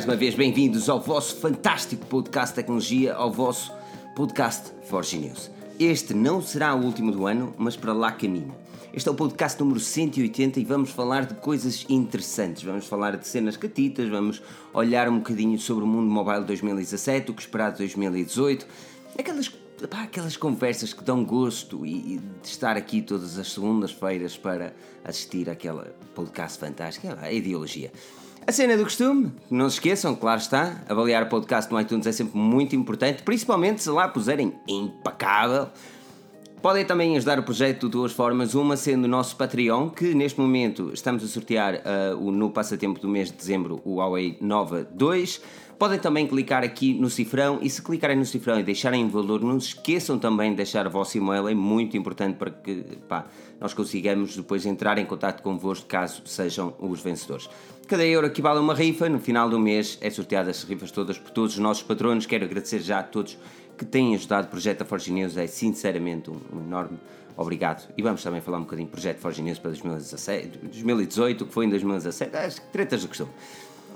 mais uma vez, bem-vindos ao vosso fantástico podcast tecnologia, ao vosso podcast Forge News. Este não será o último do ano, mas para lá caminho. Este é o podcast número 180 e vamos falar de coisas interessantes. Vamos falar de cenas catitas, vamos olhar um bocadinho sobre o mundo mobile 2017, o que esperar de 2018, aquelas, pá, aquelas conversas que dão gosto e, e de estar aqui todas as segundas-feiras para assistir àquela podcast fantástica, a ideologia. A cena do costume, não se esqueçam, claro está, avaliar o podcast no iTunes é sempre muito importante, principalmente se lá puserem impecável. Podem também ajudar o projeto de duas formas, uma sendo o nosso Patreon, que neste momento estamos a sortear uh, o, no passatempo do mês de dezembro o Huawei Nova 2. Podem também clicar aqui no cifrão e se clicarem no cifrão e deixarem o valor, não se esqueçam também de deixar o vosso e-mail, é muito importante para que pá, nós consigamos depois entrar em contato convosco caso sejam os vencedores. Cada euro equivale a uma rifa, no final do mês é sorteada as rifas todas por todos os nossos patronos. Quero agradecer já a todos que têm ajudado o projeto da Forge News, é sinceramente um, um enorme obrigado. E vamos também falar um bocadinho do projeto Forge News para 2017, 2018, o que foi em 2017, as tretas do costume.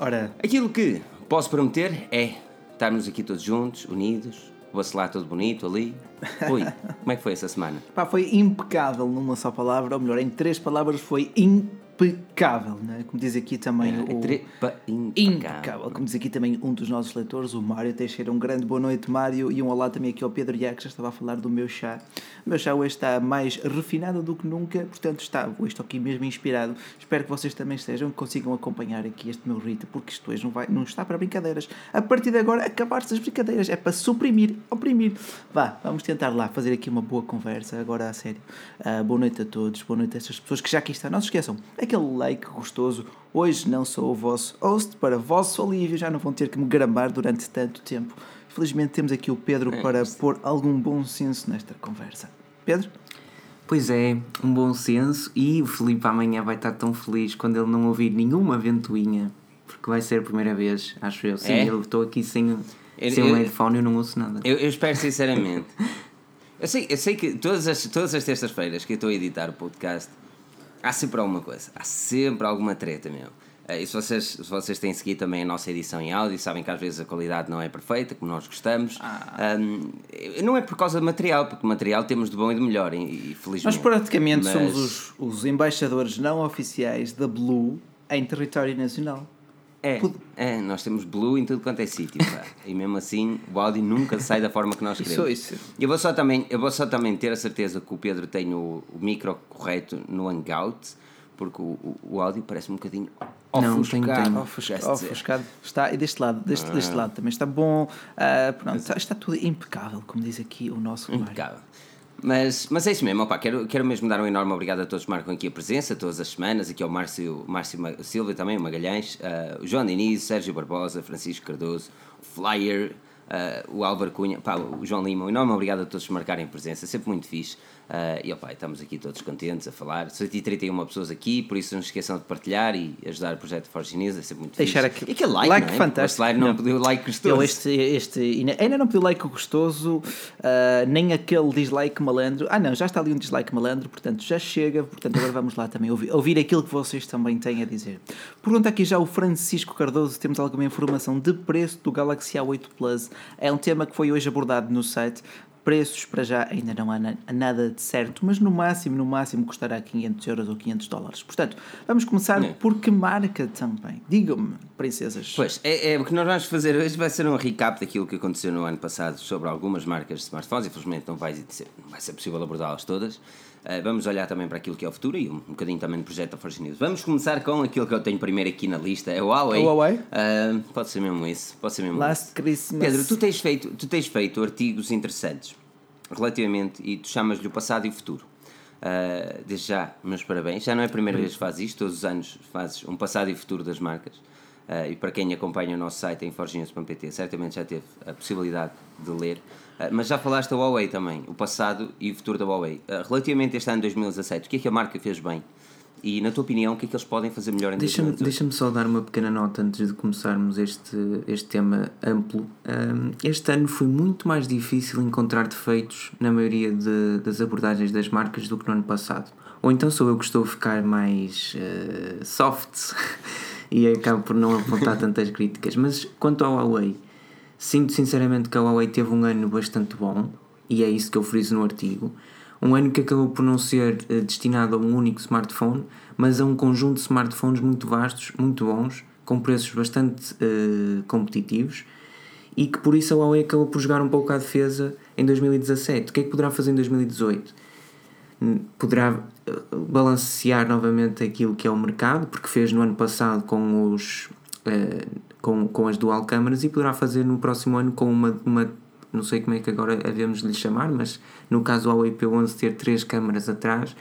Ora, Aquilo que posso prometer é estarmos aqui todos juntos, unidos, o vacilar todo bonito ali. Ui, como é que foi essa semana? pá, foi impecável numa só palavra, ou melhor, em três palavras foi impecável, né? como diz aqui também o... Trepa Impecável, como diz aqui também um dos nossos leitores, o Mário Teixeira. Um grande boa noite, Mário, e um olá também aqui ao Pedro Iac, já estava a falar do meu chá. O meu chá hoje está mais refinado do que nunca, portanto, está, hoje estou aqui mesmo inspirado. Espero que vocês também estejam, que consigam acompanhar aqui este meu rito, porque isto hoje não, vai, não está para brincadeiras. A partir de agora, acabar-se as brincadeiras, é para suprimir, oprimir. Vá, vamos tentar lá fazer aqui uma boa conversa, agora a sério. Ah, boa noite a todos, boa noite a estas pessoas que já aqui estão. Não se esqueçam, aquele like gostoso. Hoje não sou o vosso host, para vosso alívio, já não vão ter que me grambar durante tanto tempo. Felizmente temos aqui o Pedro para pôr algum bom senso nesta conversa. Pedro? Pois é, um bom senso e o Filipe amanhã vai estar tão feliz quando ele não ouvir nenhuma ventoinha, porque vai ser a primeira vez, acho eu. Sim, É? eu estou aqui sem, Eu- sem um eu- headphone e eu não ouço nada. Eu, eu espero sinceramente. Eu sei, eu sei que todas as, todas as terças-feiras que eu estou a editar o podcast, há sempre alguma coisa. Há sempre alguma treta, meu. Eh, E se vocês, se vocês têm seguido também a nossa edição em áudio, sabem que às vezes a qualidade não é perfeita, como nós gostamos. Ahm, não é por causa de material, porque material temos de bom e de melhor, e, e felizmente. Nós praticamente Mas- somos os, os embaixadores não oficiais da Blue em território nacional. É, é, nós temos blue em tudo quanto é sítio, e mesmo assim o áudio nunca sai da forma que nós Isso, queremos. isso. Eu vou, só também, eu vou só também ter a certeza que o Pedro tem o, o micro correto no Hangout, porque o, o, o áudio parece um bocadinho Não, ofuscado. tenho, tenho. Ofuscado, quer dizer. ofuscado. Está, e deste lado, deste, deste lado também está bom. Ah, pronto, está, está tudo impecável, como diz aqui o nosso. Impecável. Mas, mas é isso mesmo, opá, quero, quero mesmo dar um enorme obrigado a todos que marcam aqui a presença, todas as semanas, aqui ao Márcio, Márcio Silva também, o Magalhães, ah, o João Diniz, Sérgio Barbosa, Francisco Cardoso, o Flyer, ah, o Álvaro Cunha, pá, o João Lima, um enorme obrigado a todos que marcarem presença, sempre muito fixe. Ah, e opá, estamos aqui todos contentes a falar. 131 pessoas aqui, por isso não se esqueçam de partilhar e ajudar o projeto Forge News, é sempre muito Deixar fixe. aqui- E aquele like, like não é? fantástico. Flyer não, Não. pediu like gostoso. Ele este, este ainda- não pediu like gostoso, ah, nem aquele dislike malandro. Ah, não, já está ali um dislike malandro, portanto já chega. Portanto, agora vamos lá também ouvir, ouvir aquilo que vocês também têm a dizer. Pergunta aqui já o Francisco Cardoso: temos alguma informação de preço do Galaxy A8 Plus? É um tema que foi hoje abordado no site. Preços para já ainda não há na- nada de certo, mas no máximo, no máximo custará 500 euros ou 500 dólares. Portanto, vamos começar É. por que marca também? Digam-me, princesas. Pois, é, é, o que nós vamos fazer hoje vai ser um recap daquilo que aconteceu no ano passado sobre algumas marcas de smartphones. Infelizmente não vai não vai ser possível abordá-las todas. Uh, vamos olhar também para aquilo que é o futuro e um, um bocadinho também do projeto da Forge News. Vamos começar com aquilo que eu tenho primeiro aqui na lista, é o Huawei. O Huawei? Uh, pode ser mesmo isso, pode ser mesmo Last isso. Christmas. Pedro, tu tens, feito, tu tens feito artigos interessantes relativamente e tu chamas-lhe o passado e o futuro. Uh, desde já, meus parabéns. Já não é a primeira vez que fazes isto, todos os anos fazes um passado e futuro das marcas. Uh, e para quem acompanha o nosso site em forginhos.pt, certamente já teve a possibilidade de ler. Uh, mas já falaste da Huawei também, o passado e o futuro da Huawei. Uh, relativamente a este ano 2017, o que é que a marca fez bem? E, na tua opinião, o que é que eles podem fazer melhor em Deixa-me 2018? deixa só dar uma pequena nota antes de começarmos este, este tema amplo. Um, este ano foi muito mais difícil encontrar defeitos na maioria de- das abordagens das marcas do que no ano passado. Ou então sou eu que estou a ficar mais eh, soft e acabo por não apontar tantas críticas. Mas quanto ao Huawei, sinto sinceramente que a Huawei teve um ano bastante bom, e é isso que eu friso no artigo. Um ano que acabou por não ser uh, destinado a um único smartphone, mas a um conjunto de smartphones muito vastos, muito bons, com preços bastante uh, competitivos e que por isso a Huawei acabou por jogar um pouco à defesa em 2017. O que é que poderá fazer em 2018? Poderá eh, balancear novamente aquilo que é o mercado, porque fez no ano passado com, os, uh, com, com as dual câmaras e poderá fazer no próximo ano com uma, uma não sei como é que agora havemos de lhe chamar, mas no caso do Huawei P11 ter três câmaras atrás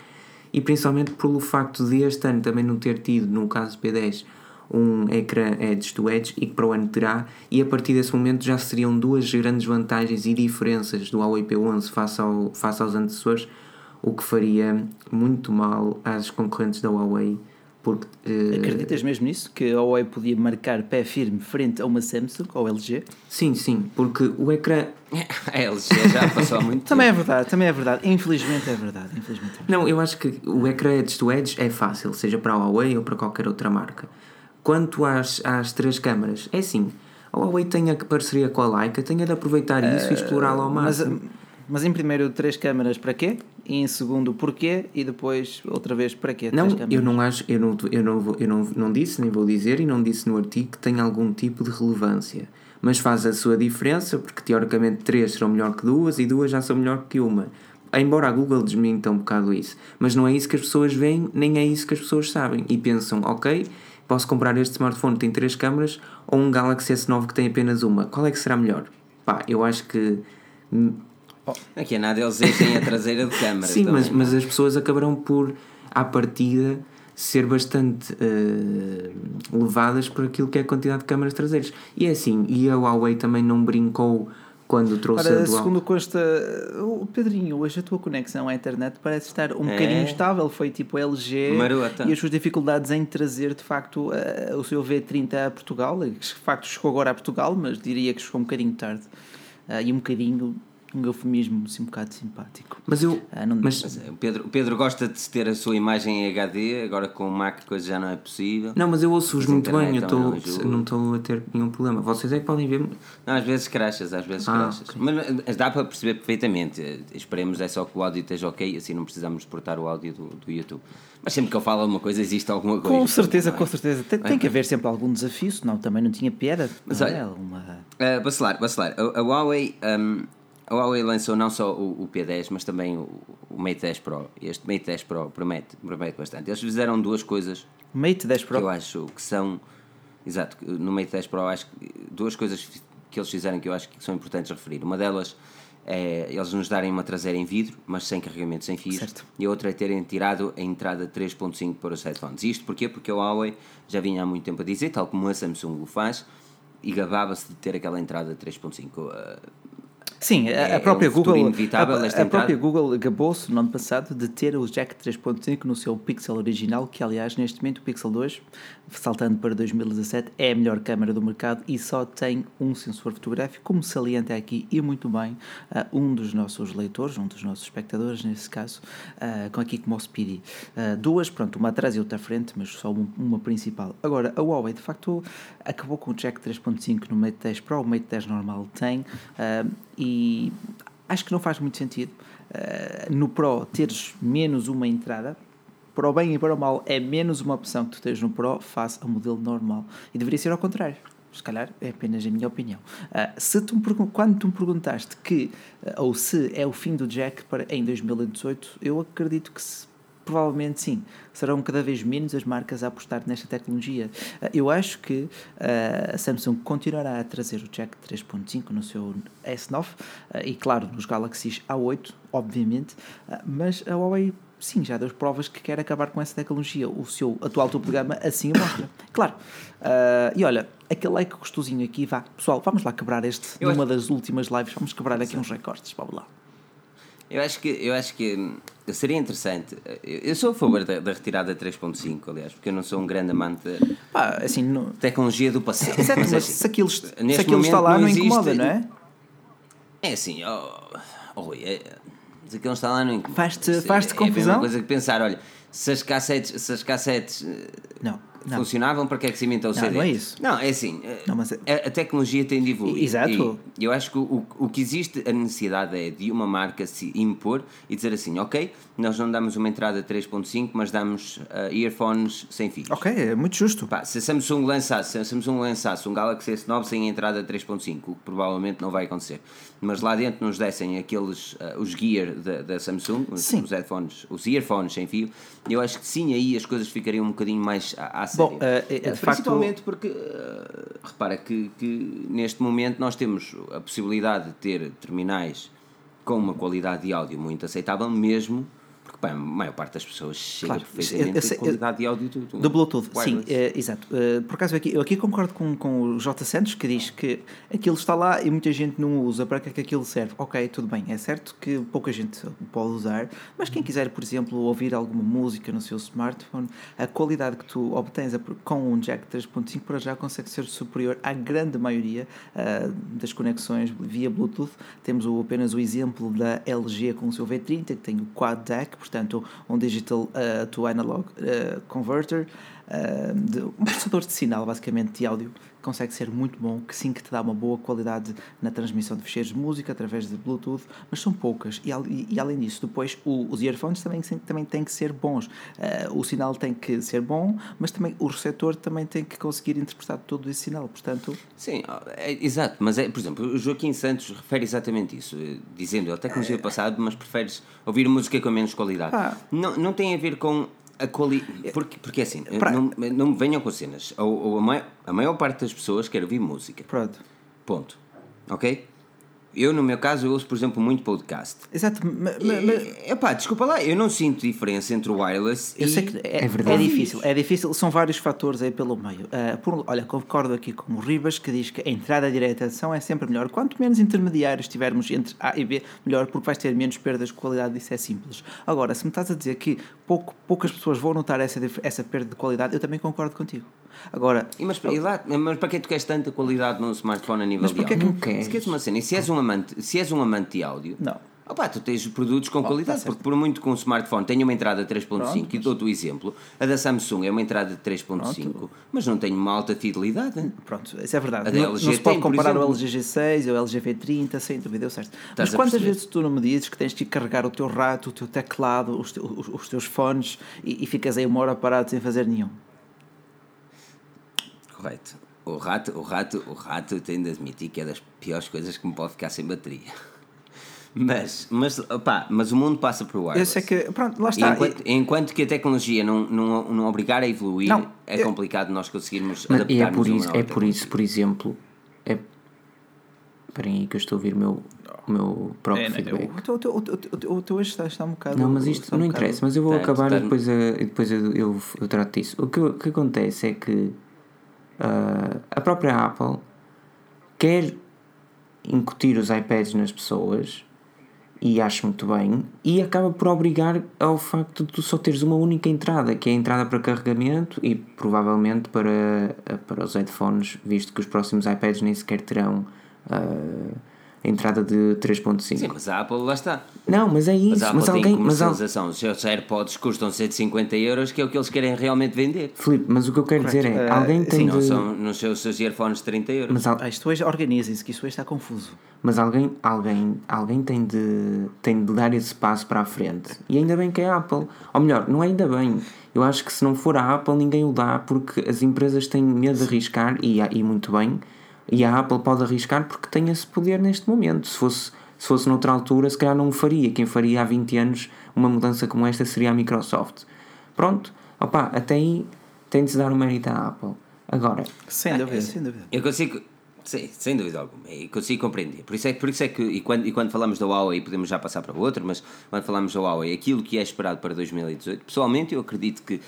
e principalmente pelo facto de este ano também não ter tido, no caso do P10, um ecrã edge to edge e que para o ano terá, e a partir desse momento já seriam duas grandes vantagens e diferenças do Huawei P11 face, ao, face aos antecessores, o que faria muito mal às concorrentes da Huawei. Porque, uh, Acreditas mesmo nisso? Que a Huawei podia marcar pé firme frente a uma Samsung ou LG? Sim, sim, porque o ecrã. a LG já passou há muito Também é verdade, também é verdade. Infelizmente é verdade. Infelizmente é verdade. Não, eu acho que o ecrã edge to edge é fácil, seja para a Huawei ou para qualquer outra marca. Quanto às, às três câmaras, é assim, a Huawei tem a parceria com a Leica, tem de aproveitar isso uh, e explorá-la ao máximo. Mas, mas em primeiro, três câmaras para quê? E em segundo, porquê? E depois, outra vez, para quê? Não, eu não acho, eu não, eu, não, eu não, não disse, nem vou dizer, e não disse no artigo que tem algum tipo de relevância. Mas faz a sua diferença, porque teoricamente três serão melhor que duas e duas já são melhor que uma. Embora a Google desminta um bocado isso. Mas não é isso que as pessoas veem, nem é isso que as pessoas sabem. E pensam, ok, posso comprar este smartphone que tem três câmaras ou um Galaxy S9 que tem apenas uma. Qual é que será melhor? Pá, eu acho que. Aqui é nada, eles enchem a traseira de câmara. Sim, mas, mas as pessoas acabarão por, à partida, ser bastante uh, levadas por aquilo que é a quantidade de câmaras traseiras. E é assim, e a Huawei também não brincou quando trouxe Ora, a dual... segundo consta, o Pedrinho, hoje a tua conexão à internet parece estar um é. bocadinho estável. Foi tipo LG Marota. e as suas dificuldades em trazer de facto uh, o seu V30 a Portugal, que de facto chegou agora a Portugal, mas diria que chegou um bocadinho tarde. Uh, e um bocadinho um eufemismo assim, um bocado simpático. Mas eu. Ah, não, mas, mas, o, Pedro, o Pedro gosta de ter a sua imagem em HD, agora com o Mac coisa já não é possível. Não, mas eu ouço-os muito bem, eu tô, não estou a ter nenhum problema. Vocês é que podem ver. Não, às vezes crachas, às vezes ah, crachas. Okay. Mas dá para perceber perfeitamente. Esperemos é só que o áudio esteja ok, assim não precisamos exportar o áudio do, do YouTube. Mas sempre que eu falo alguma coisa, existe alguma coisa. Com certeza, é? com certeza. Tem, tem, que haver sempre algum desafio, senão também não tinha piada. Mas olha, é uma... uh, bacelar, bacelar. A, a Huawei. Um, a Huawei lançou não só o, o P10, mas também o, o, Mate 10 Pro. Este Mate 10 Pro promete, promete bastante. Eles fizeram duas coisas. Mate 10 Pro? Que eu acho que são. Exato, no Mate 10 Pro, acho que duas coisas que eles fizeram que eu acho que são importantes referir. Uma delas é eles nos darem uma traseira em vidro, mas sem carregamento sem fios. Certo. E a outra é terem tirado a entrada 3.5 para os headphones. Isto porquê? Porque a Huawei já vinha há muito tempo a dizer, tal como a Samsung o faz, e gabava-se de ter aquela entrada 3.5. Sim, é, a própria Google, a, a própria Google gabou-se no ano passado de ter o jack 3.5 no seu Pixel original, que aliás neste momento o Pixel 2, saltando para 2017, é a melhor câmera do mercado e só tem um sensor fotográfico, como salienta aqui e muito bem uh, um dos nossos leitores, um dos nossos espectadores nesse caso, uh, com aqui como o Speedy. Uh, duas, pronto, uma atrás e outra à frente, mas só uma, uma principal. Agora, a Huawei de facto acabou com o jack 3.5 no Mate 10 Pro, o Mate 10 normal tem, e acho que não faz muito sentido no Pro teres menos uma entrada. Para o bem e para o mal, é menos uma opção que tu tens no Pro face ao modelo normal. E deveria ser ao contrário. Se calhar é apenas a minha opinião. Uh, se tu quando tu me perguntaste que, uh, ou se é o fim do Jack para, em 2018, eu acredito que se Provavelmente sim. Serão cada vez menos as marcas a apostar nesta tecnologia. Ah, eu acho que a Samsung continuará a trazer o jack 3.5 no seu S9 ah, e, claro, nos Galaxy A8, obviamente, mas a Huawei sim, já deu provas que quer acabar com essa tecnologia. O seu atual topo de gama assim o mostra. Claro. Uh, e olha, aquele like gostosinho aqui, vá. Pessoal, vamos lá quebrar este, eu numa acho... das últimas lives, vamos quebrar aqui uns recortes, vamos lá. Eu acho que, eu acho que seria interessante. Eu sou a favor da, da retirada 3.5, aliás, porque eu não sou um grande amante da assim, no... tecnologia do passado. Certo, mas, mas se aquilo, se aquilo está lá, não, existe... incomoda, não é? É assim, oh, oh, é, se aquilo está lá, não incomoda. Faz-te faz -te confusão? É a mesma coisa que pensar, olha, se as cassetes. Se as cassetes não. Não. funcionavam, para que é que se inventou o Não, CD? não é isso. Não, é assim, eh, Não, mas é- a, a tecnologia tem de evoluir. Exato. E eu acho que o, o que existe, a necessidade é de uma marca se impor e dizer assim, ok, nós não damos uma entrada 3.5, mas damos eh, earphones sem fios. Ok, é muito justo. Pá, se a Samsung lançasse, se a Samsung lançasse um Galaxy S9 sem entrada 3.5, o que provavelmente não vai acontecer, mas lá dentro nos dessem aqueles, ah, os gear da, da Samsung, os, os headphones, os earphones sem fio, eu acho que sim, aí as coisas ficariam um bocadinho mais à, à Bom, sério. eh, eh, de Eh, facto- Principalmente porque, ah, repara que, que neste momento nós temos a possibilidade de ter terminais com uma qualidade de áudio muito aceitável, mesmo porque pá, a maior parte das pessoas chega Claro, perfeitamente a qualidade de áudio do, Do Bluetooth, sim, wireless. é, exato. Eh, por acaso, eu aqui, eu aqui concordo com, com o J. Santos, que diz que aquilo está lá e muita gente não o usa. Para que é que aquilo serve? Ok, tudo bem, é certo que pouca gente o pode usar, mas quem quiser, por exemplo, ouvir alguma música no seu smartphone, a qualidade que tu obtens a- com um jack 3.5 para já consegue ser superior à grande maioria ah, das conexões via Bluetooth. Temos o- apenas o exemplo da LG com o seu V30, que tem o Quad DAC, portanto, um digital ah, to analog ah, converter, ah, de- um processador de sinal, basicamente, de áudio, que consegue ser muito bom, que sim que te dá uma boa qualidade na transmissão de ficheiros de música através de Bluetooth, mas são poucas. E, e- e além disso, depois o- os earphones também, também têm que ser bons. Ah, o sinal tem que ser bom, mas também o receptor também tem que conseguir interpretar todo esse sinal. Portanto, Sim, é, exato, mas é, por exemplo, o Joaquim Santos refere exatamente isso, eh, dizendo a tecnologia passada, mas preferes ouvir música com menos qualidade. Pá. Não, não tem a ver com a qualidade. Porque, porque é assim, eh, Pra- não, não me venham com cenas. Ou, ou a, mai- a maior parte das pessoas quer ouvir música. pronto. Ponto. Ok? Eu, no meu caso, eu ouço, por exemplo, muito podcast. Exato, ma- ma- ma- E, epá, desculpa lá, eu não sinto diferença entre o wireless Eu e... sei que é, É verdade. é difícil, é difícil, são vários fatores aí pelo meio. Ah, por olha, concordo aqui com o Ribas que diz que a entrada direta de som é sempre melhor. Quanto menos intermediários tivermos entre A e B, melhor, porque vais ter menos perdas de qualidade, isso é simples. Agora, se me estás a dizer que pouco, poucas pessoas vão notar essa, essa perda de qualidade, eu também concordo contigo. Agora, E mas, e lá, mas para que tu queres tanta qualidade num smartphone a nível Mas de porquê é áudio? que não queres? Uma cena, e se és um amante, se és um amante de áudio, não. opá, tu tens produtos com qualidade, tá porque por muito que um smartphone tenha uma entrada 3.5, Pronto, e dou-te o exemplo, a da Samsung é uma entrada de 3.5, mas não tem uma alta fidelidade. Pronto, isso é verdade. A da Não, LG não se pode tem, comparar o LG G6 ou o LG V30, sem dúvida, é o certo. Mas quantas vezes tu não me dizes que tens que ir carregar o teu rato, o teu teclado, os, teus- os- os teus fones e, e ficas aí uma hora parado sem fazer nenhum? Correto. O rato, o rato, o rato tem de admitir que é das piores coisas que me pode ficar sem bateria. Mas, mas, opá, mas o mundo passa por Eu wireless. sei que, pronto, lá está. Enquanto, enquanto que a tecnologia não, não, não obrigar a evoluir, Não, é eu- complicado nós conseguirmos Mas- adaptar e é por isso, é por isso, por exemplo, é. Esperem aí que eu estou a ouvir o meu, o meu próprio É, né, feedback. o, teu- o, teu- o, teu- o, teu- o teu hoje está, está um bocado. Não, mas isto um não bocado- interessa, mas eu vou Tá, acabar tá- e depois, eh, e depois eu, eu, eu trato disso. O que, o que acontece é que ah, a própria Apple quer incutir os iPads nas pessoas e acho muito bem e acaba por obrigar ao facto de tu só teres uma única entrada, que é a entrada para carregamento e provavelmente para, para os headphones, visto que os próximos iPads nem sequer terão a entrada de 3.5. Sim, mas a Apple lá está. Não, mas é Mas isso. a Apple Mas, tem alguém. Mas, al- comercialização. Os seus AirPods custam 150 euros, que é o que eles querem realmente vender. Filipe, mas o que eu quero dizer é: Eh, alguém tem sim, Não de. são nos seus, seus earphones 30 euros. Mas, al- Ah, isto hoje organizem-se, que isto hoje está confuso. mas alguém, alguém, alguém tem, de, tem de dar esse passo para a frente. E ainda bem que é a Apple. Ou melhor, não é ainda bem. Eu acho que se não for a Apple, ninguém o dá porque as empresas têm medo de arriscar e, e muito bem. E a Apple pode arriscar porque tem esse poder neste momento. Se fosse, se fosse noutra altura, se calhar não o faria. Quem faria há 20 anos uma mudança como esta seria a Microsoft. Pronto, opa, até aí tem de se dar o mérito à Apple. Agora, Sem dúvida, sem dúvida. Eu consigo, sim, sem dúvida alguma, eu consigo compreender. Por isso é, por isso é que, e quando, e quando falamos da Huawei, podemos já passar para outro, mas quando falamos da Huawei, aquilo que é esperado para 2018, pessoalmente eu acredito que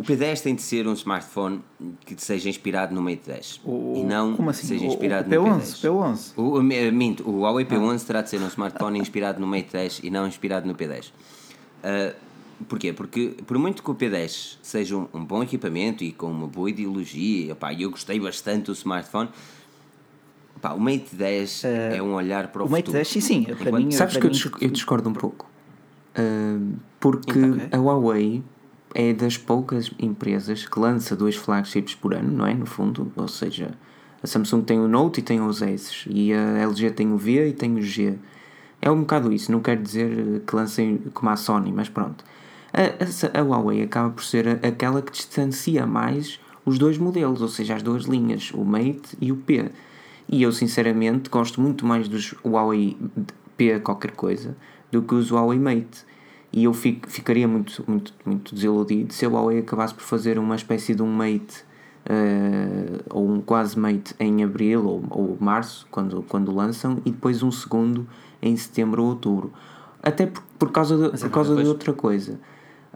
o P10 tem de ser um smartphone que seja inspirado no Mate 10 O- e não como que assim? seja O- o inspirado no P11, P10. P11. O, o, minto, o Huawei Ah. P11 terá de ser um smartphone inspirado no Mate 10 e não inspirado no P10. Ah, porquê? Porque por muito que o P10 seja um, um bom equipamento e com uma boa ideologia, e, opá, eu gostei bastante do smartphone, opá, o Mate 10 é um olhar para o, O Mate futuro. 10, sim, sim, para Enquanto- mim- sabes para que eu, mim- eu discordo um pouco. Ah, porque Ok. a Huawei é das poucas empresas que lança dois flagships por ano, não é? No fundo, ou seja, a Samsung tem o Note e tem os S, e a LG tem o V e tem o G. É um bocado isso, não quer dizer que lancem como a Sony, mas pronto. A, a, a Huawei acaba por ser aquela que distancia mais os dois modelos, ou seja, as duas linhas, o Mate e o P. E eu sinceramente gosto muito mais dos Huawei P qualquer coisa do que os Huawei Mate. E eu fico, ficaria muito, muito, muito desiludido se a Huawei acabasse por fazer uma espécie de um Mate uh, ou um quase Mate em abril ou, ou março, quando, quando lançam, e depois um segundo em setembro ou outubro. Até por, por causa, de, por causa de outra coisa.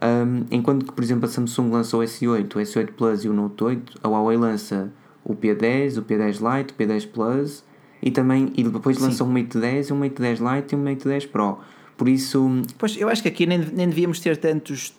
Um, enquanto que, por exemplo, a Samsung lança o S8, o S8 Plus e o Note 8, a Huawei lança o P10, o P10 Lite, o P10 Plus e também e depois Sim. lança um Mate 10, um Mate 10 Lite e um Mate 10 Pro. Por isso. Pois eu acho que aqui nem, nem devíamos ter tantos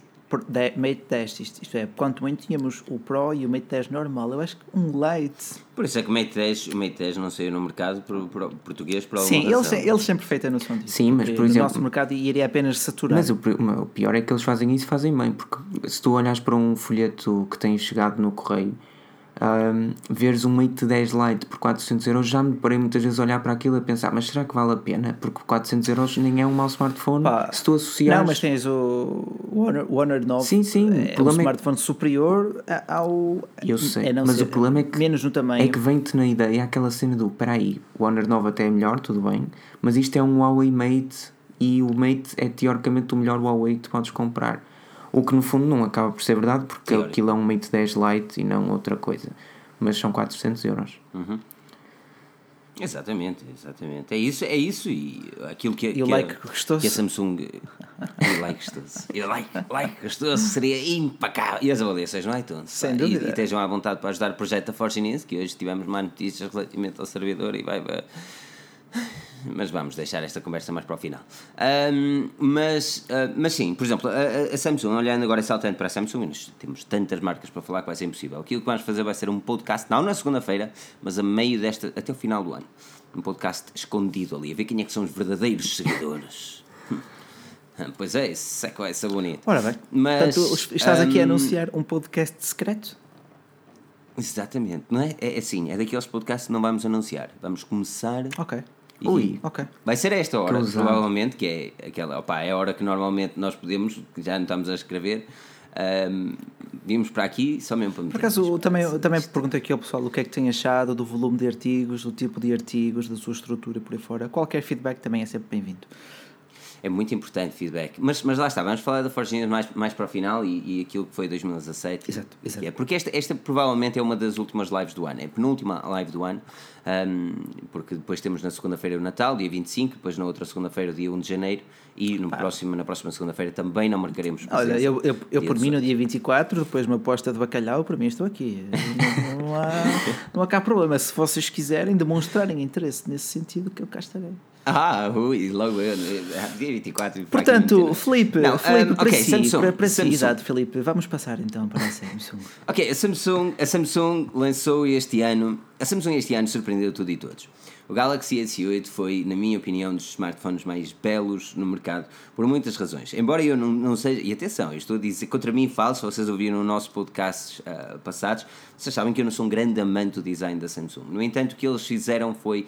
Mate 10, isto, isto é, quanto muito tínhamos o Pro e o Mate 10 normal, eu acho que um Lite. Por isso é que o Mate 10, o Mate 10 não saiu no mercado por, por, português por Sim, eles, eles sempre feita noção disso. Sim, mas por exemplo. No nosso mercado iria apenas saturar. Mas o, o pior é que eles fazem isso fazem bem, porque se tu olhas para um folheto que tem chegado no correio um, veres um Mate 10 Lite por 400 euros, já me deparei muitas vezes a olhar para aquilo e a pensar, mas será que vale a pena? Porque 400 euros nem é um mau smartphone. Pá, se tu associares... Não, mas tens o Honor, o Honor 9. Sim, sim. É um é smartphone é... superior ao. Eu sei, é mas o problema é que. Menos no tamanho. É que vem-te na ideia aquela cena do: espera aí, o Honor 9 até é melhor, tudo bem, mas isto é um Huawei Mate e o Mate é teoricamente o melhor Huawei que tu podes comprar. O que no fundo não acaba por ser verdade, porque Teórico. aquilo é um Mate 10 Lite e não outra coisa mas são 400 euros. Uhum. Exatamente, exatamente. É isso, é isso e aquilo que, que, like a, que a Samsung. e like gostoso. E like, like gostoso seria impecável. E as avaliações no iTunes. Sem dúvida. E, e estejam à vontade para ajudar o projeto da Force News, que hoje tivemos mais notícias relativamente ao servidor e vai. vai mas vamos deixar esta conversa mais para o final. Um, mas, uh, mas sim, por exemplo, a, a, Samsung, olhando agora saltando para a Samsung, nós temos tantas marcas para falar que vai ser impossível. Aquilo que vamos fazer vai ser um podcast, não na segunda-feira, mas a meio desta, até o final do ano. Um podcast escondido ali, a ver quem é que são os verdadeiros seguidores. pois é, isso é ser bonito. Ora bem, mas, Portanto, estás um, aqui a anunciar um podcast secreto? Exatamente, não é? É assim, é daqueles podcasts que não vamos anunciar. Vamos começar Ok. E Ui, ok. Vai ser esta hora, que provavelmente, que é aquela, opa, é a hora que normalmente nós podemos, já não estamos a escrever. Um, vimos para aqui só mesmo para Por acaso, também, também perguntei aqui ao pessoal o que é que tem achado do volume de artigos, do tipo de artigos, da sua estrutura por aí fora. Qualquer feedback também é sempre bem-vindo é muito importante feedback. Mas, mas lá está, vamos falar da Forginhas mais, mais para o final e, e aquilo que foi 2017. Exato, exato. É, porque esta, esta provavelmente é uma das últimas lives do ano, é a penúltima live do ano, um, porque depois temos na segunda-feira o Natal, dia 25, depois na outra segunda-feira, dia 1 de janeiro, e no próximo, na próxima segunda-feira também não marcaremos presença. Olha, eu, eu, eu por mim no dia 24, depois uma aposta de bacalhau, para mim estou aqui. Não, não, há, não há cá problema. Se vocês quiserem demonstrarem interesse nesse sentido, que eu cá estarei. Ah, ui, logo eu, dia 24. Portanto, Felipe, não, Felipe um, para, okay, si, Samsung, para, para Samsung. si, exato, Felipe, vamos passar então para a Samsung. ok, a Samsung, a Samsung lançou este ano, a Samsung este ano surpreendeu tudo e todos. O Galaxy S8 foi, na minha opinião, um dos smartphones mais belos no mercado, por muitas razões. Embora eu não, não seja. E atenção, eu estou a dizer contra mim falso, vocês ouviram no nosso podcast uh, passados, vocês sabem que eu não sou um grande amante do design da Samsung. No entanto, o que eles fizeram foi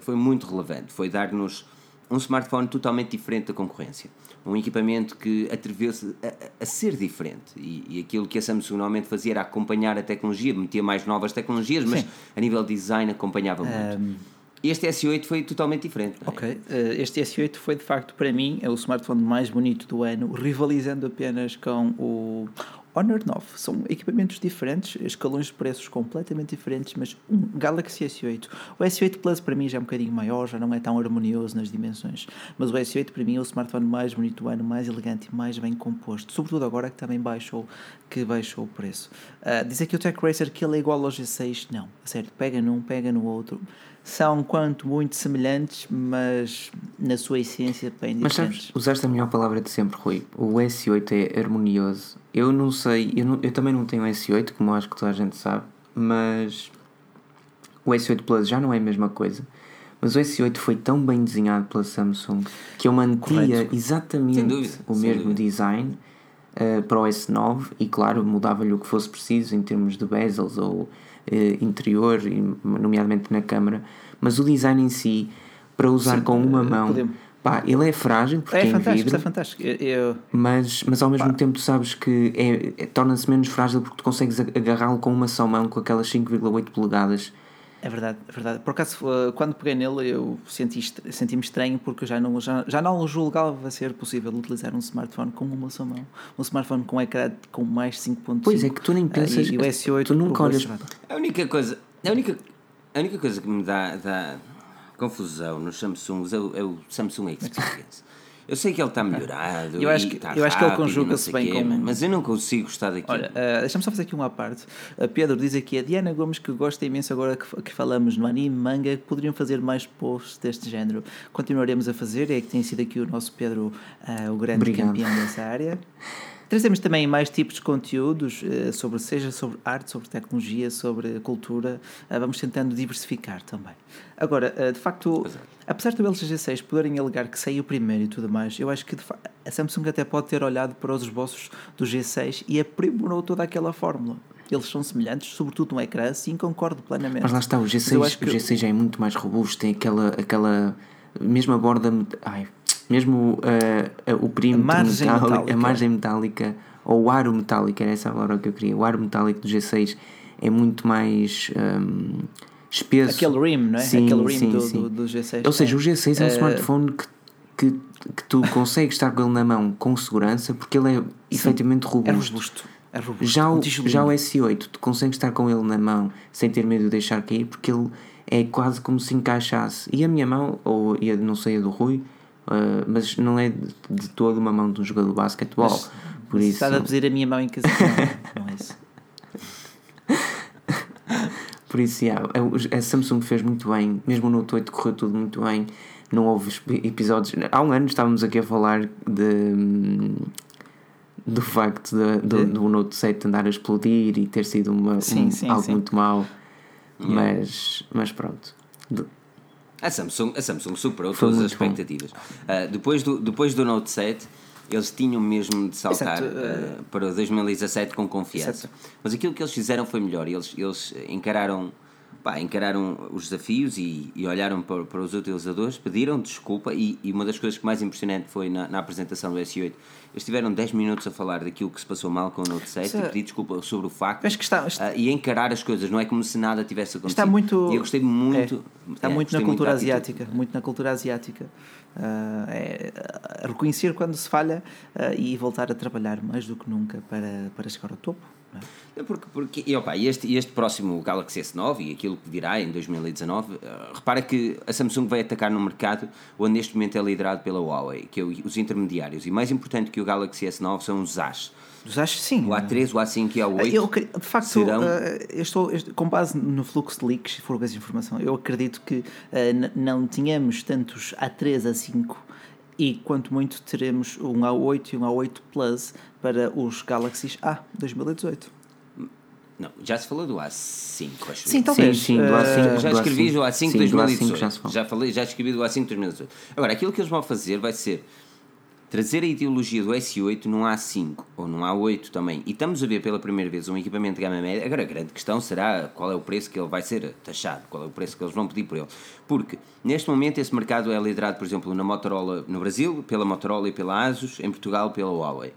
foi muito relevante. Foi dar-nos um smartphone totalmente diferente da concorrência. Um equipamento que atreveu-se a, a, ser diferente. E, e, aquilo que a Samsung normalmente fazia era acompanhar a tecnologia, metia mais novas tecnologias, mas Sim. a nível de design acompanhava muito. Um... Este S8 foi totalmente diferente. É? Ok, eh, este S8 foi de facto para mim é o smartphone mais bonito do ano, rivalizando apenas com o, Honor 9 são equipamentos diferentes, escalões de preços completamente diferentes, mas um Galaxy S8. O S8 Plus para mim já é um bocadinho maior, já não é tão harmonioso nas dimensões, mas o S8 para mim é o smartphone mais bonito do ano, mais elegante e mais bem composto, sobretudo agora que também baixou, que baixou o preço. Uh, dizer que o Tech Racer que ele é igual ao G6, não, certo, pega num, pega no outro são quanto muito semelhantes, mas na sua essência bem diferentes. Mas sabes, usaste a melhor palavra de sempre, Rui. O S8 é harmonioso. Eu não sei, eu, não, eu também não tenho S8, como acho que toda a gente sabe, mas o S8 Plus já não é a mesma coisa. Mas o S8 foi tão bem desenhado pela Samsung que eu mantia Correto. exatamente dúvida, o mesmo dúvida. design uh, para o S9 e, claro, mudava-lhe o que fosse preciso em termos de bezels ou uh, interior, nomeadamente na câmara, mas o design em si, para usar Sim, com uma mão. Podemos. Pá, ele é frágil porque é, é fantástico, vidro, é fantástico. Eu... Mas, mas ao mesmo pá. tempo sabes que é, é torna-se menos frágil porque tu consegues agarrá-lo com uma só mão com aquelas 5,8 polegadas é verdade, é verdade. Por acaso, eh, quando peguei nele, eu senti, senti-me estranho porque eu já não, já, já não julgava ser possível utilizar um smartphone com uma só mão. Um smartphone com ecrã com mais 5.5. Pois é, que tu nem pensas. Uh, e o S8 tu nunca olhas. A única coisa, a única, a única coisa que me dá, dá confusão nos Samsungs é o, é o Samsung Experience. Eu sei que ele está melhorado. Eu acho que, está eu acho que ele conjuga-se bem quê, com. Mas eu não consigo estar daqui. Olha, uh, deixa-me só fazer aqui uma parte. Uh, Pedro diz aqui a Diana Gomes que gosta imenso agora que, que falamos no anime manga poderiam fazer mais posts deste género. Continuaremos a fazer, é que tem sido aqui o nosso Pedro uh, o grande Obrigado. campeão dessa área. Trazemos também mais tipos de conteúdos, sobre, seja sobre arte, sobre tecnologia, sobre cultura. Vamos tentando diversificar também. Agora, de facto, apesar do LG G6 poderem alegar que saiu primeiro e tudo mais, eu acho que a Samsung até pode ter olhado para os esboços do G6 e aprimorou toda aquela fórmula. Eles são semelhantes, sobretudo no ecrã, sim, concordo plenamente. Mas lá está, o G6, o G6 já é muito mais robusto, tem aquela, aquela mesmo a borda, ai, mesmo uh, uh, o perímetro a margem metálico, metálica. a margem metálica, ou o aro metálico, era essa a palavra que eu queria, o aro metálico do G6 é muito mais... Um, espesso. Aquele rim, não é? Sim, Aquele rim sim, do, sim. Do, do, G6. Ou seja, o G6 é um uh, smartphone que, que, que tu consegues estar com ele na mão com segurança porque ele é sim, efetivamente robusto. É robusto. É robusto. Já, o, já o S8, tu consegues estar com ele na mão sem ter medo de deixar cair porque ele é quase como se encaixasse. E a minha mão, ou não sei a do Rui, uh, mas não é de, de toda uma mão de um jogador de basquetebol. Mas, por isso... Estás a pedir a minha mão em casa. não é isso. Por isso, yeah, a Samsung fez muito bem, mesmo o Note 8 correu tudo muito bem. Não houve episódios. Há um ano estávamos aqui a falar de. do facto de, do, do Note 7 andar a explodir e ter sido uma, sim, um, sim, algo sim. muito mau. Yeah. Mas, mas pronto. A Samsung, a Samsung superou Foi todas as expectativas. Uh, depois, do, depois do Note 7 eles tinham mesmo de saltar uh, para 2017 com confiança. Exato. Mas aquilo que eles fizeram foi melhor. Eles, eles encararam, pá, encararam os desafios e, e olharam para, para, os utilizadores, pediram desculpa. E, e, uma das coisas que mais impressionante foi na, na, apresentação do S8. Eles tiveram 10 minutos a falar daquilo que se passou mal com o Note 7 Isso, e pedir desculpa sobre o facto acho que está, está... Uh, e encarar as coisas. Não é como se nada tivesse acontecido. Está muito. E eu gostei muito. É, está é, muito na cultura muito asiática. Muito na cultura asiática. Uh, é, reconhecer quando se falha uh, e voltar a trabalhar mais do que nunca para, para chegar ao topo. É? Porque, porque e, opa, este, este próximo Galaxy S9 e aquilo que virá em 2019, uh, repara que a Samsung vai atacar no mercado onde neste momento é liderado pela Huawei, que é os intermediários. E mais importante que o Galaxy S9 são os AS. Dos AS, sim. O A3, o A5 e o A8. Eu, de facto, serão... eu estou, com base no fluxo de leaks, se for de informação, eu acredito que não tínhamos tantos A3, A5 e quanto muito teremos um A8 e um A8 Plus para os Galaxies A 2018. Não, já se falou do A5, acho Sim, talvez. Sim, sim, do A5. Uh, já escrevi do A5 sim, 2018. já, já, falei, já escrevi do A5 2018. Agora, aquilo que eles vão fazer vai ser trazer a ideologia do S8 num A5 ou num A8 também. E estamos a ver pela primeira vez um equipamento de gama média. Agora, a grande questão será qual é o preço que ele vai ser taxado, qual é o preço que eles vão pedir por ele. Porque, neste momento, esse mercado é liderado, por exemplo, na Motorola no Brasil, pela Motorola e pela Asus, em Portugal, pela Huawei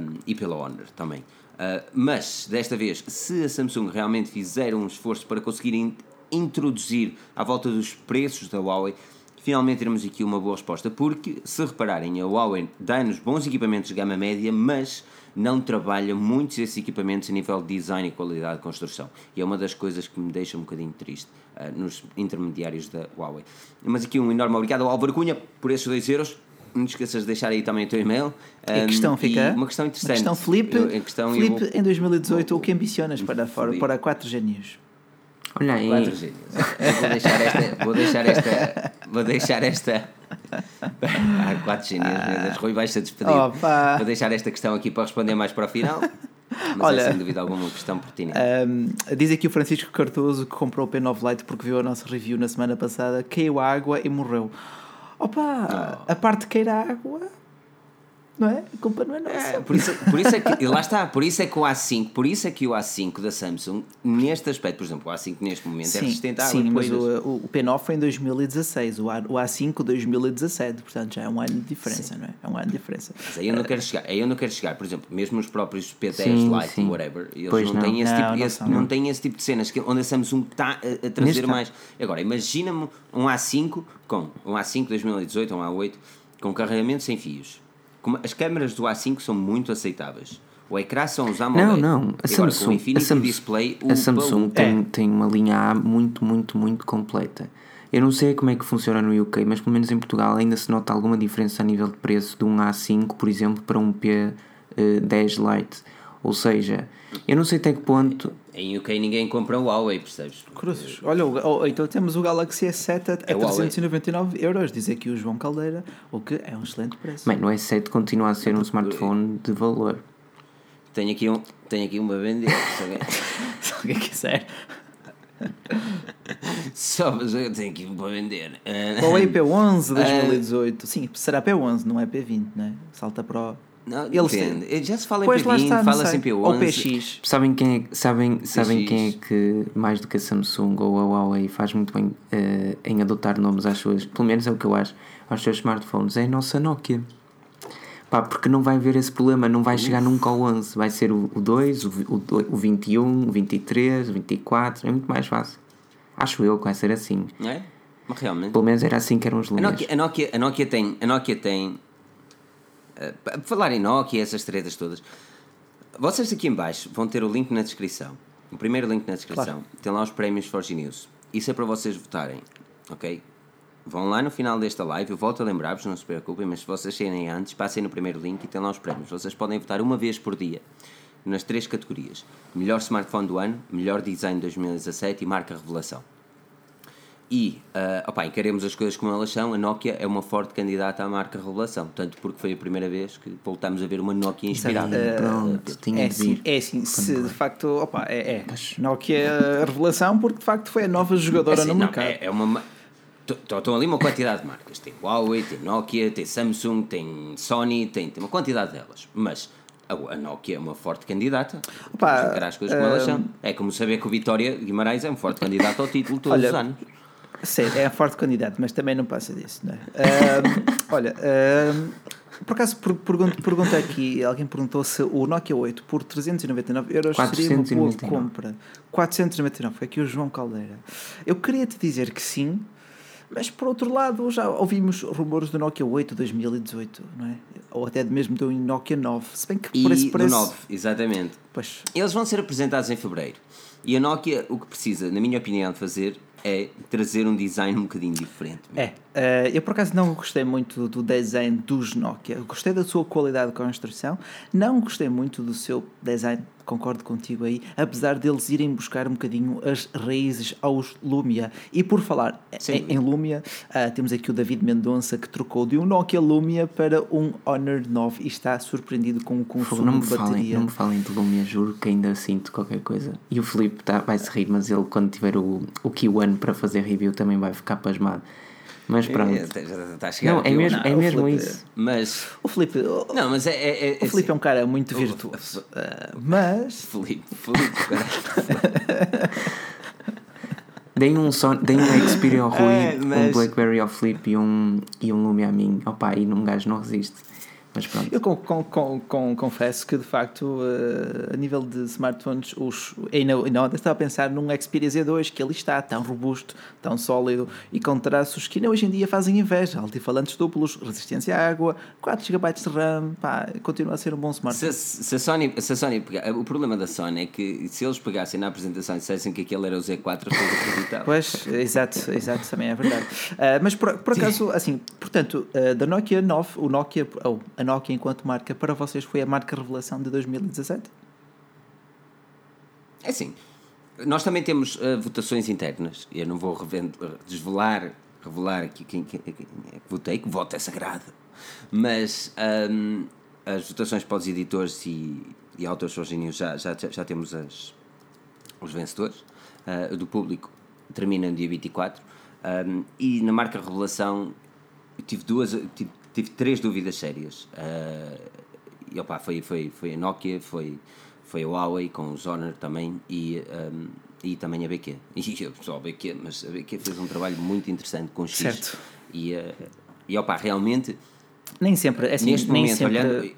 um, e pela Honor também. Uh, mas, desta vez, se a Samsung realmente fizer um esforço para conseguir in introduzir à volta dos preços da Huawei, finalmente teremos aqui uma boa resposta, porque se repararem, a Huawei dá-nos bons equipamentos de gama média, mas não trabalha muitos desses equipamentos a nível de design e qualidade de construção. E é uma das coisas que me deixa um bocadinho triste uh, nos intermediários da Huawei. Mas aqui um enorme obrigado ao Álvaro Cunha por esses 2 euros. Não te esqueças de deixar aí também o teu e-mail. Um, a questão fica. Uma questão interessante. A questão Felipe, eu, a questão Felipe vou, em 2018, vou, o que ambicionas para, para 4 genios? Olha aí. Quatro gênios. vou deixar esta. Vou deixar esta. Vou deixar esta. Ah, quatro ah. Rui, vais-se a despedir. Opa. Vou deixar esta questão aqui para responder mais para o final. Mas é, Olha, é sem dúvida alguma questão pertinente. Um, diz aqui o Francisco Cardoso que comprou o P9 Lite porque viu a nossa review na semana passada, caiu a água e morreu. Opa, oh. a parte que cair a água não é? A culpa não é nossa. É, por, isso, por isso é que, lá está, por isso é que o A5, por isso é que o A5 da Samsung, neste aspecto, por exemplo, o A5 neste momento é resistente à água sim mas o, o P9 foi em 2016, o, A, o A5 2017, portanto já é um ano de diferença, não é? É um ano de diferença. Mas aí eu não quero chegar, aí eu não quero chegar, por exemplo, mesmo os próprios P10 Sim, Lite sim. whatever, eles Pois não, não. têm esse Não, tipo, não esse- não não. têm esse tipo de cenas que, onde a Samsung está a, a trazer Neste mais. Agora, imagina-me um A5 com um A5 2018 ou um A8 com carregamento sem fios. As câmaras do A5 são muito aceitáveis. O ecrã são os AMOLED. Não, não. A agora, Samsung, a Samsung, Display, a Samsung tem, É. tem uma linha A muito, muito, muito completa. Eu não sei como é que funciona no UK, mas pelo menos em Portugal ainda se nota alguma diferença a nível de preço de um A5, por exemplo, para um P10 Lite. Ou seja, eu não sei até que ponto. Em UK ninguém compra o Huawei, percebes? Cruzes. Olha, o- o- então temos o Galaxy S7 a, É o Huawei. 399 euros, diz aqui o João Caldeira, o que é um excelente preço. Bem, no S7 continua a ser um smartphone de valor. Tenho aqui, um, tenho aqui uma vender. se alguém- Se alguém quiser. Só, mas eu tenho aqui um para vender. Huawei P11 2018. Sim, será P11, não é P20, né? Salta para o. Não, Eles depende. têm- Já se fala em Pois lá P20, está, não fala sei. em P11. Ou PX. Sabem quem é, sabem, sabem PX. quem é que, mais do que a Samsung ou a Huawei, faz muito bem eh, em adotar nomes às suas, pelo menos é o que eu acho, aos seus smartphones? É a nossa Nokia. Pá, porque não vai haver esse problema, não vai chegar nunca ao 11, vai ser o, o 2, o, o, o 21, o 23, o 24, é muito mais fácil. Acho eu que vai ser assim. Não é? Mas realmente. Pelo menos era assim que eram os A linhas. Nokia, a, Nokia, a Nokia tem. A Nokia tem para falar em Nokia, essas tretas todas. Vocês aqui em baixo vão ter o link na descrição. O primeiro link na descrição. Tem lá os prémios Forge News. Isso é para vocês votarem. Ok? Vão lá no final desta live, eu volto a lembrar-vos, não se preocupem, mas se vocês saírem antes, passem no primeiro link e tem lá os prémios. Vocês podem votar uma vez por dia nas três categorias: melhor smartphone do ano, melhor design 2017 e marca revelação. E, uh, opa, encaremos as coisas como elas são. A Nokia é uma forte candidata à marca revelação, tanto porque foi a primeira vez que voltamos a ver uma Nokia inspirada. Aí, pronto, tinha É de assim, é assim se de facto, opa, é, é. Nokia é a revelação porque de facto foi a nova jogadora Assim, no não, mercado. é, é uma. Estão ali uma quantidade de marcas. Tem Huawei, tem Nokia, tem Samsung, tem Sony, tem, tem uma quantidade delas. Mas a, Nokia é uma forte candidata. Opa, as coisas como elas hum, são. É como saber que o Vitória Guimarães é um forte candidato ao título todos Olha, os anos. Sério, é a forte candidato, mas também não passa disso, não é? Olha, por acaso per- pergunto, pergunta aqui, alguém perguntou se o Nokia 8 por 399 euros seria uma boa 499. compra. 499, foi aqui o João Caldeira. Eu queria te dizer que sim, mas por outro lado já ouvimos rumores do Nokia 8 2018, não é? Ou até mesmo do Nokia 9, se bem que E por esse do preço... 9, exatamente. Pois, Eles vão ser apresentados em fevereiro. E a Nokia, o que precisa, na minha opinião, de fazer é trazer um design um bocadinho diferente. É, eh, eu por acaso não gostei muito do design dos Nokia. Gostei da sua qualidade de construção, não gostei muito do seu design, concordo contigo aí, apesar deles irem buscar um bocadinho as raízes aos Lumia. E por falar em, Lumia, ah, temos aqui o David Mendonça que trocou de um Nokia Lumia para um Honor 9 e está surpreendido com o consumo não, me de falem, bateria. não me falem de Lumia, juro que ainda sinto qualquer coisa. E o Filipe tá, vai se rir, mas ele, quando tiver o, o Q1 para fazer review, também vai ficar pasmado. Mas pronto. É, está a chegar não, é o- mesmo, não, é mesmo Filipe- isso. Mas, O Felipe, o, não, mas é... é, é o Felipe é um cara muito virtuoso, ah, mas... Felipe, Felipe, cara. Deem um, son, deem um Xperia ao Rui, É, mas- um Blackberry ao Filipe e um, e um Lumia a mim. Opa, aí um gajo não resiste. Mas pronto. Eu com, com, com, confesso que de facto eh, a nível de smartphones os, ainda, ainda estava a pensar num Xperia Z2 que ali está tão robusto, tão sólido e com traços que ainda hoje em dia fazem inveja, altifalantes duplos, resistência à água, 4 GB de RAM, pá, continua a ser um bom smartphone. Se, se a Sony, se a Sony pegar, o problema da Sony é que se eles pegassem na apresentação e dissessem que aquele era o Z4, as pessoas acreditavam. Pois, exato, exato, também é verdade. Ah, mas por, por acaso, assim, portanto, ah, da Nokia 9, o Nokia, ou a Nokia enquanto marca, para vocês foi a marca revelação de 2017? É assim, nós também temos uh, votações internas. Eu não vou revend- desvelar, revelar aqui quem, quem, quem é que votei, que voto é sagrado. Mas hum, as votações para os editores e, e autores sozinhos já, já, já temos as, os vencedores. Uh, do público termina no dia 24. Um, e na marca Revelação tive duas, tive tive três dúvidas sérias. Uh, e opa, foi, foi, foi a Nokia, foi, foi a Huawei com os Honor também e, um, e também a BQ. E eu só a BQ, mas a BQ fez um trabalho muito interessante com o X. Certo. E, uh, e opa, realmente. Nem sempre, assim, neste nem momento, sempre... olhando.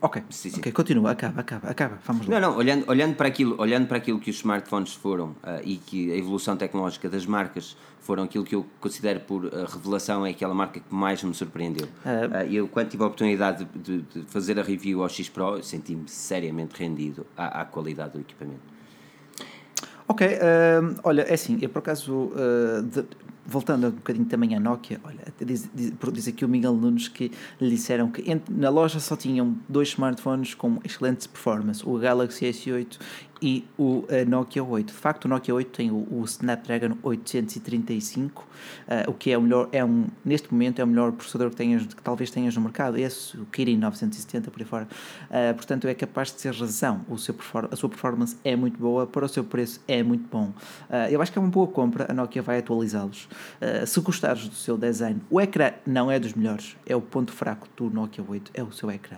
Ok, Sim, sim. ok, continua, acaba, acaba, acaba, vamos lá. Não, não, olhando, olhando, para aquilo, olhando para aquilo que os smartphones foram uh, e que a evolução tecnológica das marcas foram aquilo que eu considero por uh, revelação, é aquela marca que mais me surpreendeu. Uh, eu, quando tive a oportunidade de, de, de fazer a review ao X Pro, senti-me seriamente rendido à, à, qualidade do equipamento. Ok, olha, é assim, eu por acaso, de, voltando um bocadinho também à Nokia, olha, diz, diz, diz aqui o Miguel Nunes que lhe disseram que na loja só tinham dois smartphones com excelente performance, o Galaxy S8 e o Nokia 8. De facto, o Nokia 8 tem o, o Snapdragon 835, uh, o que é o melhor, é um, neste momento é o melhor processador que, tenhas, que talvez tenhas no mercado, esse, o Kirin 970 por aí fora. Uh, portanto, é capaz de ser razão. O seu a sua performance é muito boa, para o seu preço é muito bom. Uh, eu acho que é uma boa compra, a Nokia vai atualizá-los. Se gostares do seu design, o ecrã não é dos melhores, é o ponto fraco do Nokia 8, é o seu ecrã.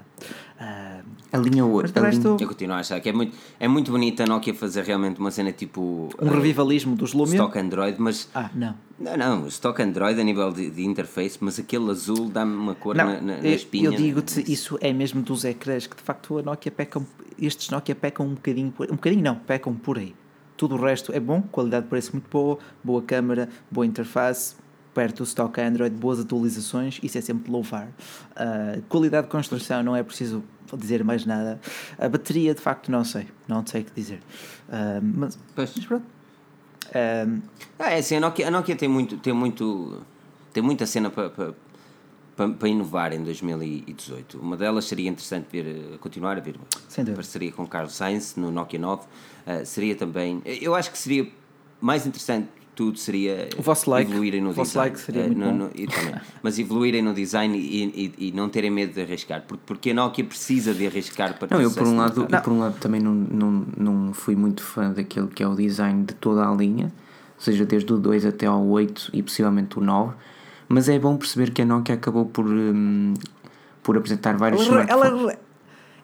a linha 8. Linha... Eu continuo a achar que é muito, é muito bonito bonita a Nokia fazer realmente uma cena tipo. Um uh, revivalismo dos Lumia? Stock Android, mas. Ah, não. Não, não, Stock Android a nível de, de interface, mas aquele azul dá-me uma cor não, na, na, na espinha. Eu digo-te, isso é mesmo dos ecrãs, que de facto a Nokia peca, estes Nokia pecam um bocadinho, um bocadinho não, pecam por aí. Tudo o resto é bom, qualidade de preço muito boa, boa câmera, boa interface, perto do stock Android, boas atualizações, isso é sempre de louvar. Uh, qualidade de construção, não é preciso dizer mais nada. A bateria, de facto, não sei, não sei o que dizer. Uh, mas, pois. mas pronto. Uh, ah, é assim, a Nokia, a Nokia tem, muito, tem, muito, tem muita cena para pa, pa, pa inovar em 2018. Uma delas seria interessante ver, continuar a ver Sem parceria com Carlos Sainz no Nokia 9. Uh, seria também, eu acho que seria mais interessante tudo seria o vosso like, evoluírem no design. Like seria muito no, no, mas evoluírem no design e, e, e, não terem medo de arriscar, porque, porque a Nokia precisa de arriscar para Não, eu por um lado, eu por um lado também não, não, não fui muito fã daquilo que é o design de toda a linha, ou seja, desde o 2 até ao 8 e possivelmente o 9, mas é bom perceber que a Nokia acabou por, hum, por apresentar vários ela, ela,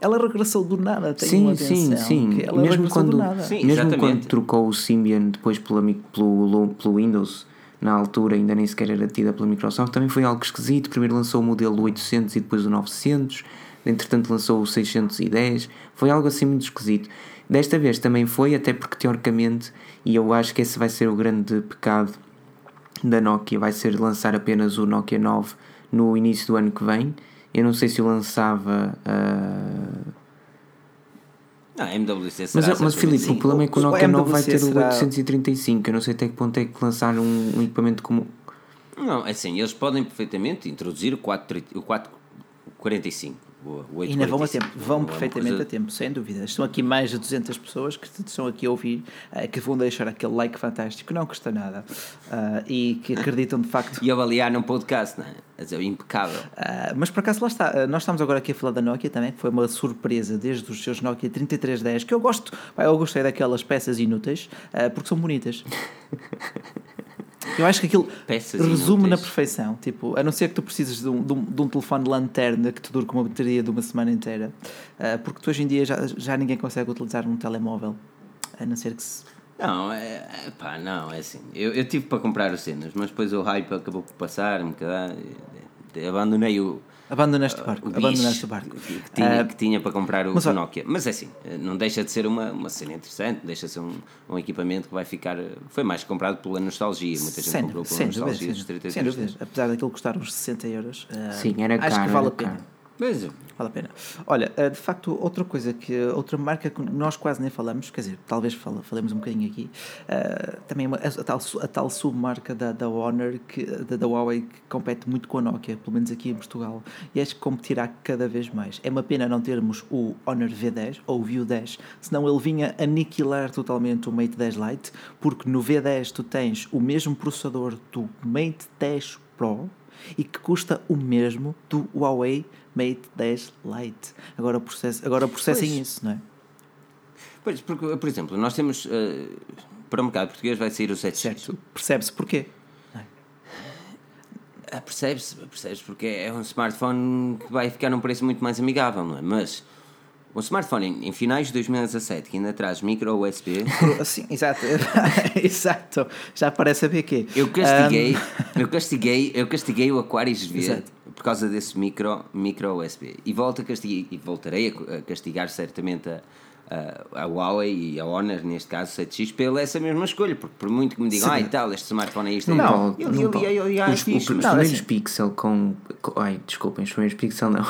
ela regressou do nada, tem sim, uma sim, sim. Ela mesmo quando, sim, mesmo exatamente. quando trocou o Symbian depois pela, pelo, pelo Windows, na altura ainda nem sequer era tida pela Microsoft, também foi algo esquisito. Primeiro lançou o modelo 800 e depois o 900, entretanto lançou o 610, foi algo assim muito esquisito. Desta vez também foi, até porque teoricamente, e eu acho que esse vai ser o grande pecado da Nokia, vai ser lançar apenas o Nokia 9 no início do ano que vem eu não sei se o lançava. Uh... Não, a MWC será Mas, mas Filipe, o problema é que o Nokia 9 vai ter será... o 835. Eu não sei até que ponto é que lançar um, um equipamento como. Não, é assim, eles podem perfeitamente introduzir o 445 o, ainda vão a tempo, vão perfeitamente coisa... a tempo, sem dúvida. Estão aqui mais de 200 pessoas que estão aqui a ouvir, uh, que vão deixar aquele like fantástico, não custa nada, uh, e que acreditam de facto. e avaliar num podcast, não é? é dizer, impecável. Uh, mas por acaso lá está, nós estamos agora aqui a falar da Nokia também, que foi uma surpresa desde os seus Nokia 3310, que eu gosto, eu gostei daquelas peças inúteis, porque são bonitas. Eu acho que aquilo Peças resume inúteis. na perfeição. Tipo, a não ser que tu precises de um, de um, de um telefone de lanterna que te dure com uma bateria de uma semana inteira. Uh, porque tu hoje em dia já, já ninguém consegue utilizar um telemóvel. A não ser que se. Não, é, é pá, não, é assim. Eu, eu tive para comprar os cenas, mas depois o hype acabou por passar, um bocadinho. Abandonei o, Abandonaste o barco. o abandonaste o barco. Que, que tinha, Uh, que tinha para comprar o, mas o Nokia. Mas é assim, não deixa de ser uma, uma cena interessante, deixa de ser um, um equipamento que vai ficar. Foi mais comprado pela nostalgia. Muita gente sem, comprou pela sem nostalgia sem, dos dúvida, 33 sem dúvida. Apesar daquilo custar uns 60 euros, uh, Sim, era acho caro, que vale a pena. caro. Mas, Vale a pena. Olha, uh, de facto, outra coisa que. Outra marca que nós quase nem falamos, quer dizer, talvez falemos um bocadinho aqui, uh, também uma, a, tal, a tal submarca da, da Honor, que, da, da Huawei, que compete muito com a Nokia, pelo menos aqui em Portugal, e acho que competirá cada vez mais. É uma pena não termos o Honor V10 ou o View 10, senão ele vinha aniquilar totalmente o Mate 10 Lite, porque no V10 tu tens o mesmo processador do Mate 10 Pro e que custa o mesmo do Huawei Mate 10 Lite. Agora, process, agora processem Pois. isso, não é? pois, porque, por exemplo, nós temos. eh, para o mercado português vai sair o 7 Certo? Percebe-se porquê. Ah, percebes, percebes, porque é um smartphone que vai ficar num preço muito mais amigável, não é? Mas o smartphone em, em finais de 2017 que ainda traz micro USB, Sim, exato. exato. Já parece a BQ. eu castiguei, eu castiguei, eu castiguei o Aquarius V Exato. Por causa desse micro, micro USB. E volto a castigar, e voltarei a, castigar certamente a, a, a Huawei e a Honor, neste caso 7X, pela essa mesma escolha, porque por muito que me digam, ah, e tal, este smartphone é isto, Não, e tal", pode, eu, não eu, pode. eu, eu, eu, os, fixe, os mas- primeiros assim- Pixel com, com- Ai, desculpem, os primeiros Pixel não.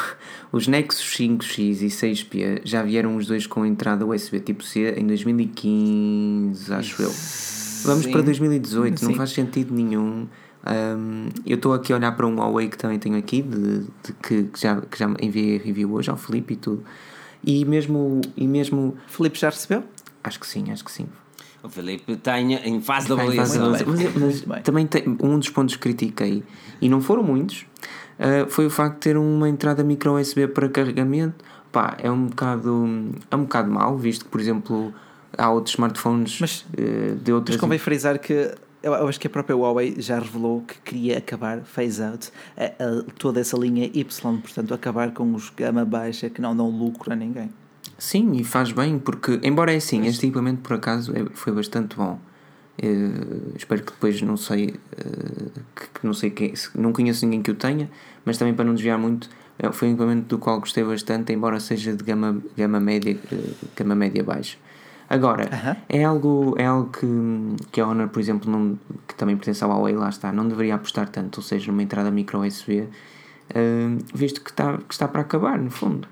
Os Nexus 5X e 6P já vieram os dois com entrada USB tipo C em 2015, acho eu. Vamos Sim. para 2018, não Sim. faz sentido nenhum. Hum, eu estou aqui a olhar para um Huawei que também tenho aqui, de, de que, que já, que já enviei review hoje ao Felipe e tudo. E mesmo, e mesmo. Felipe já recebeu? Acho que sim, acho que sim. O Filipe está em, em fase de avaliação. Mas, mas também tem, um dos pontos que critiquei, e não foram muitos, ah, foi o facto de ter uma entrada micro USB para carregamento. Pá, é um bocado, é um bocado mau, visto que, por exemplo, há outros smartphones Mas- eh, de outras. Mas convém frisar que eu acho que a própria Huawei já revelou que queria acabar, phase out, a- a- toda essa linha Y, portanto, acabar com os gama baixa que não dão lucro a ninguém. Sim, e faz bem, porque, embora é assim, este equipamento por acaso é- foi bastante bom. Eh, espero que depois não sei eh, que, que não sei quem, não conheço ninguém que o tenha, mas também para não desviar muito, eh, foi um equipamento do qual gostei bastante, embora seja de gama, gama média, eh, gama média baixa. Agora, é algo, é algo que, que a Honor, por exemplo, não, que também pertence ao Huawei, lá está, não deveria apostar tanto, ou seja, numa entrada micro USB, eh, visto que está, que está para acabar, no fundo.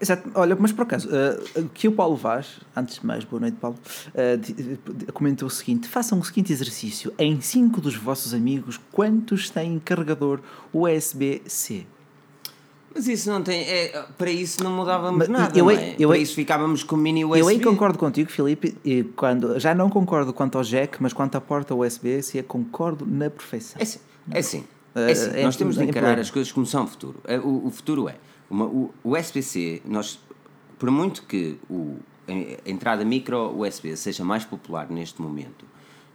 Exato, olha, mas por acaso, eh, que o Paulo Vaz, antes de mais, boa noite, Paulo, eh, di- di- comentou o seguinte: façam o seguinte exercício. Em 5 dos vossos amigos, quantos têm carregador USB-C? Mas isso não tem. É, para isso não mudávamos Mas nada. eu aí- é? eu para aí- isso ficávamos com mini USB. Eu aí concordo contigo, Filipe, e quando, já não concordo quanto ao jack, mas quanto à porta USB-C, concordo na perfeição. É assim. É assim. É assim. É, nós é- temos de é encarar as coisas como são o futuro. É, O, o futuro é. Uma, o, o USB-C, nós, por muito que o, a entrada micro USB seja mais popular neste momento,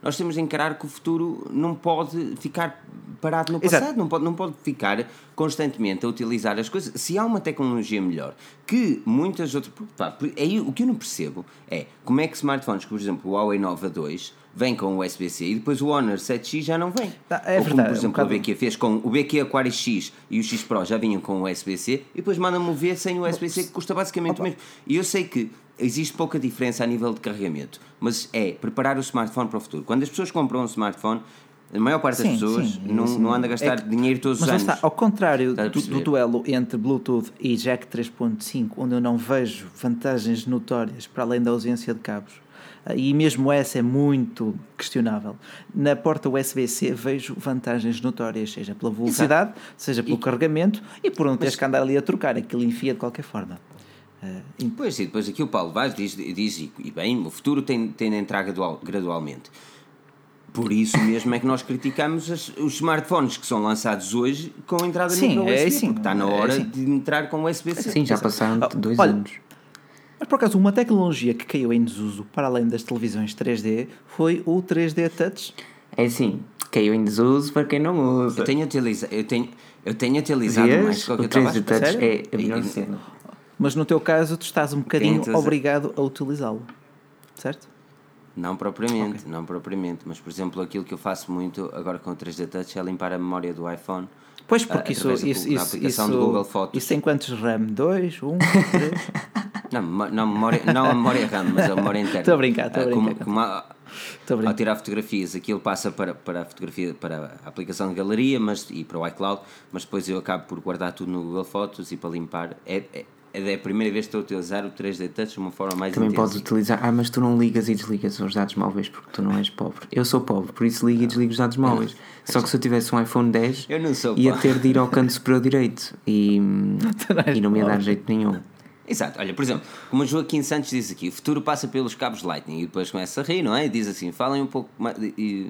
nós temos de encarar que o futuro não pode ficar parado no Exato. passado, não pode, não pode ficar constantemente a utilizar as coisas. Se há uma tecnologia melhor que muitas outras. Pá, aí, o que eu não percebo é como é que smartphones, como por exemplo o Huawei Nova 2, vem com o USB-C e depois o Honor 7X já não vem. Ah, é Ou como, verdade, é por um exemplo, bocado- o BQ fez com o BQ Aquarius X e o X Pro já vinham com o USB-C e depois mandam-me o V sem o USB-C que custa basicamente o mesmo. E eu sei que existe pouca diferença a nível de carregamento, mas é preparar o smartphone para o futuro. Quando as pessoas compram um smartphone, a maior parte das Sim, pessoas sim, não, sim. não anda a gastar É que- dinheiro todos os anos. está, ao contrário do, do duelo entre Bluetooth e Jack 3.5, onde eu não vejo vantagens notórias para além da ausência de cabos, ah, e mesmo essa é muito questionável, na porta USB-C vejo vantagens notórias, seja pela velocidade, seja pelo carregamento e por não teres que andar ali a trocar, aquilo enfia de qualquer forma. E- Pois, e depois aqui o Paulo Vaz diz, diz e- e bem, o futuro tem, tem de entrar gradual, gradualmente. Por isso mesmo é que nós criticamos as- os smartphones que são lançados hoje com entrada Sim, micro é USB, assim, porque está na é hora assim. de entrar com USB-C. Sim, já passaram Ah, dois olha, anos. Mas por acaso, uma tecnologia que caiu em desuso para além das televisões 3D foi o 3D Touch. É assim, caiu em desuso para quem não usa. Eu tenho utilizado, eu tenho, eu tenho utilizado mais do que O eu estava a 3D esperar. Touch é a melhor cena. Mas no teu caso, tu estás um bocadinho obrigado a utilizá-lo. Certo? Não propriamente, não propriamente, mas por exemplo aquilo que eu faço muito agora com o 3D Touch é limpar a memória do iPhone. Pois, porque Ah, isso, através da- isso, da isso, do Google Fotos. isso tem quantos RAM? 2, 1, 3? Não, memo- não, memória, não a memória RAM, mas a memória interna. Estou a brincar, estou a Ah, como- brincar. como a- Estou a brincar. Ao tirar fotografias, aquilo passa para, para a fotografia, para a aplicação de galeria mas, e para o iCloud, mas depois eu acabo por guardar tudo no Google Fotos e para limpar. É, é, é a primeira vez que estou a utilizar o 3D Touch de uma forma mais Também intensa. podes utilizar. Ah, mas tu não ligas e desligas os dados móveis porque tu não és pobre. Eu sou pobre, por isso ligo e desligo os dados móveis. Só que se eu tivesse um iPhone 10, Eu não sou ia pobre. ter de ir ao canto superior direito e, e não me ia dar jeito nenhum. Exato, olha, por exemplo, como o Joaquim Santos diz aqui, o futuro passa pelos cabos Lightning e depois começa a rir, não é? E diz assim: falem um pouco mais,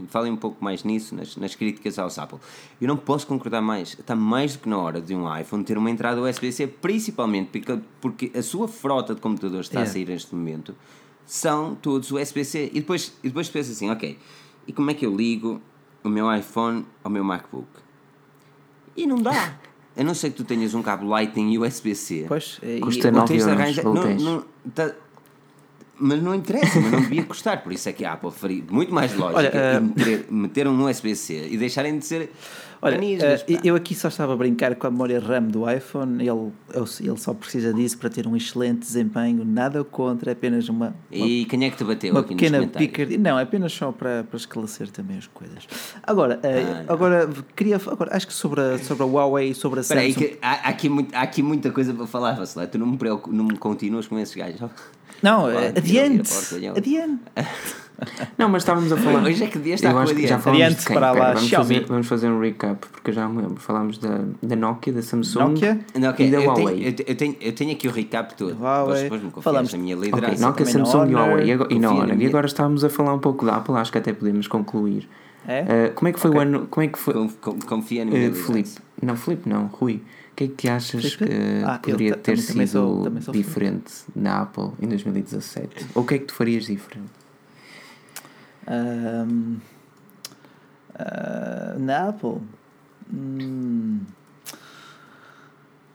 falem um pouco mais nisso nas, nas críticas aos Apple. Eu não posso concordar mais, está mais do que na hora de um iPhone ter uma entrada USB-C, principalmente porque, porque a sua frota de computadores está a É. sair neste momento, são todos USB-C. E depois, e depois pensa assim: ok, e como é que eu ligo o meu iPhone ao meu MacBook? E não dá. A não ser que tu tenhas um cabo Lightning USB-C. Pois, e- Custa Ou 9 tens de euros ou não- 10. não- tá- mas não interessa, mas não devia custar. Por isso é que a Apple faria muito mais lógica Olha, eh, em meter, um no USB-C e deixarem de ser Olha, eh, pá. eu aqui só estava a brincar com a memória RAM do iPhone, ele, ele só precisa disso para ter um excelente desempenho, nada contra, é apenas uma, uma, E quem é que te bateu uma aqui pequena picardia. Não, é apenas só para, para esclarecer também as coisas. Agora, eh, Ah, agora queria, agora, acho que sobre a, sobre a Huawei e sobre a Samsung. que há, há aqui muito- há aqui muita coisa para falar, Vacilar. Tu não me, preocup, não me continuas com esses gajos. Não, Vai, adiante, a porta, adiante. Não, mas estávamos a falar. Hoje é que estar eu com acho que já adiante. falámos para lá, vamos, fazer, vamos fazer um recap, porque eu já me lembro. Falámos da, da Nokia, da Samsung Nokia? E da eu, tenho, Huawei. eu, te- eu tenho, eu tenho aqui o recap todo. Huawei. Depois, depois me Falamos- na minha liderança. Nokia, também na Samsung e Honor, Huawei. E agora, e, na Honor. e agora estávamos a falar um pouco da Apple, acho que até podemos concluir. É? Uh, como é que foi o ano. Como é que foi. Confia na minha Uh. Filipe, não, Filipe não, Rui. O que é que achas que Ah, poderia ter sido sou- sou diferente na Apple em 2017? Ou o que é que tu farias diferente? Ahm, ah, na Apple. Hum,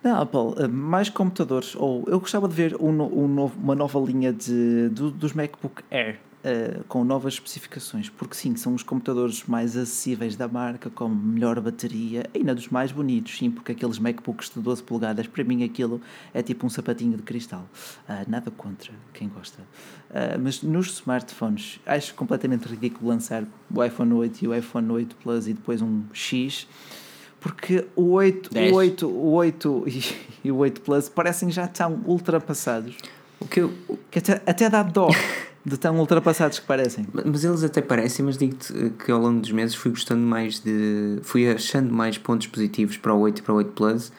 na Apple, ah, mais computadores. Ou eu gostava de ver um, um novo, uma nova linha de, do- dos MacBook Air. Ah, com novas especificações, porque sim, são os computadores mais acessíveis da marca, com melhor bateria, ainda dos mais bonitos, sim, porque aqueles MacBooks de 12 polegadas, para mim aquilo é tipo um sapatinho de cristal. Ah, nada contra quem gosta. Ah, mas nos smartphones, acho completamente ridículo lançar o iPhone 8 e o iPhone 8 Plus e depois um X, porque o 8, Dez. o 8, o 8 e, e o 8 Plus parecem já tão ultrapassados O que eu, que até, até dá dó de tão ultrapassados que parecem. Mas eles até parecem, mas digo-te que ao longo dos meses fui gostando mais de. fui achando mais pontos positivos para o 8 e para o 8 Plus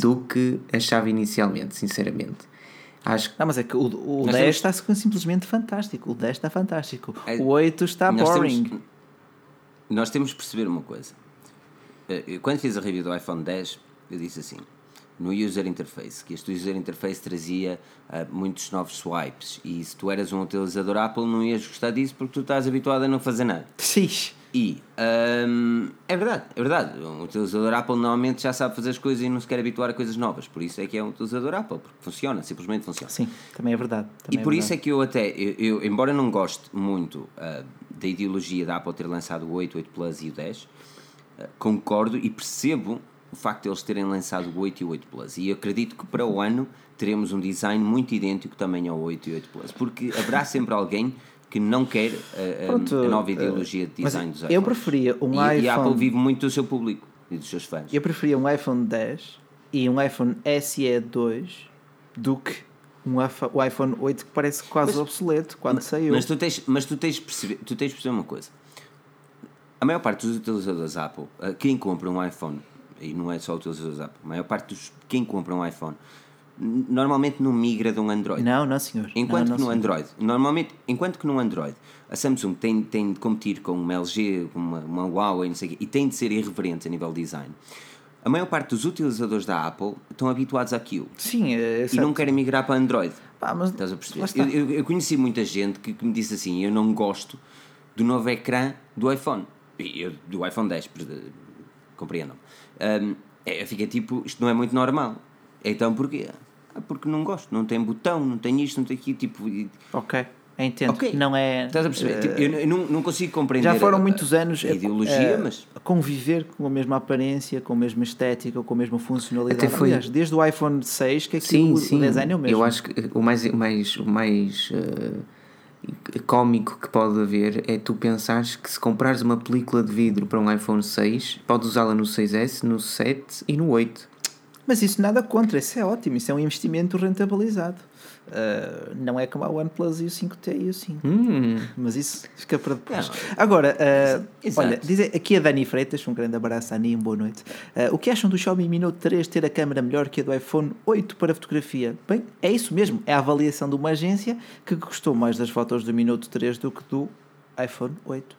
do que achava inicialmente, sinceramente. Acho que. Não, mas é que o, o Nós 10 temos- está simplesmente fantástico. O 10 está fantástico. É, O 8 está Nós boring. temos, nós temos de perceber uma coisa. Eh, eu, Quando fiz a review do iPhone 10, eu disse assim: no user interface, que este user interface trazia ah, muitos novos swipes e se tu eras um utilizador Apple não ias gostar disso porque tu estás habituado a não fazer nada. Sim. E ahm, é verdade, é verdade. Um utilizador Apple normalmente já sabe fazer as coisas e não se quer habituar a coisas novas. Por isso é que é um utilizador Apple, porque funciona, simplesmente funciona. Sim, também é verdade. E também por é isso é verdade. que eu até, eu, eu- embora não goste muito ah, da ideologia da Apple ter lançado o 8, 8 Plus e o 10, ah, concordo e percebo o facto de eles terem lançado o 8 e o 8 Plus. E eu acredito que para o ano teremos um design muito idêntico também ao 8 e 8 Plus, porque haverá sempre alguém que não quer ah, ah, Pronto, a nova ah, ideologia de mas design dos eu iPhones. preferia um e, E a Apple iPhone- vive muito do seu público e dos seus fãs. Eu preferia um iPhone 10 e um iPhone SE 2 do que um iPhone- o iPhone 8 que parece quase Mas- obsoleto quando saiu. Mas tu tens, mas tu tens de perceber, tu tens perceber uma coisa. A maior parte dos utilizadores Apple, eh, quem compra um iPhone, e não é só utilizadores Apple, a maior parte dos quem compra um iPhone, normalmente não migra de um Android. Não, não, senhor. Enquanto não, que não, no senhor. Android, normalmente, enquanto que no Android a Samsung tem, tem de competir com uma LG, com uma, uma Huawei, não sei quê, e tem de ser irreverente a nível design, a maior parte dos utilizadores da Apple estão habituados àquilo Sim, é, e não querem migrar para Android. Pá, mas Estás a perceber? Eu, eu- eu conheci muita gente que, que me disse assim: eu não gosto do novo ecrã do iPhone. Eu- do iPhone 10, per- compreendam. Um, é, eu fiquei tipo: isto não é muito normal. Então porquê? Ah, porque não gosto, não tem botão, não tem isto, não tem aquilo. Tipo, e- Ok, entendo. Ok. Não é. estás a perceber? eh, Tipo, eu, eu não, não consigo compreender. já foram a- muitos anos a eh, ideologia, eh, mas. a conviver com a mesma aparência, com a mesma estética, com a mesma funcionalidade. Até foi- Aliás, desde o iPhone 6 que Sim, aquilo, sim. o design é o mesmo. Eu acho que o mais, o mais, o mais eh, cómico que pode haver é tu pensares que se comprares uma película de vidro para um iPhone 6, podes usá-la no 6S, no 7 e no 8. Mas isso nada contra, isso é ótimo, isso é um investimento rentabilizado. Uh, não é como a OnePlus e o 5T e o 5. Hum, Mas isso fica para depois. Não. Agora, uh, olha, diz aqui a Dani Freitas, um grande abraço, Dani, uma boa noite. Uh, o que acham do Xiaomi Mi Note 3 ter a câmera melhor que a do iPhone 8 para fotografia? Bem, é isso mesmo, é a avaliação de uma agência que gostou mais das fotos do Mi Note 3 do que do iPhone 8.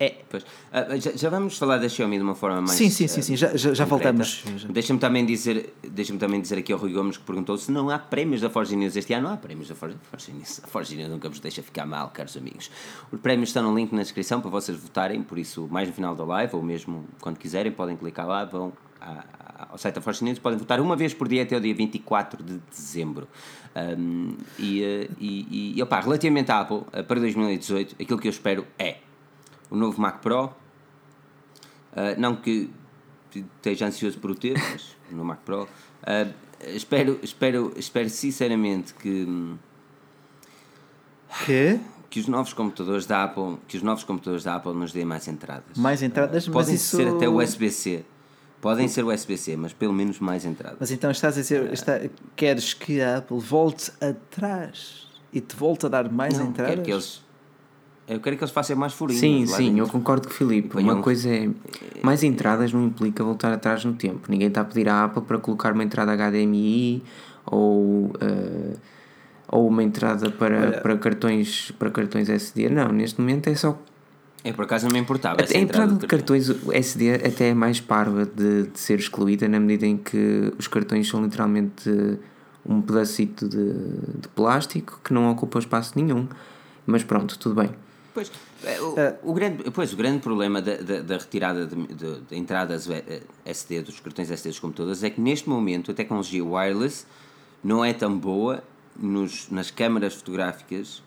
É. Pois. Ah, já, já vamos falar da Xiaomi de uma forma mais. Sim, sim, sim, ah, sim, já, já, já concreta. voltamos. Deixa-me também dizer, deixa também dizer aqui ao Rui Gomes que perguntou se não há prémios da Forge News este ano. Não há prémios da Forge, Forge News. A Forge News nunca vos deixa ficar mal, caros amigos. Os prémios estão no link na descrição para vocês votarem, por isso, mais no final da live ou mesmo quando quiserem, podem clicar lá, vão à- ao site da Forge News, podem votar uma vez por dia até o dia 24 de dezembro. Um, e, eh, e, e opá, relativamente à Apple, para 2018, aquilo que eu espero é o novo Mac Pro, Uh, não que esteja ansioso por o ter, mas no Mac Pro. Uh, espero, espero, espero sinceramente que, Que? que os novos computadores da Apple, que os novos computadores da Apple nos deem mais entradas. Mais entradas, Uh, podem isso- ser até USB-C. Podem ser USB-C, mas pelo menos mais entradas. Mas então estás a dizer, está, queres que a Apple volte atrás e te volte a dar mais não, entradas? quero que eles eu quero que eles façam mais furinhos. Sim, sim, eu concordo com o Filipe. Uma coisa é. Mais entradas não implica voltar atrás no tempo. Ninguém está a pedir à Apple para colocar uma entrada HDMI ou. eh, ou uma entrada para, para, cartões, para cartões SD. Não, neste momento é só. É por acaso não me importava. essa A entrada de cartão. cartões SD até é mais parva de, de ser excluída na medida em que os cartões são literalmente um pedacito de, de plástico que não ocupa espaço nenhum. Mas pronto, tudo bem. Pois, é, o, o grande, pois, o grande problema da, da, da retirada de, de, de entradas eh, SD, dos cartões SD dos computadores, é que neste momento a tecnologia wireless não é tão boa nos, nas câmaras fotográficas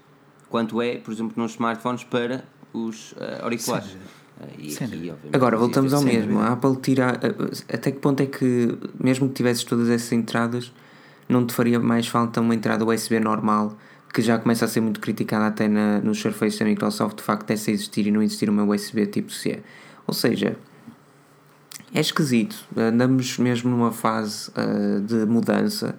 quanto é, por exemplo, nos smartphones para os eh, auriculares. Eh, Sem aqui, Agora, voltamos ao mesmo. A Apple tira. Até que ponto é que, mesmo que tivesses todas essas entradas, não te faria mais falta uma entrada USB normal, que já começa a ser muito criticada até na, nos Surface da Microsoft, o facto dessa existir e não existir uma USB tipo C. Ou seja, é esquisito. Andamos mesmo numa fase ah, de mudança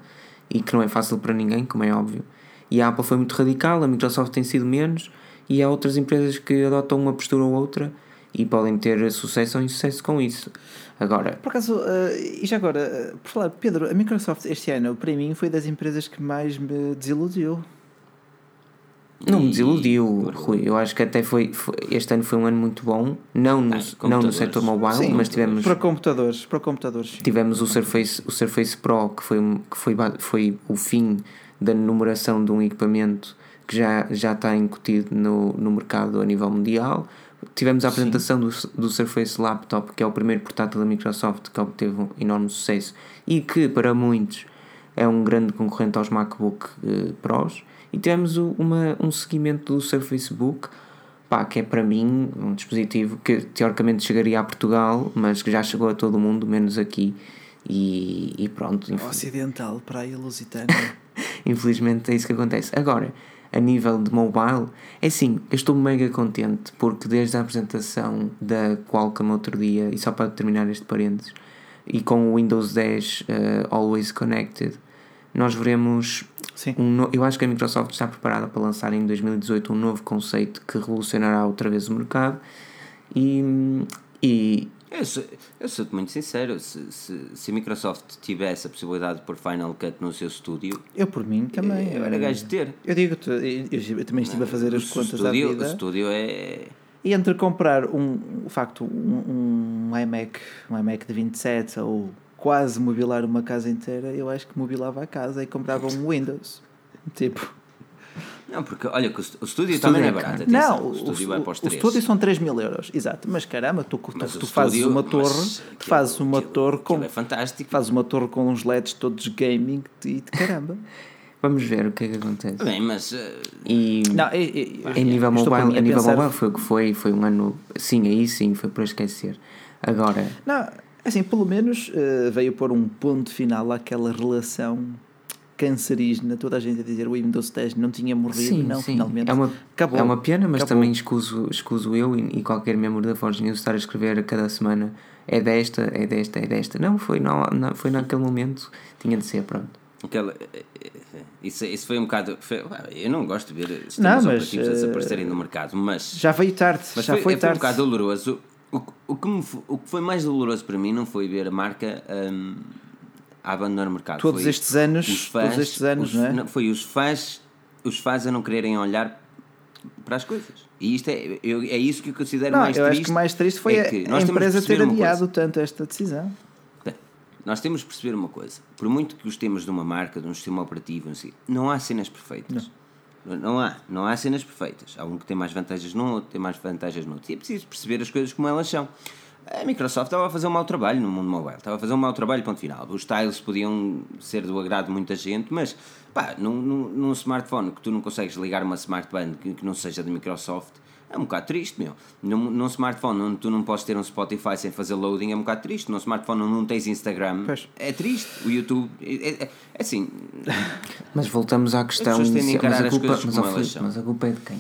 e que não é fácil para ninguém, como é óbvio. E a Apple foi muito radical, a Microsoft tem sido menos, e há outras empresas que adotam uma postura ou outra e podem ter sucesso ou insucesso com isso. Agora, Por acaso, eh, e já agora, eh, por falar, Pedro, a Microsoft este ano, para mim, foi das empresas que mais me desiludiu. Não me E- desiludiu, Rui. Eu acho que até foi, foi- este ano foi um ano muito bom, não no, Ah, não no setor mobile, Sim, mas tivemos Para computadores, para computadores. sim. Tivemos o Surface, o Surface Pro, que foi, que foi, foi o fim da numeração de um equipamento que já, já está incutido no, no mercado a nível mundial. Tivemos a apresentação do, do Surface Laptop, que é o primeiro portátil da Microsoft que obteve um enorme sucesso e que, para muitos, é um grande concorrente aos MacBook eh, Pros. E tivemos uma, um seguimento do Surface Book, pá, que é para mim um dispositivo que teoricamente chegaria a Portugal, mas que já chegou a todo o mundo, menos aqui. E, e pronto, inf- Ocidental, Praia Lusitânia. infelizmente é isso que acontece. Agora, a nível de mobile, é assim, eu estou mega contente porque desde a apresentação da Qualcomm outro dia, e só para terminar este parênteses, e com o Windows 10 eh, Always Connected, nós veremos Sim. um no- eu acho que a Microsoft está preparada para lançar em 2018 um novo conceito que revolucionará outra vez o mercado e, e Eu sou, eu sou muito sincero, se, se, se a Microsoft tivesse a possibilidade de pôr Final Cut no seu estúdio, Eu, por mim, também. eu era gajo de ter. Eu digo-te, eu, eu também estive a fazer as O contas da estúdio, o vida. estúdio é. E entre comprar um, de facto, um, um iMac, um iMac de 27 ou quase mobilar uma casa inteira, eu acho que mobilava a casa e comprava um Windows. Tipo, Não, porque olha que o, est- o estúdio Estúdio também não é é barato. não, o estúdio o, vai para os o 3. estúdio são 3 mil euros, exato, mas caramba, tu, tu, Mas tu o fazes estúdio- uma torre, tu fazes uma aquilo- torre com. é fantástico. Fazes uma torre com uns LEDs todos gaming e de caramba. vamos ver o que é que acontece. Bem, mas. eh, E Não, é- é- em nível mobile, mim a nível pensar- mobile foi o que foi, foi um ano, sim, aí sim, foi para esquecer. Agora, Não, assim, pelo menos eh, veio pôr um ponto final àquela relação cancerígena, toda a gente a dizer o Windows 10 não tinha morrido, sim, não, sim, finalmente. é uma, acabou. é uma pena, mas Acabou. também escuso, escuso eu e, e qualquer membro da Forge News estar a escrever a cada semana é desta, é desta, é desta. Não, foi, não, não, foi naquele momento, tinha de ser, pronto. aquela, eh, eh, isso, isso foi um bocado. foi- eu não gosto de ver Não, sistemas mas, operativos a eh, desaparecerem no mercado, mas. Já veio tarde, Mas já foi, foi, foi um tarde. bocado doloroso. O, que- o, que me o que foi mais doloroso para mim não foi ver a marca hum, a abandonar o mercado. Todos foi estes anos- os fãs- todos estes anos, os- não é? Foi os fãs, os fãs a não quererem olhar para as coisas. E isto é, eu, é isso que eu considero Não, mais eu triste. acho que mais triste foi é a- que a, empresa ter adiado tanto esta decisão. Bem, nós temos de perceber uma coisa. Por muito que gostemos de uma marca, de um sistema operativo, não, não há cenas perfeitas. Não. Não há. Não há cenas perfeitas. Há um que tem mais vantagens num, outro tem mais vantagens no outro. E é preciso perceber as coisas como elas são. A Microsoft estava a fazer um mau trabalho no mundo mobile. Estava a fazer um mau trabalho, ponto final. Os tiles podiam ser do agrado de muita gente, mas pá, num, num, num smartphone que tu não consegues ligar uma smartband que, que não seja da Microsoft, é um bocado triste, meu. Num, num smartphone onde tu não podes ter um Spotify sem fazer loading é um bocado triste. Num smartphone onde não tens Instagram Pois. é triste. O YouTube é, é- é assim. Mas voltamos à questão a inicial. Mas a, as culpa, mas, como ó, elas Filipe, são. mas a culpa é de quem?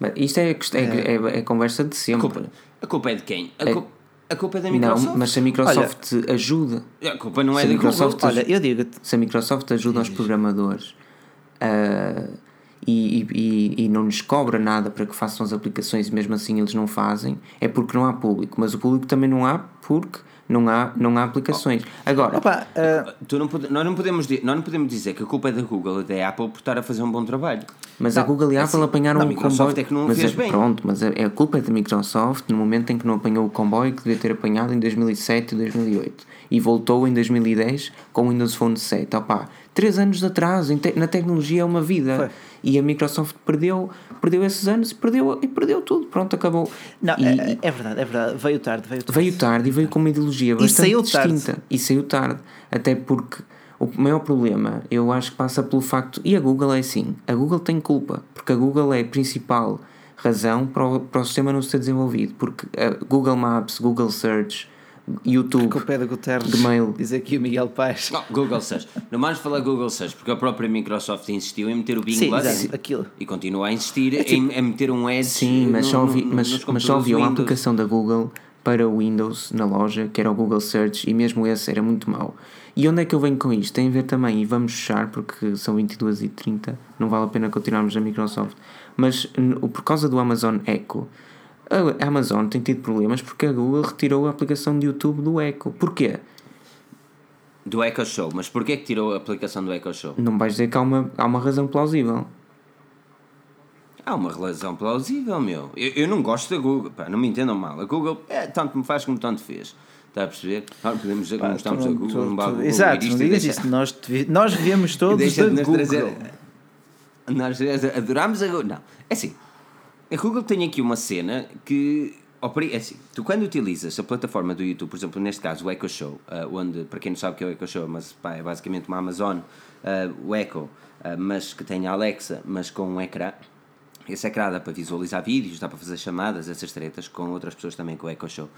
Mas Isto é, a é, é, é conversa de A sempre. culpa, a culpa é de quem? A, É- culpa, a culpa é da Microsoft. Não, mas se a Microsoft ajuda, A culpa não é a da Microsoft- Google. Olha, eu digo-te, se a Microsoft ajuda os programadores ah, e, e, e não lhes cobra nada para que façam as aplicações e mesmo assim eles não fazem, é porque não há público. Mas o público também não há porque não há, não há aplicações. Agora, opa, ah, Tu não pode- nós, não podemos, nós não podemos dizer que a culpa é da Google e da Apple por estar a fazer um bom trabalho. Mas a Google e a Apple assim, apanharam não, a o Microsoft comboio. é que não mas fez é- bem. Pronto, mas a, a culpa é da Microsoft no momento em que não apanhou o comboio que devia ter apanhado em 2007 e 2008 e voltou em 2010 com o Windows Phone 7. Opá, três anos de atraso em te- na tecnologia é uma vida. Foi. E a Microsoft perdeu, perdeu esses anos e perdeu, e perdeu tudo. Pronto, acabou. não, E- é, é verdade, é verdade. Veio tarde, veio tarde. Veio tarde e veio com uma ideologia bastante saiu tarde. distinta. E saiu tarde. Até porque o maior problema, eu acho que passa pelo facto. E a Google é assim: a Google tem culpa, porque a Google é a principal razão para o, para o sistema não ser desenvolvido. Porque a Google Maps, Google Search, YouTube, Com o pé de Guterres, De mail. diz aqui o Miguel Paes. Não, Google Search. Não vamos falar Google Search, porque a própria Microsoft insistiu em meter o Bing Sim, exato, aquilo. E continua a insistir em, em meter um Edge Sim, mas no- só, vi, no- mas, nos mas só computadores Windows. aplicação da Google para o Windows na loja, que era o Google Search, e mesmo esse era muito mau. E onde é que eu venho com isto? Tem a ver também, e vamos fechar, porque são 22 e 30 não vale a pena continuarmos na Microsoft. Mas por causa do Amazon Echo, a Amazon tem tido problemas porque a Google retirou a aplicação de YouTube do Echo. Porquê? Do Echo Show. Mas porquê que tirou a aplicação do Echo Show? Não vais dizer que há uma, há uma razão plausível. Há uma relação plausível, meu. Eu, eu não gosto da Google, pá, não me entendam mal. A Google é, tanto me faz como tanto fez. Está a perceber? Podemos dizer que não gostamos da Tu- Google, não Google Exato, não isto digas deixa- isso. Nós, nós viemos todos da Google. trazer. Nós adoramos a Google. Não, é assim. A Google tem aqui uma cena que. É assim, tu quando utilizas a plataforma do YouTube, por exemplo, neste caso o Echo Show, ah, onde, para quem não sabe o que é o Echo Show, mas pá, é basicamente uma Amazon, ah, o Echo, ah, mas que tem a Alexa, mas com um ecrã. Esse ecrã dá para visualizar vídeos, dá para fazer chamadas, essas tretas, com outras pessoas também com o Echo Show.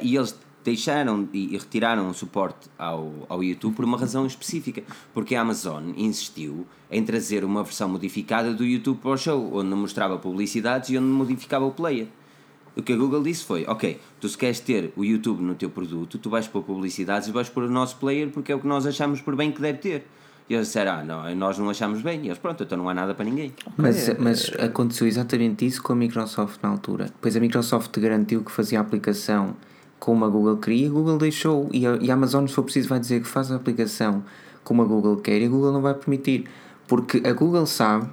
E eles deixaram e retiraram o suporte ao, ao YouTube por uma razão específica, porque a Amazon insistiu em trazer uma versão modificada do YouTube para o show, onde não mostrava publicidades e onde modificava o player. O que a Google disse foi: Ok, tu se queres ter o YouTube no teu produto, tu vais pôr publicidades e vais pôr o nosso player porque é o que nós achamos por bem que deve ter. E eles disseram: Ah, não, nós não achamos bem. E eles: Pronto, então não há nada para ninguém. Mas, mas aconteceu exatamente isso com a Microsoft na altura. Pois a Microsoft garantiu que fazia a aplicação como a Google queria, a Google deixou. E a, e a Amazon, se for preciso, vai dizer que faz a aplicação como a Google quer e a Google não vai permitir. Porque a Google sabe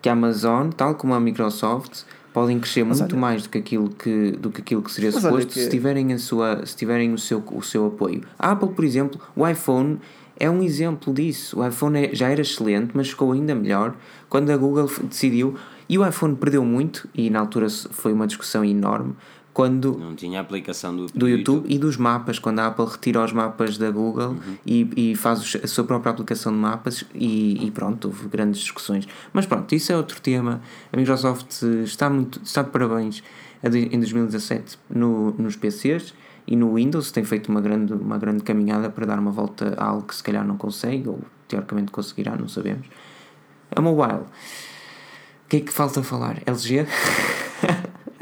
que a Amazon, tal como a Microsoft, podem crescer muito olha- mais do que aquilo que, do que, aquilo que seria Mas suposto que- se tiverem, a sua, se tiverem o, seu, o seu apoio. A Apple, por exemplo, o iPhone é um exemplo disso. O iPhone é- já era excelente, mas ficou ainda melhor quando a Google decidiu. E o iPhone perdeu muito, e na altura foi uma discussão enorme, quando Não tinha aplicação do, do YouTube e dos mapas, quando a Apple retira os mapas da Google e, e faz a sua própria aplicação de mapas e, e pronto, houve grandes discussões. Mas pronto, isso é outro tema. A Microsoft está, muito, está de parabéns em 2017 no, nos PCs e no Windows tem feito uma grande, uma grande caminhada para dar uma volta a algo que se calhar não consegue, ou teoricamente conseguirá, não sabemos. A mobile. O que é que falta falar? LG?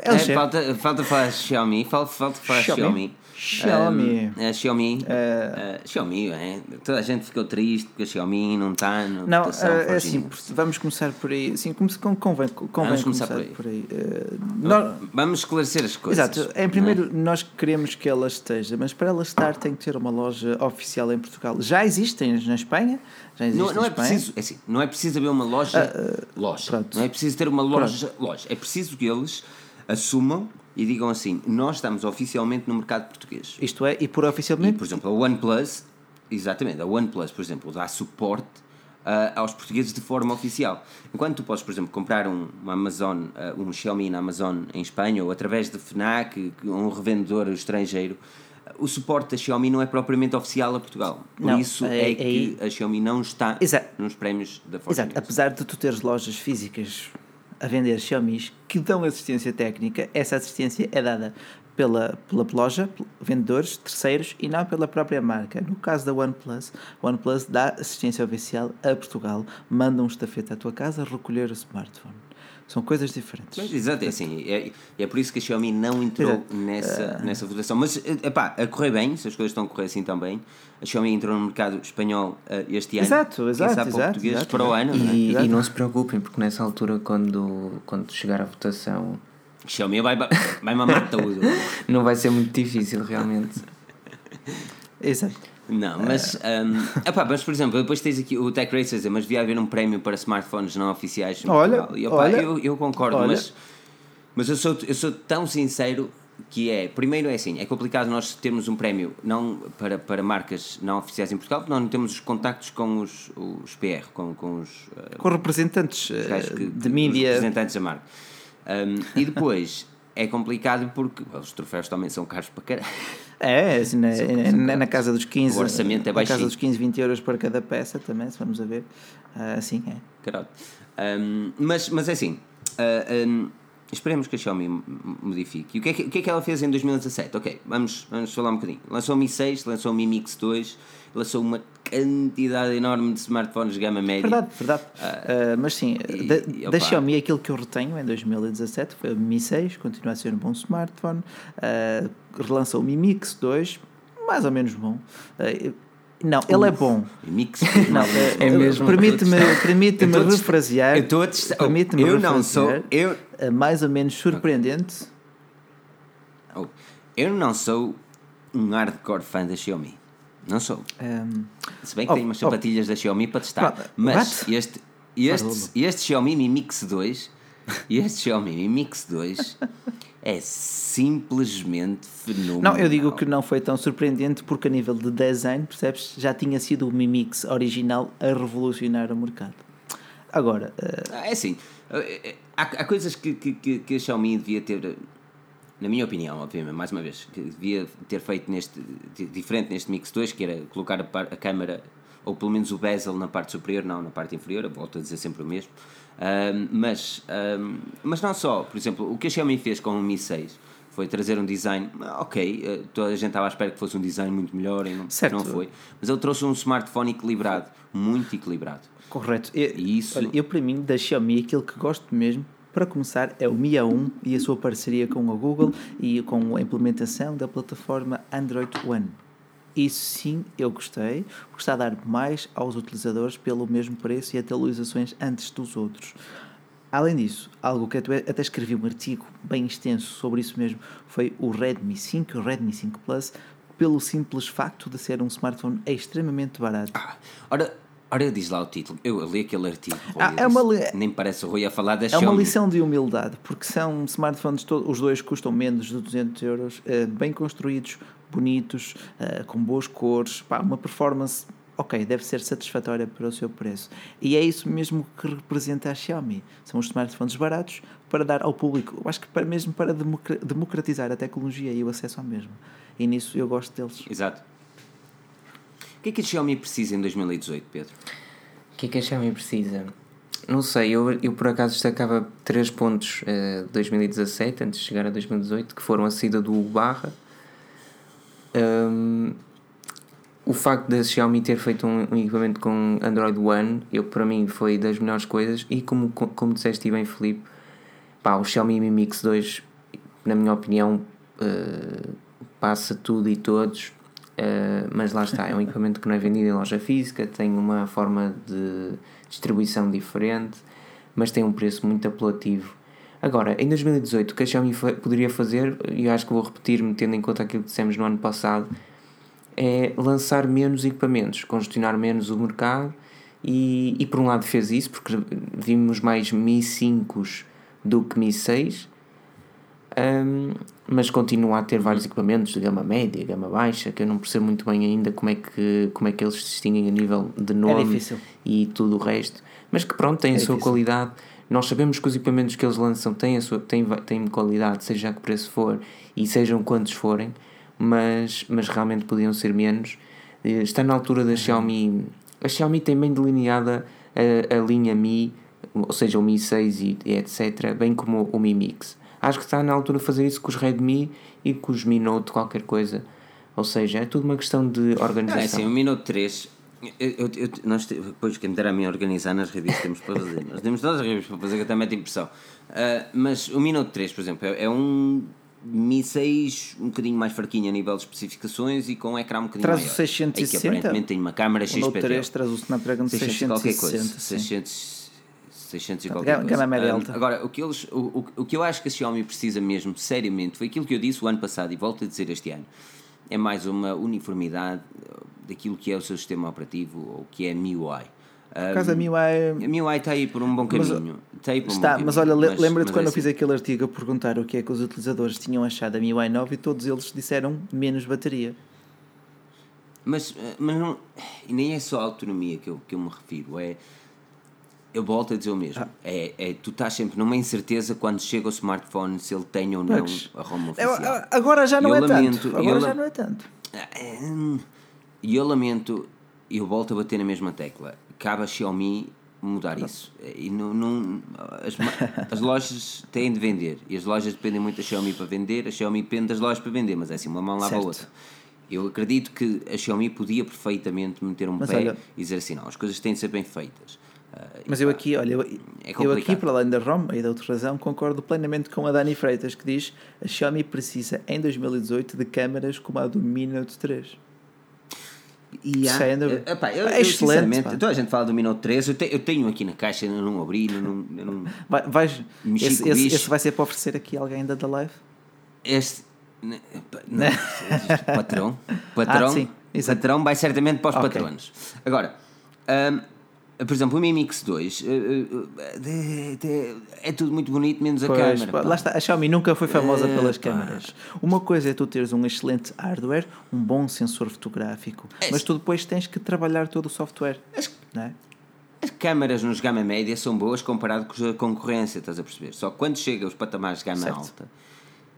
É, LG. falta, falta falar Xiaomi, falta, falta falar Xiaomi. Xiaomi. Xiaomi. Um, a Xiaomi, Eh, uh, Xiaomi, é, toda a gente ficou triste porque a Xiaomi não está Não, eh, é assim, vamos começar por aí. Sim, come- com- convém, convém Vamos começar, começar por aí. Eh, nós- Vamos esclarecer as coisas. Exato, em não é? primeiro nós queremos que ela esteja, mas para ela estar tem que ter uma loja oficial em Portugal. Já existem na Espanha, já existem Não, não é Espanha. preciso, é assim, não é preciso haver uma loja, loja. Ah, pronto. Não é preciso ter uma loja, loja. É preciso que eles assumam e digam assim: nós estamos oficialmente no mercado português. Isto é, e por E, oficialmente. por exemplo, a OnePlus, exatamente, a OnePlus, por exemplo, dá suporte ah, aos portugueses de forma oficial. Enquanto tu podes, por exemplo, comprar um, uma Amazon, ah, um Xiaomi na Amazon em Espanha ou através de FNAC, um revendedor estrangeiro, o suporte da Xiaomi não é propriamente oficial a Portugal. Por Não, isso é- é, que a Xiaomi não está Exato. nos prémios da Fortune. Exato, apesar de tu teres lojas físicas a vender Xiaomi que dão assistência técnica, essa assistência é dada pela, pela loja, vendedores, terceiros e não pela própria marca. No caso da OnePlus, a OnePlus dá assistência oficial a Portugal, manda um estafeta à tua casa recolher o smartphone. São coisas diferentes. Mas, exato, é assim. É, é por isso que a Xiaomi não entrou Exato. Ah. nessa, nessa votação. Mas, epá, a correr bem, se as coisas estão a correr assim também. A Xiaomi entrou no mercado espanhol eh, este ano. Exato, exato, sabe para o exato, português exato, para o ano, não é? E, Exato. e não se preocupem, porque nessa altura, quando, quando chegar a votação, Xiaomi vai, vai mamar tudo. não vai ser muito difícil realmente. Exato. Não, mas, um, epá, mas por exemplo, depois tens aqui o Tech a dizer, mas devia haver um prémio para smartphones não oficiais. Olha. E, epá, olha, eu, eu concordo, olha. mas, mas eu, sou, eu sou tão sincero que é, primeiro é assim, é complicado nós termos um prémio não para, para marcas não oficiais em Portugal, porque nós não temos os contactos com os, os PR, com, com os, Com representantes os que- de mídia. representantes da marca. Um, e depois é complicado porque os troféus também são caros para caralho. É, assim, na, na, na casa dos 15. O orçamento é Na casa dos 15, 20 euros para cada peça também, se vamos a ver. Ah, Assim é. Caralho. Um, mas, mas é assim, uh, um, esperemos que a Xiaomi modifique. E o que, é que, o que é que ela fez em 2017? Ok, vamos, vamos falar um bocadinho. Lançou o Mi 6, lançou o Mi Mix 2, lançou uma quantidade enorme de smartphones de gama média. Verdade, verdade. Ah, mas sim, e- da, e, da. Xiaomi, aquilo que eu retenho em 2017 foi o Mi 6, continua a ser um bom smartphone. Relançou o Mi Mix 2, mais ou menos bom. Ah, não, ele é bom. Mi Mix Não, É mesmo. Permite-me permite refrasear. eu tô a Permite-me eu não sou- eu- mais ou menos surpreendente. Oh, eu não sou um hardcore fã da Xiaomi. Não sou. Ahm, Se bem que Oh, tenho umas oh. sapatilhas da Xiaomi para testar. Mas what? este, este, este Xiaomi Mi Mix 2, este Xiaomi Mi Mix 2 é simplesmente fenomenal. Não, eu digo que não foi tão surpreendente porque a nível de design, percebes, já tinha sido o Mi Mix original a revolucionar o mercado. Agora, eh, Ah, É assim, eh, há, há coisas que, que, que, que a Xiaomi devia ter, na minha opinião, obviamente, mais uma vez, que devia ter feito neste, di- diferente neste Mix 2, que era colocar a, a câmera, ou pelo menos o bezel na parte superior, não na parte inferior, volto a dizer sempre o mesmo. Ahm, mas, ahm, mas não só, por exemplo, o que a Xiaomi fez com o Mi 6 foi trazer um design, ok, eh, toda a gente estava à espera que fosse um design muito melhor e não, Certo. não foi, mas ele trouxe um smartphone equilibrado, muito equilibrado. correto. Eu, E isso- olha, eu, para mim, da Xiaomi, aquilo que gosto mesmo, para começar, é o Mi A1 e a sua parceria com a Google e com a implementação da plataforma Android One. Isso sim, eu gostei, porque está a dar mais aos utilizadores pelo mesmo preço e atualizações antes dos outros. Além disso, algo que até escrevi um artigo bem extenso sobre isso mesmo foi o Redmi 5 e o Redmi 5 Plus, pelo simples facto de ser um smartphone extremamente barato. Ah, ora, ora diz lá o título. Eu li aquele artigo. Ah, é disse, li- Nem parece o Rui a falar da É Xiaomi. uma lição de humildade, porque são smartphones, to- os dois custam menos de 200 euros, eh, bem construídos, bonitos, eh, com boas cores, pá, uma performance, ok, deve ser satisfatória para o seu preço. E é isso mesmo que representa a Xiaomi. São os smartphones baratos para dar ao público, eu acho que para, mesmo para democra- democratizar a tecnologia e o acesso ao mesmo. E nisso eu gosto deles. Exato. O que é que a Xiaomi precisa em 2018, Pedro? O que é que a Xiaomi precisa? Não sei, eu, eu por acaso destacava três pontos de 2017, antes de chegar a 2018, que foram a saída do Barra, Hum, o facto da Xiaomi ter feito um, um equipamento com Android One, eu para mim foi das melhores coisas, e como, como disseste bem, Felipe, pá, o Xiaomi Mi Mix 2, na minha opinião, eh, passa tudo e todos, eh, mas lá está, é um equipamento que não é vendido em loja física, tem uma forma de distribuição diferente, mas tem um preço muito apelativo. Agora, em 2018, o que a Xiaomi poderia fazer, e acho que vou repetir-me tendo em conta aquilo que dissemos no ano passado, é lançar menos equipamentos, congestionar menos o mercado e, e por um lado fez isso, porque vimos mais Mi 5 do que Mi 6, Um, mas continua a ter vários equipamentos de gama média, gama baixa, que eu não percebo muito bem ainda como é que, como é que eles se distinguem a nível de nome difícil. e tudo o resto, mas que pronto, têm a sua difícil. qualidade. Nós sabemos que os equipamentos que eles lançam têm, a sua, têm, têm qualidade, seja a que preço for e sejam quantos forem, mas, mas realmente podiam ser menos. Eh, Está na altura da Xiaomi. A Xiaomi tem bem delineada a, a linha Mi, ou seja, o Mi 6 e, e etc., bem como o Mi Mix. Acho que está na altura de fazer isso com os Redmi e com os Mi Note, qualquer coisa. Ou seja, é tudo uma questão de Não, é organização. assim, o minuto 3. Eu, eu, eu- nós, depois, quem me dera a mim organizar nas revistas, temos para fazer. Nós temos todas as revistas para fazer, que até mete impressão. Ah, mas o minuto 3, por exemplo, é, é um Mi 6 um bocadinho mais fraquinho a nível de especificações e com um ecrã um bocadinho Traz o maior. 660? Aí que aparentemente tem uma câmera O Note XPTO. 3 traz o Snapdragon 600 e qualquer coisa. 660. Sim. 600, 600 e Gama- qualquer coisa. média Um, alta. Agora, o que, eles, o, o, o que eu acho que a Xiaomi precisa mesmo, seriamente, foi aquilo que eu disse o ano passado e volto a dizer este ano. É mais uma uniformidade daquilo que é o seu sistema operativo ou que é a MIUI. Por acaso a MIUI A MIUI está aí por um bom Mas, caminho. está aí por um Está, bom mas caminho, olha, le- lembra-te mas quando é eu fiz assim. aquele artigo a perguntar o que é que os utilizadores tinham achado da MIUI 9 e todos eles disseram menos bateria. Mas, eh, mas não, nem é só a autonomia que eu, que eu me refiro, é. Eu volto a dizer o mesmo. Ah. É, é, tu estás sempre numa incerteza quando chega o smartphone se ele tem ou não a ROM oficial. eu- agora já não Eu é lamento, tanto. Agora la- já não é tanto. E eu lamento, eu volto a bater na mesma tecla. Cabe a Xiaomi mudar isso. E não, não- as, as lojas têm de vender. E as lojas dependem muito da Xiaomi para vender. A Xiaomi depende das lojas para vender, mas é assim, uma mão lava a outra. Eu acredito que a Xiaomi podia perfeitamente meter um Mas pé olha- e dizer assim: não, as coisas têm de ser bem feitas. Ah, Mas eu aqui, olha, eu, é eu aqui, para além da ROM e da outra razão, concordo plenamente com a Dani Freitas, que diz a Xiaomi precisa, em 2018, de câmaras como a do Mi Note 3. E há, dúvida. eh, epá, eu, É eu, excelente, toda a gente fala do Mi Note 3, eu, te- eu tenho aqui na caixa, eu não abri, eu não, eu não, Vai, vais, esse, esse, esse vai ser para oferecer aqui alguém da da live? Este. ne- pa- Não, patrão. Patrão, Ah, sim, patrão vai certamente para os Ok. patronos. Agora, hum, por exemplo, o Mi Mix 2 eh, eh, de- de- é tudo muito bonito, menos a Pois, câmera. pá, lá está, a Xiaomi nunca foi famosa Eh, pelas pá. câmaras. Uma coisa é tu teres um excelente hardware, um bom sensor fotográfico, mas tu depois tens que trabalhar todo o software. As, Não é? as câmaras nos gama média são boas comparado com a concorrência, estás a perceber? Só que quando chega aos patamares de gama Certo. alta,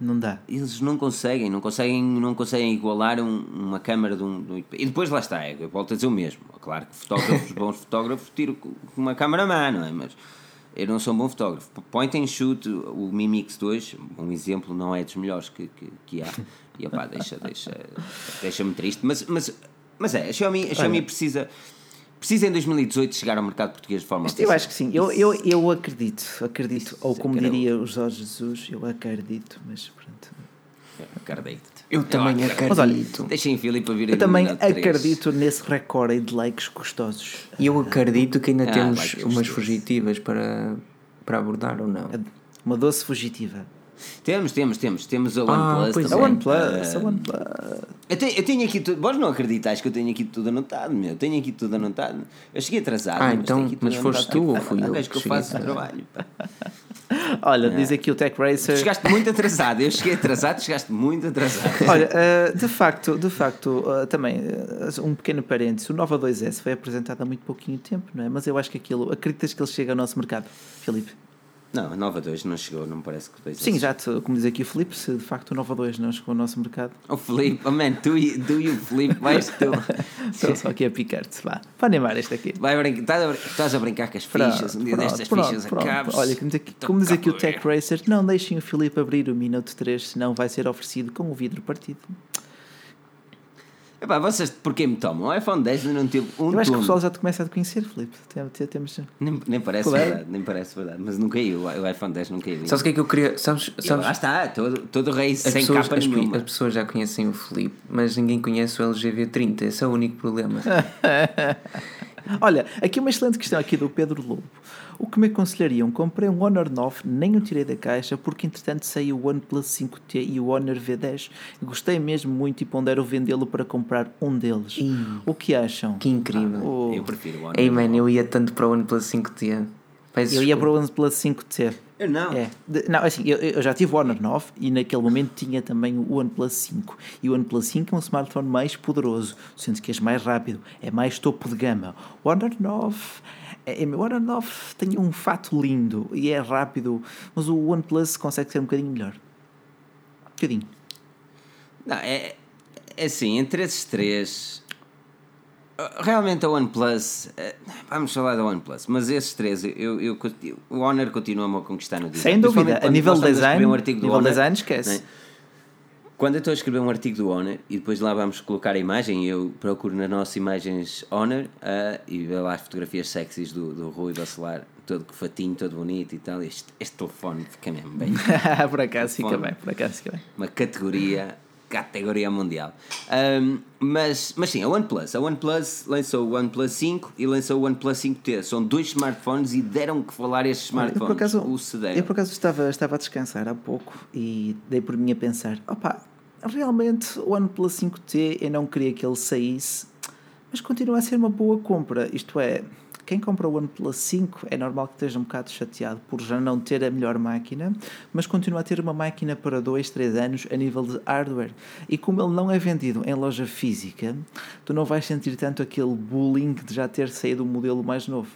Não dá. eles não conseguem, não conseguem, não conseguem igualar um- uma câmara de um, de um. E depois lá está, eu volto a dizer o mesmo. Claro que fotógrafos, bons fotógrafos, tiro com uma câmara má, não é? Mas eu não sou um bom fotógrafo. Point and shoot, o Mi Mix 2, um exemplo, não é dos melhores que, que, que há. E opá, deixa, deixa, deixa-me triste. Mas, mas, mas é, a Xiaomi, a Xiaomi precisa, precisa em 2018 chegar ao mercado português de forma Isto eu acho que sim. Eu, eu, eu acredito, acredito. Ou Isso, como cara, diria o Jorge Jesus, eu acredito, mas pronto. Acredito. Eu também acredito. Mas olha. Deixem Filipe a vir Eu também acredito nesse recorde de likes gostosos. E eu acredito que ainda Ah, temos umas fugitivas para, para abordar ou não. Uma doce fugitiva. Temos, temos, temos. Temos a Ah, OnePlus pois A é. OnePlus, a Ah, OnePlus. Eu tenho, eu tenho aqui tudo. Vós não acreditais que eu tenho aqui tudo anotado, meu. Eu tenho aqui tudo anotado. Eu cheguei atrasado. Ah, mas então, tenho aqui tudo mas foste tu ou fui Ah, eu que que eu faço trabalho. Olha, diz aqui o Tech Racer. Chegaste muito atrasado. Eu cheguei atrasado, chegaste muito atrasado. Olha, eh, de facto, de facto eh, também, eh, um pequeno parênteses, o Nova 2S foi apresentado há muito pouquinho tempo, não é? Mas eu acho que aquilo, acreditas que ele chega ao nosso mercado, Filipe? Não, a Nova 2 não chegou, não me parece que dois Sim, já, te- como diz aqui o Filipe, se de facto o Nova 2 não chegou ao nosso mercado, O Filipe, oh man, tu e, o Filipe vais tu. estou só aqui a picar-te, vá. Para animar este aqui. Vai brincar, estás, a, brin- estás a brincar com as fichas. Um dia Pronto, destas pronto, fichas pronto. acabes. Olha, como diz aqui, Então como diz aqui o Tech Racer, não deixem o Filipe abrir o Mi Note 3, senão vai ser oferecido com o vidro partido. Epá, vocês porquê me tomam? O iPhone 10 ainda não teve um Eu acho que o pessoal já te começa a te conhecer, Filipe. Tem- tem- Temos... Nem, nem parece Qual é? verdade, nem parece verdade. Mas não caiu, o iPhone 10 não caiu. Sabes o que é que eu queria? Sabes, sabes lá está, todo, todo rei as, sem pessoas, capa as, nenhuma. as pessoas já conhecem o Felipe, mas ninguém conhece o LGV30. Esse é o único problema. Olha, aqui uma excelente questão aqui do Pedro Lobo. O que me aconselhariam? Comprei um Honor 9, nem o tirei da caixa, porque entretanto saiu o OnePlus 5T e o Honor V10. Gostei mesmo muito e pondero vendê-lo para comprar um deles. O que acham? Que incrível. O- Eu prefiro o Honor. Ei, man, eu ia tanto para o OnePlus 5T. Peço Eu ia para o OnePlus 5T. Eu não. É. De- não, assim, eu, eu já tive o Honor 9 e naquele momento tinha também o OnePlus 5. E o OnePlus 5 é um smartphone mais poderoso, sendo que é mais rápido, é mais topo de gama. O Honor 9. É, é- o Honor 9 tem um fato lindo e é rápido, mas o OnePlus consegue ser um bocadinho melhor. Um bocadinho. Não, é, é assim, entre esses três. Realmente a OnePlus. eh, Vamos falar da OnePlus, mas esses três, eu, eu, o Honor continua-me a conquistar no design. Sem dúvida, a nível design, um artigo do nível Honor, design, esquece. não é? Quando eu estou a escrever um artigo do Honor e depois lá vamos colocar a imagem, eu procuro nas nossas imagens Honor ah, e vejo lá as fotografias sexys do, do Rui Bacelar, todo fatinho, todo bonito e tal. Este, este telefone fica mesmo bem. por acaso fica bem, por acaso fica bem. uma categoria categoria mundial Ahm, mas, mas sim, a OnePlus a OnePlus lançou o OnePlus 5 e lançou o OnePlus 5T são dois smartphones e deram que falar estes smartphones Eu por acaso, o deram. eu por acaso estava, estava a descansar há pouco e dei por mim a pensar: opa, realmente o OnePlus 5T eu não queria que ele saísse, mas continua a ser uma boa compra. Isto é, quem compra o OnePlus 5 é normal que esteja um bocado chateado por já não ter a melhor máquina, mas continua a ter uma máquina para 2, 3 anos a nível de hardware. E como ele não é vendido em loja física, tu não vais sentir tanto aquele bullying de já ter saído um modelo mais novo.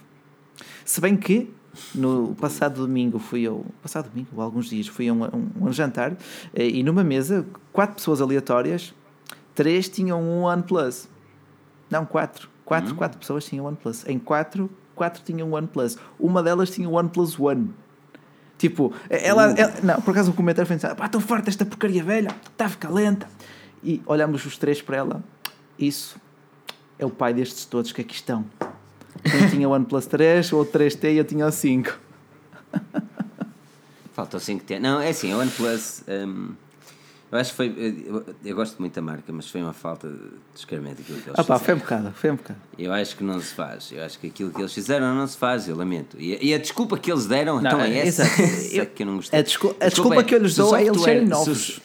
Se bem que no passado domingo fui eu, passado domingo, alguns dias, fui a um, um, um jantar eh, e numa mesa, quatro pessoas aleatórias, três tinham um OnePlus. Não, quatro. Quatro, quatro pessoas tinham OnePlus. Em quatro, quatro tinham OnePlus. Uma delas tinha o OnePlus One. Tipo, ela, ela- Não, por acaso o comentário foi assim: pá, estou farto desta porcaria velha, está a ficar lenta. E olhamos os três para ela. Isso é o pai destes todos que aqui estão. Um tinha o OnePlus 3, o outro 3T e eu tinha o 5. Falta o 5T. Não, é assim, a OnePlus. hum, eu acho que foi. Eu, eu gosto muito da marca, mas foi uma falta de descaramento aquilo que eles Ah pá, foi fizeram. um bocado, foi um bocado. Eu acho que não se faz. Eu acho que aquilo que eles fizeram não se faz, eu lamento. E, e a desculpa que eles deram, então é é- essa, exato. essa Eu- que eu não gostei. a descul- a desculpa que eu lhes se o dou é eles software- serem se novos.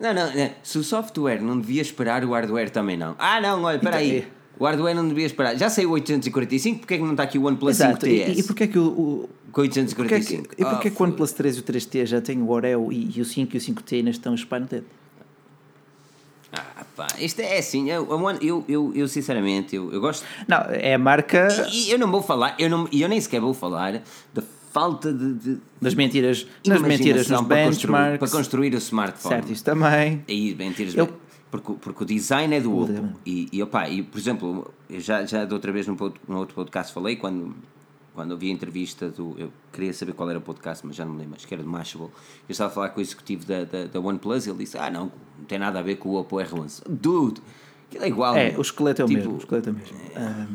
Não, não, não. Se o software não devia esperar, o hardware também não. Ah, não, olha, espera aí. O hardware não devia esperar. Já saiu o 845, porque é que não está aqui o OnePlus Exato. E, 5TS? e porquê é que o. o Com porquê é que, 845. e porquê Ah, que o OnePlus 3 e o 3T já têm o Oreo e, e o 5 e o 5T ainda estão espalhados no dedo? Ah, pá, isto é assim. Eu, eu, eu, eu sinceramente, eu, eu gosto. Não, é a marca E eu não vou falar, eu, não, e eu nem sequer vou falar da falta de. de das mentiras, nas mentiras nos para construir, benchmarks. para construir o smartphone. Certo, isso também. Aí, mentiras, Eu- porque, porque o design é do Oppo. E, e, opá, e, por exemplo, eu já, já de outra vez num, num outro podcast falei, quando, quando ouvi a entrevista do. Eu queria saber qual era o podcast, mas já não me lembro, acho que era do Mashable. Eu estava a falar com o executivo da, da, da OnePlus e ele disse: Ah, não, não tem nada a ver com o Oppo R11. Dude, aquilo é igual. É, meu. o esqueleto é o Tipo, mesmo. O esqueleto é o mesmo. Ah,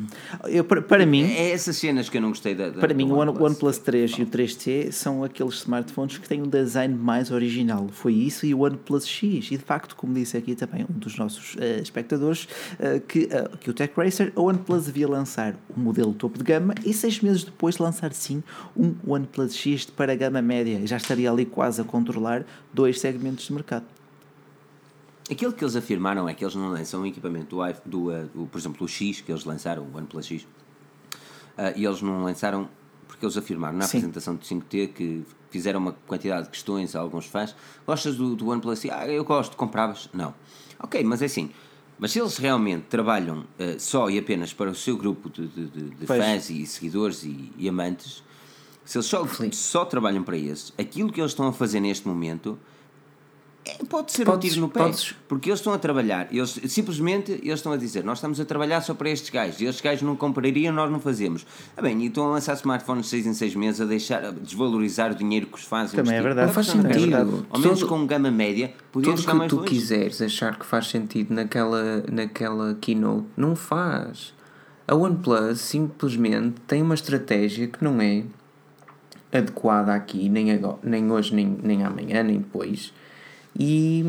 eu, para, para mim, É essas cenas que eu não gostei da. da Para mim, o One- o OnePlus 3 e o 3T são aqueles smartphones que têm um design mais original. Foi isso e o OnePlus X. E de facto, como disse aqui também um dos nossos eh, espectadores, eh, que, eh, que o Tech Racer, a OnePlus devia lançar um modelo topo de gama e seis meses depois lançar sim um OnePlus X para a gama média. Já estaria ali quase a controlar dois segmentos de mercado. Aquilo que eles afirmaram é que eles não lançam um equipamento do, iPhone- do, uh, do, por exemplo, o X, que eles lançaram, o OnePlus X, uh, e eles não lançaram porque eles afirmaram na Sim. apresentação do 5T que fizeram uma quantidade de questões a alguns fãs. Gostas do, do OnePlus? Ah, eu gosto, compravas? Não. Ok, mas é assim. Mas se eles realmente trabalham uh, só e apenas para o seu grupo de, de, de- fãs e seguidores e, e amantes, se eles só, só trabalham para esses, aquilo que eles estão a fazer neste momento pode ser um Podes- tiro no pé. podes- Porque eles estão a trabalhar, eles simplesmente eles estão a dizer, nós estamos a trabalhar só para estes gajos, e estes gajos não comprariam, nós não fazemos. Ah bem, e estão a lançar smartphones de 6 em 6 meses a deixar, a desvalorizar o dinheiro que os fazem. Também é verdade. Não faz é sentido. verdade. Ao menos Todo- com gama média, podiam Tudo que mais tu longe. quiseres achar que faz sentido naquela, naquela keynote, não faz. A OnePlus simplesmente tem uma estratégia que não é adequada aqui, nem, agora, nem hoje, nem, nem amanhã, nem depois, e,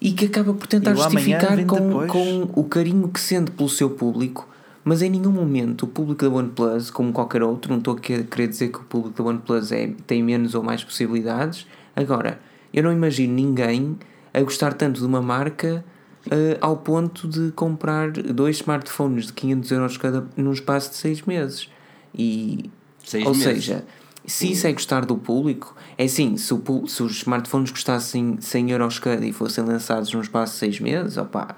e que acaba por tentar justificar com, com o carinho que sente pelo seu público, mas em nenhum momento o público da OnePlus, como qualquer outro, não estou a que- querer dizer que o público da OnePlus é, tem menos ou mais possibilidades. Agora, eu não imagino ninguém a gostar tanto de uma marca eh, ao ponto de comprar dois smartphones de 500 euros cada num espaço de seis meses. E Seis Ou meses. seja, se isso é gostar do público, é assim, se, o se os smartphones custassem 100 euros cada e fossem lançados num espaço de 6 meses, opá,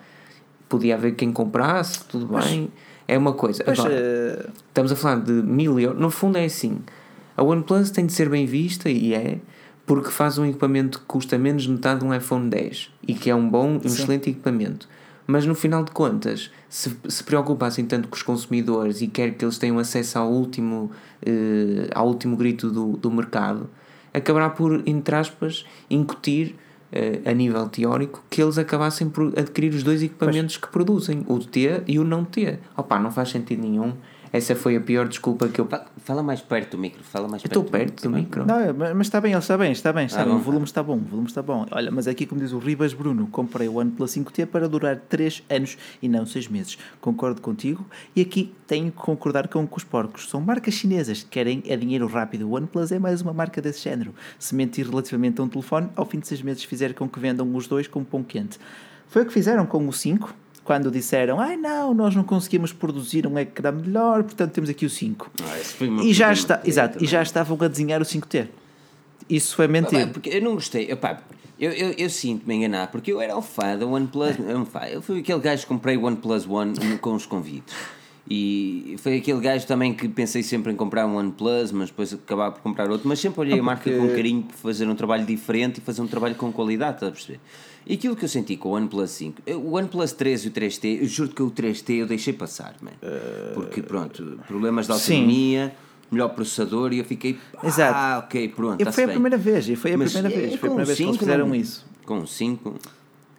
podia haver quem comprasse, tudo bem. É uma coisa. Mas, Agora, eh, estamos a falar de mil euros. No fundo é assim. A OnePlus tem de ser bem vista e é porque faz um equipamento que custa menos de metade de um iPhone 10 e que é um bom, um excelente equipamento. Mas no final de contas, se se preocupa assim tanto com os consumidores e quer que eles tenham acesso ao último, eh, ao último grito do, do mercado, acabará por, entre aspas, incutir eh, a nível teórico que eles acabassem por adquirir os dois equipamentos que produzem, o T e o não T. Opa, não faz sentido nenhum. Essa foi a pior desculpa que eu. Fa- Fala mais perto do micro, fala mais perto. estou perto do micro. Não, é, mas está bem, ele está bem, está bem, está Ah, bem. bom. O volume está bom, o volume está bom. Olha, mas aqui, como diz o Ribas Bruno, comprei o OnePlus 5T para durar 3 anos e não 6 meses. Concordo contigo. E aqui tenho que concordar com, com os porcos. São marcas chinesas que querem é dinheiro rápido. O OnePlus é mais uma marca desse género. Se mentir relativamente a um telefone, ao fim de 6 meses fizer com que vendam os dois com pão quente. Foi o que fizeram com o 5. Quando disseram, ai não, nós não conseguimos produzir um ecrã melhor, portanto temos aqui o 5. Ah, E já, está, exato, e já estavam a desenhar o 5T. Isso foi Ah, mentira. porque eu não gostei. Eu, eu, eu sinto-me enganar, porque eu era o fã da OnePlus. Eu, fã, eu fui aquele gajo que comprei o OnePlus One com os convites. E foi aquele gajo também que pensei sempre em comprar um OnePlus, mas depois acabava por comprar outro. Mas sempre olhei a marca com carinho para fazer um trabalho diferente e fazer um trabalho com qualidade, estás a perceber? E aquilo que eu senti com o OnePlus 5, eu- o OnePlus 3 e o 3T, eu juro que o 3T eu deixei passar, man. Porque pronto, problemas de Sim. autonomia, melhor processador e eu fiquei. Exato. Ah, ok, pronto. E foi a bem." primeira vez, e foi a Mas, primeira é, vez, foi a primeira vez que eles fizeram isso. Com 5,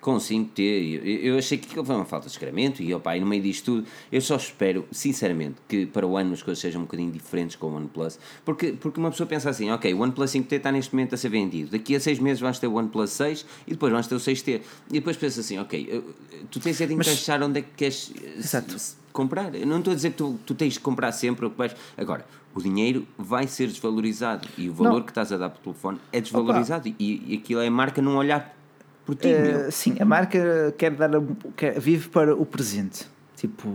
com 5T, eu, eu achei que aquilo foi uma falta de escreramento e, opa, e no meio disto tudo, eu só espero, sinceramente, que para o ano as coisas sejam um bocadinho diferentes com o OnePlus, porque, porque uma pessoa pensa assim, ok, o OnePlus 5T está neste momento a ser vendido, daqui a 6 meses vais ter o OnePlus 6 e depois vais ter o 6T, e depois pensa assim, ok, tu tens é de Mas- encaixar onde é que queres Exato. comprar. Eu não estou a dizer que tu, tu tens de comprar sempre o que vais. Agora, o dinheiro vai ser desvalorizado e o valor Não. que estás a dar para o telefone é desvalorizado e, e aquilo é a marca não olhar por ti, meu. Eh, sim, a marca quer dar a- quer- vive para o presente. Tipo,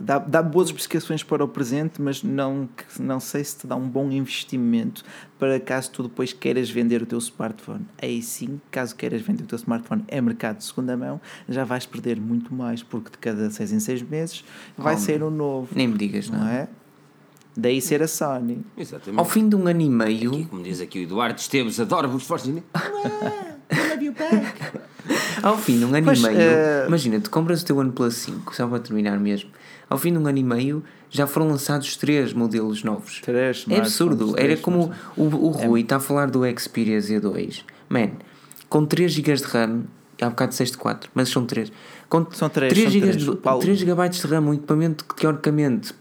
dá, dá boas especificações para o presente, mas não, não sei se te dá um bom investimento para caso tu depois queiras vender o teu smartphone. Aí sim, caso queiras vender o teu smartphone em mercado de segunda mão, já vais perder muito mais, porque de cada seis em seis meses vai Calma. ser um novo. Nem me digas, Não não. é? Daí ser a Sony. Exatamente. Ao fim de um ano e E meio, como diz aqui o Eduardo Esteves, adoro-vos fortemente. ao fim de um ano Pois, e meio, eh, imagina, tu compras o teu OnePlus 5, só para terminar mesmo. Ao fim de um ano e meio, já foram lançados três modelos novos. Três É absurdo. smartphones, Era três como o, o Rui está a falar do Xperia Z2. Man, com 3 GB de RAM, há bocado disseste 4, mas são 3. Com São três, 3 são GB, três. de, Paulo. 3 GB de RAM, um equipamento que teoricamente,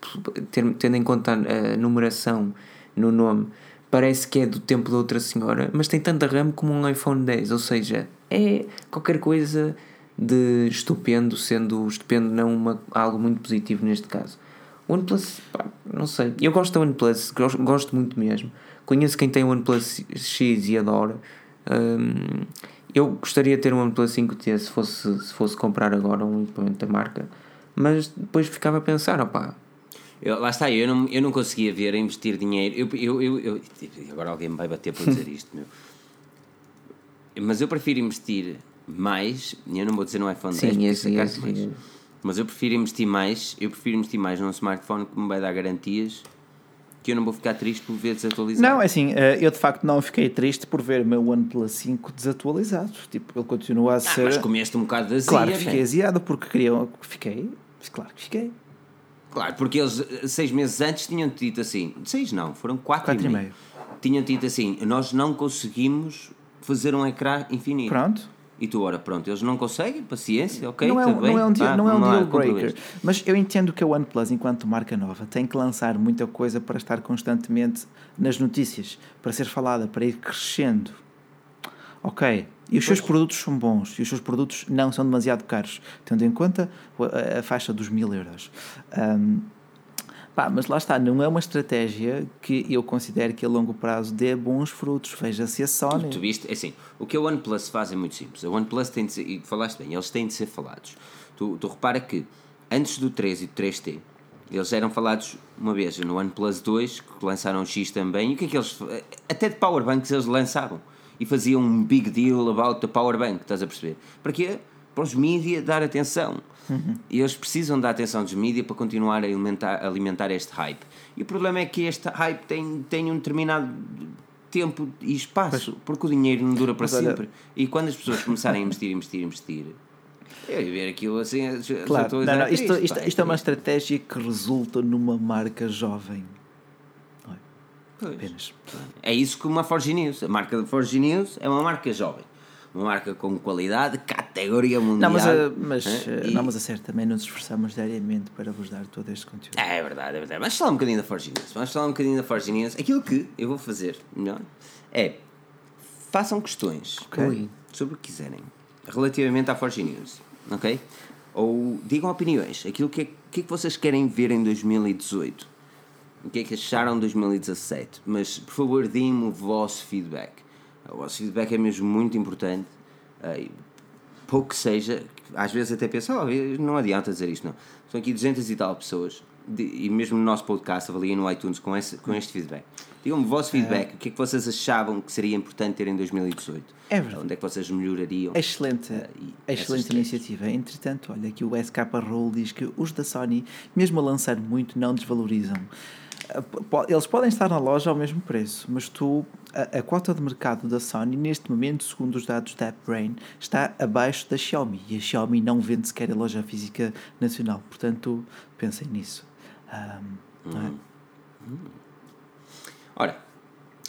tendo em conta a numeração no nome, parece que é do tempo da outra senhora, mas tem tanta RAM como um iPhone 10, ou seja, é qualquer coisa de estupendo, sendo estupendo não uma, algo muito positivo neste caso. O OnePlus, pá, não sei, eu gosto da OnePlus, gosto, gosto muito mesmo. Conheço quem tem o OnePlus X e adora. Hum, eu gostaria de ter um OnePlus 5T se fosse, se fosse comprar agora um equipamento da marca, mas depois ficava a pensar, opá, Eu, lá está, eu não, eu não conseguia ver a investir dinheiro. Eu, eu, eu, tipo, agora alguém me vai bater por dizer isto, meu. Mas eu prefiro investir mais, e eu não vou dizer no iPhone Sim, 10, porque esse- isso é esse. mas eu prefiro investir mais, eu prefiro investir mais num smartphone que me vai dar garantias que eu não vou ficar triste por ver desatualizado. Não, é assim, eh, eu de facto não fiquei triste por ver o meu OnePlus 5 desatualizado. Tipo, ele continua a Ah, ser. mas comeste um bocado de azia, claro fiquei aziado porque queriam. Fiquei. Claro que fiquei. Claro, porque eles eh, seis meses antes tinham dito assim, seis não, foram quatro, Quatro e, e meio. meio. Tinham dito assim, nós não conseguimos fazer um ecrã infinito. Pronto. E tu, ora, pronto, eles não conseguem, paciência, ok, não, é, tudo um- bem. não é um deal, pá, não é um deal breaker. Mas eu entendo que a OnePlus, enquanto marca nova, tem que lançar muita coisa para estar constantemente nas notícias, para ser falada, para ir crescendo. Ok. E os seus produtos são bons, e os seus produtos não são demasiado caros, tendo em conta a, a faixa dos mil euros. Ahm, pá, mas lá está, não é uma estratégia que eu considero que a longo prazo dê bons frutos. Veja-se a Sony. Tu viste, é assim, o que a OnePlus faz é muito simples. A OnePlus tem de ser, e falaste bem, eles têm de ser falados. Tu, tu repara que antes do 3 e do 3T, Eles eram falados uma vez no OnePlus 2, que lançaram o X também, e o que é que eles. Até de powerbanks eles lançavam. E faziam um big deal about the powerbank, estás a perceber? Para quê? Para os mídia dar atenção. E eles precisam da atenção dos mídia para continuar a alimentar, alimentar este hype. E o problema é que este hype tem, tem um determinado tempo e espaço, porque o dinheiro não dura para Mas olha- sempre. E quando as pessoas começarem a investir, investir, investir, eu ia ver aquilo assim. Claro, não, não, isto, isto, pá, isto é uma estratégia que resulta numa marca jovem. Pois. Apenas. É isso que uma Forge News. A marca da Forge News é uma marca jovem. Uma marca com qualidade, categoria mundial. Não, mas, a, mas, eh, E- não, mas a sério, também nos esforçamos diariamente para vos dar todo este conteúdo. É verdade, é verdade. Vamos falar um bocadinho da Forge News. Vamos falar um bocadinho da Forge News. Aquilo que eu vou fazer melhor é façam questões Ui. sobre o que quiserem relativamente à Forge News, ok? Ou digam opiniões. Aquilo que é, que é que vocês querem ver em 2018. O que é que acharam de 2017? Mas, por favor, deem-me o vosso feedback. O vosso feedback é mesmo muito importante. eh, pouco que seja, às vezes até penso, oh, não adianta dizer isto, não. São aqui 200 e tal pessoas, e mesmo no nosso podcast, avaliem no iTunes com, esse, com este feedback. Digam-me o vosso feedback, o que é que vocês achavam que seria importante ter em 2018? É verdade. Onde é que vocês melhorariam? Excelente, essas excelente iniciativa. Entretanto, olha que o SK Roll diz que os da Sony, mesmo a lançar muito, não desvalorizam. Eles podem estar na loja ao mesmo preço, mas tu, a, a cota de mercado da Sony, neste momento, segundo os dados da AppBrain, está abaixo da Xiaomi. E a Xiaomi não vende sequer a loja física nacional. Portanto, pensem nisso. Não é? Ora,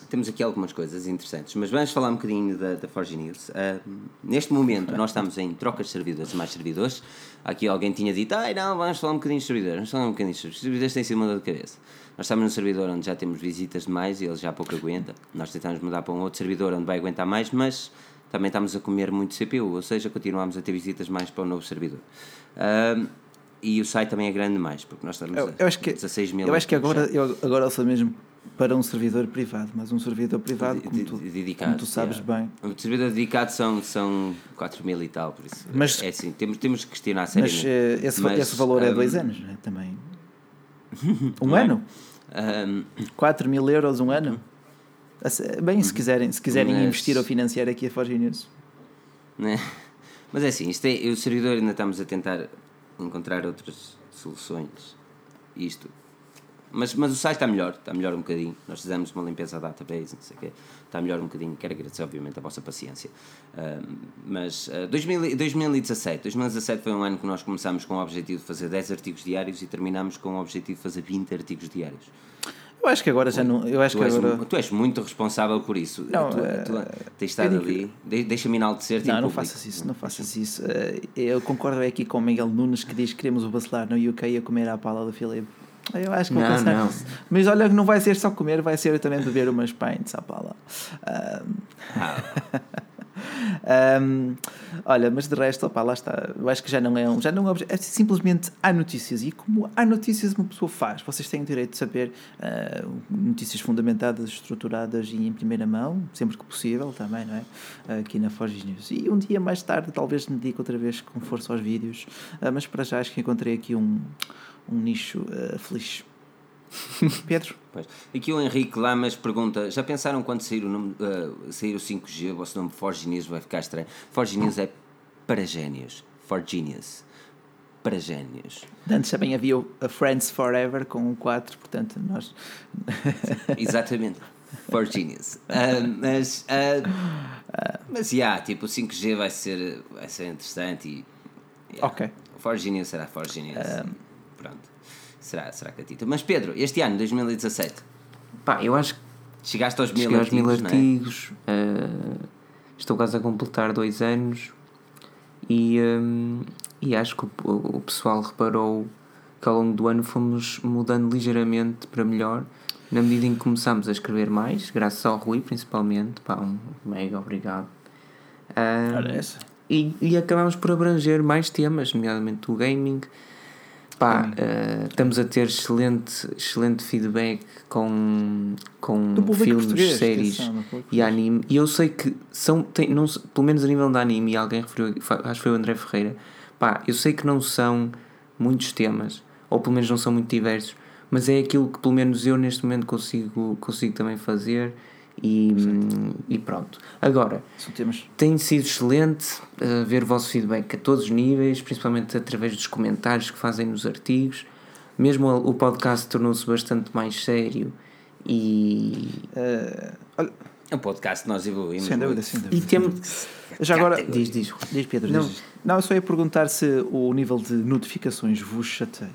temos aqui algumas coisas interessantes, mas vamos falar um bocadinho da, da Forge News. Ah, neste momento, nós estamos em trocas de servidores e mais servidores. Aqui alguém tinha dito, ai não, vamos falar um bocadinho de servidores, vamos falar um bocadinho de servidores. Os servidores têm sido uma dor de cabeça. Nós estamos num servidor onde já temos visitas demais e ele já pouco aguenta. Nós tentamos mudar para um outro servidor onde vai aguentar mais, mas também estamos a comer muito CPU, ou seja, continuamos a ter visitas mais para o novo servidor. Ah, e o site também é grande demais, porque nós estamos Eu, eu acho que, 16 mil. eu acho que agora, eu, agora eu sou mesmo para um servidor privado, mas um servidor privado, como tu, dedicado, como tu sabes yeah. bem. O servidor dedicado são, são 4 mil e tal, por isso. Mas- é assim, temos, temos que questionar Mas seriamente. eh, esse, Mas, esse valor é dois anos, né? também. Um é? ano? hum, 4 mil euros um ano? Bem, se quiserem, se quiserem Mas- investir ou financiar aqui a Forge News. né? Mas é assim, isto é, o servidor ainda estamos a tentar encontrar outras soluções. Isto. Mas, mas o site está melhor, está melhor um bocadinho. Nós fizemos uma limpeza da database, não sei o quê. Está melhor um bocadinho. Quero agradecer, obviamente, a vossa paciência. Hum, mas uh, 2000 2017. 2017 foi um ano que nós começámos com o objetivo de fazer 10 artigos diários e terminámos com o objetivo de fazer 20 artigos diários. Eu acho que agora já não. Eu acho Tu que és, agora. tu és muito responsável por isso. Não, tu, eh, tu tens estado ali. De, Deixa-me enaltecer-te Não, não faças isso, não faças isso. Eh, Eu concordo aqui com o Miguel Nunes que diz que queremos o Bacelar no UK a comer à pala do Filipe. Eu acho que vou Não, pensar não. nisso. Mas olha que não vai ser só comer, vai ser também beber umas pints à pala. Ah, Um, olha, mas de resto, opá, lá está. Eu acho que já não é um. Já não é, é simplesmente há notícias. E como há notícias, uma pessoa faz. Vocês têm o direito de saber ah, notícias fundamentadas, estruturadas e em primeira mão, sempre que possível também, não é? Aqui na Forge News. E um dia mais tarde, talvez me dedique outra vez com força aos vídeos. Ah, mas para já acho que encontrei aqui um, um nicho ah, feliz. Pedro? pois. Aqui o Henrique Lamas pergunta: já pensaram quando sair o, nome, ah, sair o 5G, o vosso nome Forge News vai ficar estranho? Forge News é para génios. For Genius. Para génios. Antes também havia o a Friends Forever com um 4, portanto nós. Exatamente. For Genius. Ah, mas, ah, mas, yeah, tipo, o 5G vai ser, vai ser interessante e. yeah. Ok. For Genius será For Genius. Pronto. Será, será catita. Mas Pedro, este ano, 2017, Pá, eu acho que chegaste aos mil cheguei aos mil artigos, não é? artigos, eh, estou quase a completar dois anos e, hum, e acho que o, o pessoal reparou que ao longo do ano fomos mudando ligeiramente para melhor na medida em que começámos a escrever mais, graças ao Rui principalmente, pá, um mega obrigado. Essa. e, e acabamos por abranger mais temas, nomeadamente o gaming. Pá, eh, estamos a ter excelente, excelente feedback com, com filmes, séries atenção, e anime. E eu sei que são, tem, não, pelo menos a nível de anime, e alguém referiu, acho que foi o André Ferreira, pá, eu sei que não são muitos temas, ou pelo menos não são muito diversos, mas é aquilo que pelo menos eu neste momento consigo, consigo também fazer e, e pronto. Agora, tem sido excelente uh, ver o vosso feedback a todos os níveis, principalmente através dos comentários que fazem nos artigos. Mesmo o podcast tornou-se bastante mais sério e. Uh, olha, é um podcast nós evoluímos. Sem dúvida, sem dúvida. E temos. Já agora. Diz, diz, diz Pedro. Não, diz. não, eu só ia perguntar se o nível de notificações vos chateia,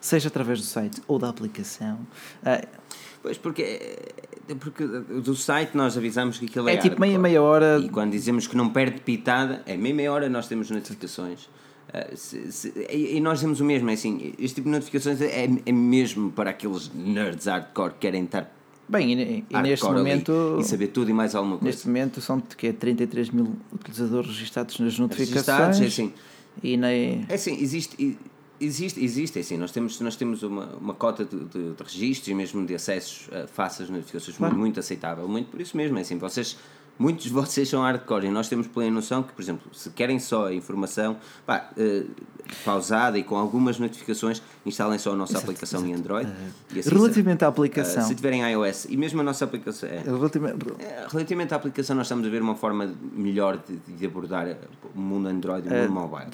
seja através do site ou da aplicação. Uh, Pois, porque, é, porque do site nós avisamos que aquilo é. É tipo meia, meia hora. E quando dizemos que não perde pitada, é meia, meia hora nós temos notificações. Uh, se, se, e nós temos o mesmo, é assim, este tipo de notificações é, é mesmo para aqueles nerds hardcore que querem estar Bem, e, e neste momento. E saber tudo e mais alguma coisa. Neste momento são que é 33 mil utilizadores registados nas notificações. Registados, é assim. E nem... É assim, existe. Existe, existe, é assim, nós temos, nós temos uma, uma cota de, de, de registros e mesmo de acessos uh, face às notificações claro. muito, muito aceitável, muito por isso mesmo, é assim, vocês muitos de vocês são hardcore e nós temos plena noção que, por exemplo, se querem só a informação pá, uh, pausada e com algumas notificações, instalem só a nossa exato, aplicação exato. em Android. Uh, assim relativamente à aplicação. Uh, se tiverem iOS e mesmo a nossa aplicação. É, relativamente... relativamente à aplicação, nós estamos a ver uma forma melhor de, de abordar o mundo Android e o mundo mobile.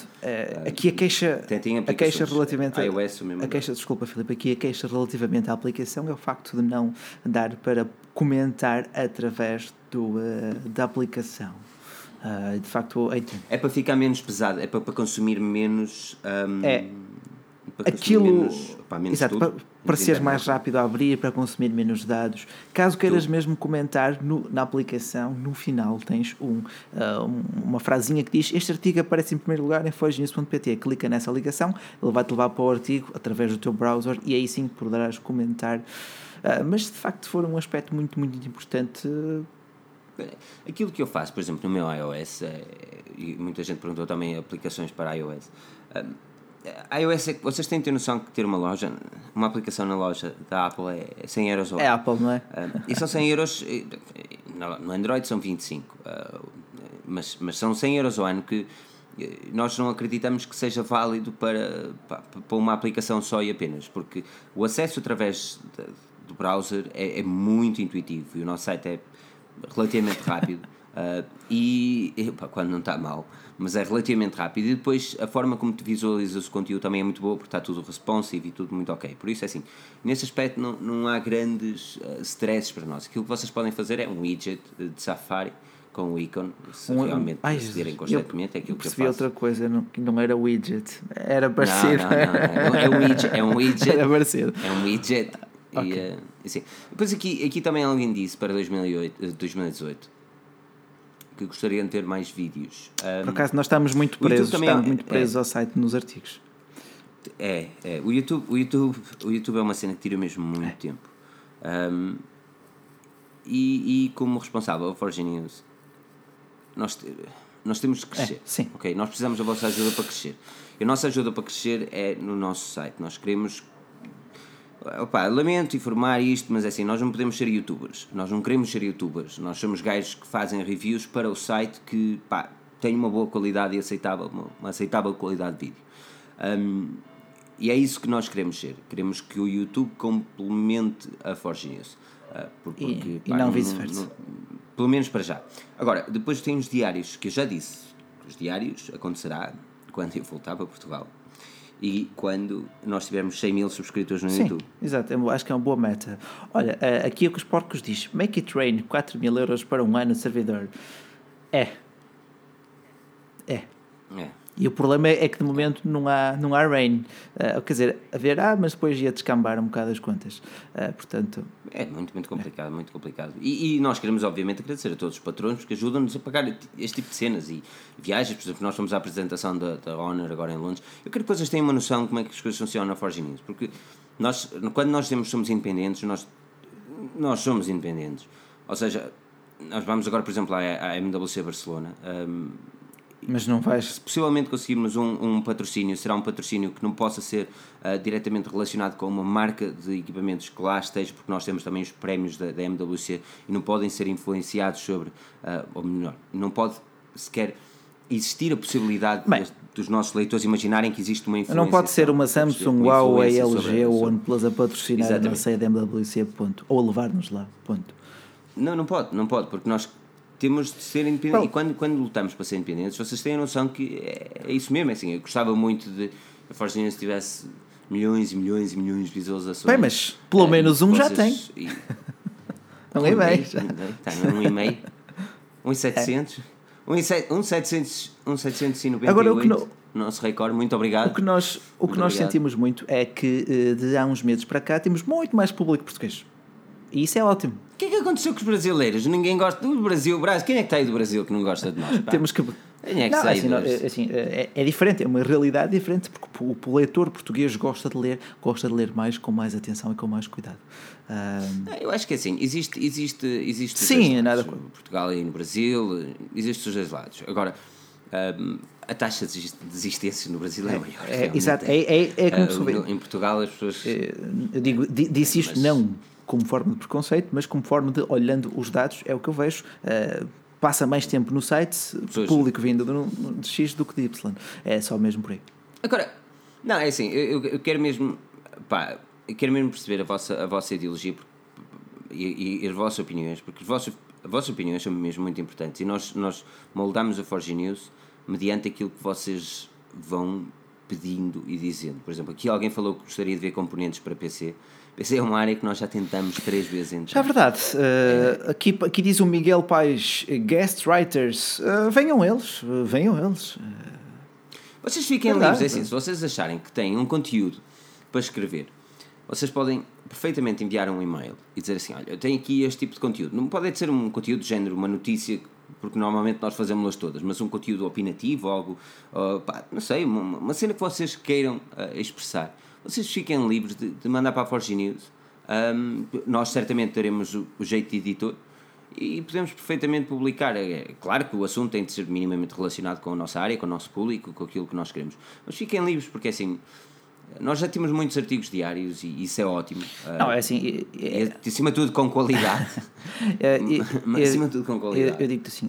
aqui a queixa. a queixa relativamente a iOS, o mesmo a queixa, desculpa, Filipe, aqui a queixa relativamente à aplicação é o facto de não dar para comentar através do, uh, da aplicação. Uh, de facto, é para ficar menos pesado, é para, para consumir menos. Um, é aquilo. Menos, opa, menos exato, tudo, para, para seres mais rápido a abrir, para consumir menos dados. Caso queiras tudo. mesmo comentar no, na aplicação, no final tens um, uh, uma frasinha que diz: Este artigo aparece em primeiro lugar em fogenews.pt. Clica nessa ligação, ele vai te levar para o artigo através do teu browser e aí sim poderás comentar. Uh, mas de facto, for um aspecto muito, muito importante Aquilo que eu faço, por exemplo, no meu iOS, é, e muita gente perguntou também aplicações para iOS. Um, iOS é que vocês têm de ter noção que ter uma loja, uma aplicação na loja da Apple é 100 euros ao ano. É Apple, não é? Um, e são 100 euros, no Android são 25, uh, mas, mas são 100 euros ao ano que nós não acreditamos que seja válido para, para uma aplicação só e apenas, porque o acesso através do browser é, é muito intuitivo e o nosso site é relativamente rápido uh, e epa, quando não está mal, mas é relativamente rápido e depois a forma como te visualizas o conteúdo também é muito boa porque está tudo responsive e tudo muito ok. Por isso é assim, nesse aspecto não, não há grandes uh, stresses para nós. Aquilo que vocês podem fazer é um widget de Safari com o ícone, se um, realmente ai, decidirem constantemente, é aquilo que eu faço. outra coisa, não, não era widget, era parecido. Não, não, não, é um widget, é um widget. era parecido. É um widget Okay. E, uh, assim. Depois aqui, aqui também alguém disse para 2008, 2018 eh, que gostaria de ter mais vídeos. Um, Por acaso nós estamos muito presos, estamos é, muito presos é, ao site nos artigos. É, é. O YouTube, o YouTube, o YouTube é uma cena que tira mesmo muito é. tempo. Um, e, e como responsável da Forge News, nós, nós temos que crescer. É, sim. Okay? Nós precisamos da vossa ajuda para crescer. E a nossa ajuda para crescer é no nosso site. Nós queremos Opa, lamento informar isto, mas é assim, nós não podemos ser youtubers. Nós não queremos ser youtubers. Nós somos gajos que fazem reviews para o site que pá, tem uma boa qualidade e aceitável, uma, uma aceitável qualidade de vídeo. Um, e é isso que nós queremos ser. Queremos que o YouTube complemente a Forge News. Uh, porque, e, pá, e não, vice-versa. Pelo menos para já. Agora, depois tem os diários, que eu já disse. Os diários acontecerá quando eu voltar para Portugal e quando nós tivermos 100 mil subscritores no Sim, YouTube. Exato, acho que é uma boa meta. Olha, eh, aqui é o que os porcos diz: Make it rain 4 mil euros para um ano de servidor. É. É. É. E o problema é que de momento não há, não há rain. Uh, quer dizer, haver há, mas depois ia descambar um bocado as contas. Uh, portanto. É muito, muito complicado, muito complicado. E, e, nós queremos, obviamente, agradecer a todos os patrões porque ajudam-nos a pagar este tipo de cenas e viagens. Por exemplo, nós fomos à apresentação da, da Honor agora em Londres. Eu quero que vocês tenham uma noção de como é que as coisas funcionam na Forge News. Porque nós, quando nós dizemos somos independentes, nós, nós somos independentes. Ou seja, nós vamos agora, por exemplo, à, à MWC Barcelona. Um, mas não vais. Se possivelmente conseguirmos um, um patrocínio, será um patrocínio que não possa ser uh, diretamente relacionado com uma marca de equipamentos que lá esteja, porque nós temos também os prémios da, da MWC e não podem ser influenciados sobre, uh, ou melhor, não pode sequer existir a possibilidade Bem, dos nossos leitores imaginarem que existe uma influência. Não pode ser uma a? Samsung, Uma Huawei, LG ou OnePlus a patrocinar a Exatamente. nossa EDMWC, ponto. Ou a levar-nos lá, ponto. Não, não pode, não pode, porque nós temos de ser independentes. E quando, quando lutamos para ser independentes, vocês têm a noção que é, é isso mesmo. É assim, eu gostava muito de a Forge News tivesse milhões e milhões e milhões de visualizações. Bem, mas pelo Eh, menos um já vocês- e- Um e-mail. já. Está um e-mail. Um e 700. Um e se- um 700. Um 798. Agora, o que não- Nosso recorde, muito obrigado. O que nós, o que Muito nós obrigado. sentimos muito é que eh, de há uns meses para cá temos muito mais público português. E isso é ótimo. O que é que aconteceu com os brasileiros? Ninguém gosta do Brasil. Brasil. Quem é que está aí do Brasil que não gosta de nós? pá? Temos que. Quem é que não, sai assim, não, é, assim, é, é diferente, é uma realidade diferente, porque o, leitor português gosta de ler, gosta de ler mais com mais atenção e com mais cuidado. Ah, Ah, Eu acho que é assim, existe, existe, existe Sim, lados. nada- Portugal e no Brasil, existe os dois lados. Agora, ahm, a taxa de desist- de desistência no Brasil é, maior. é, exato, é, é, é como no- Em Portugal as pessoas. Eu digo, di- disse isto Mas- não como forma de preconceito, mas como forma de, olhando os dados, é o que eu vejo. eh, passa mais tempo no site, Pois. público vindo de, de X do que de Y. É só mesmo por aí. Agora, não, é assim, eu, eu- eu quero mesmo. Pá, eu quero mesmo perceber a vossa, a vossa ideologia porque- e, e as vossas opiniões, porque as vossas, as vossas opiniões são mesmo muito importantes e nós, nós moldamos a Forge News mediante aquilo que vocês vão pedindo e dizendo. Por exemplo, aqui alguém falou que gostaria de ver componentes para PC. PC é uma área que nós já tentamos três vezes Já é entrar. verdade. eh, aqui, aqui diz o Miguel Paes, eh, guest writers. eh, venham eles, eh, venham eles. Vocês fiquem Verdade. livres, é assim, se vocês acharem que têm um conteúdo para escrever, vocês podem perfeitamente enviar um e-mail e dizer assim, olha, eu tenho aqui este tipo de conteúdo. Não pode ser um conteúdo de género, uma notícia, porque normalmente nós fazemos-las todas, mas um conteúdo opinativo, algo, ah, pá, não sei, uma, uma cena que vocês queiram ah, expressar. Vocês fiquem livres de, de mandar para a Forge News. Ahm, nós certamente teremos o, o jeito de editor e podemos perfeitamente publicar. É claro que o assunto tem de ser minimamente relacionado com a nossa área, com o nosso público, com aquilo que nós queremos. Mas fiquem livres, porque assim, nós já temos muitos artigos diários e isso é ótimo. Não, Ah, é assim. é- é, acima de tudo com qualidade. É, Mas acima de tudo com qualidade. Eu, eu digo-te assim: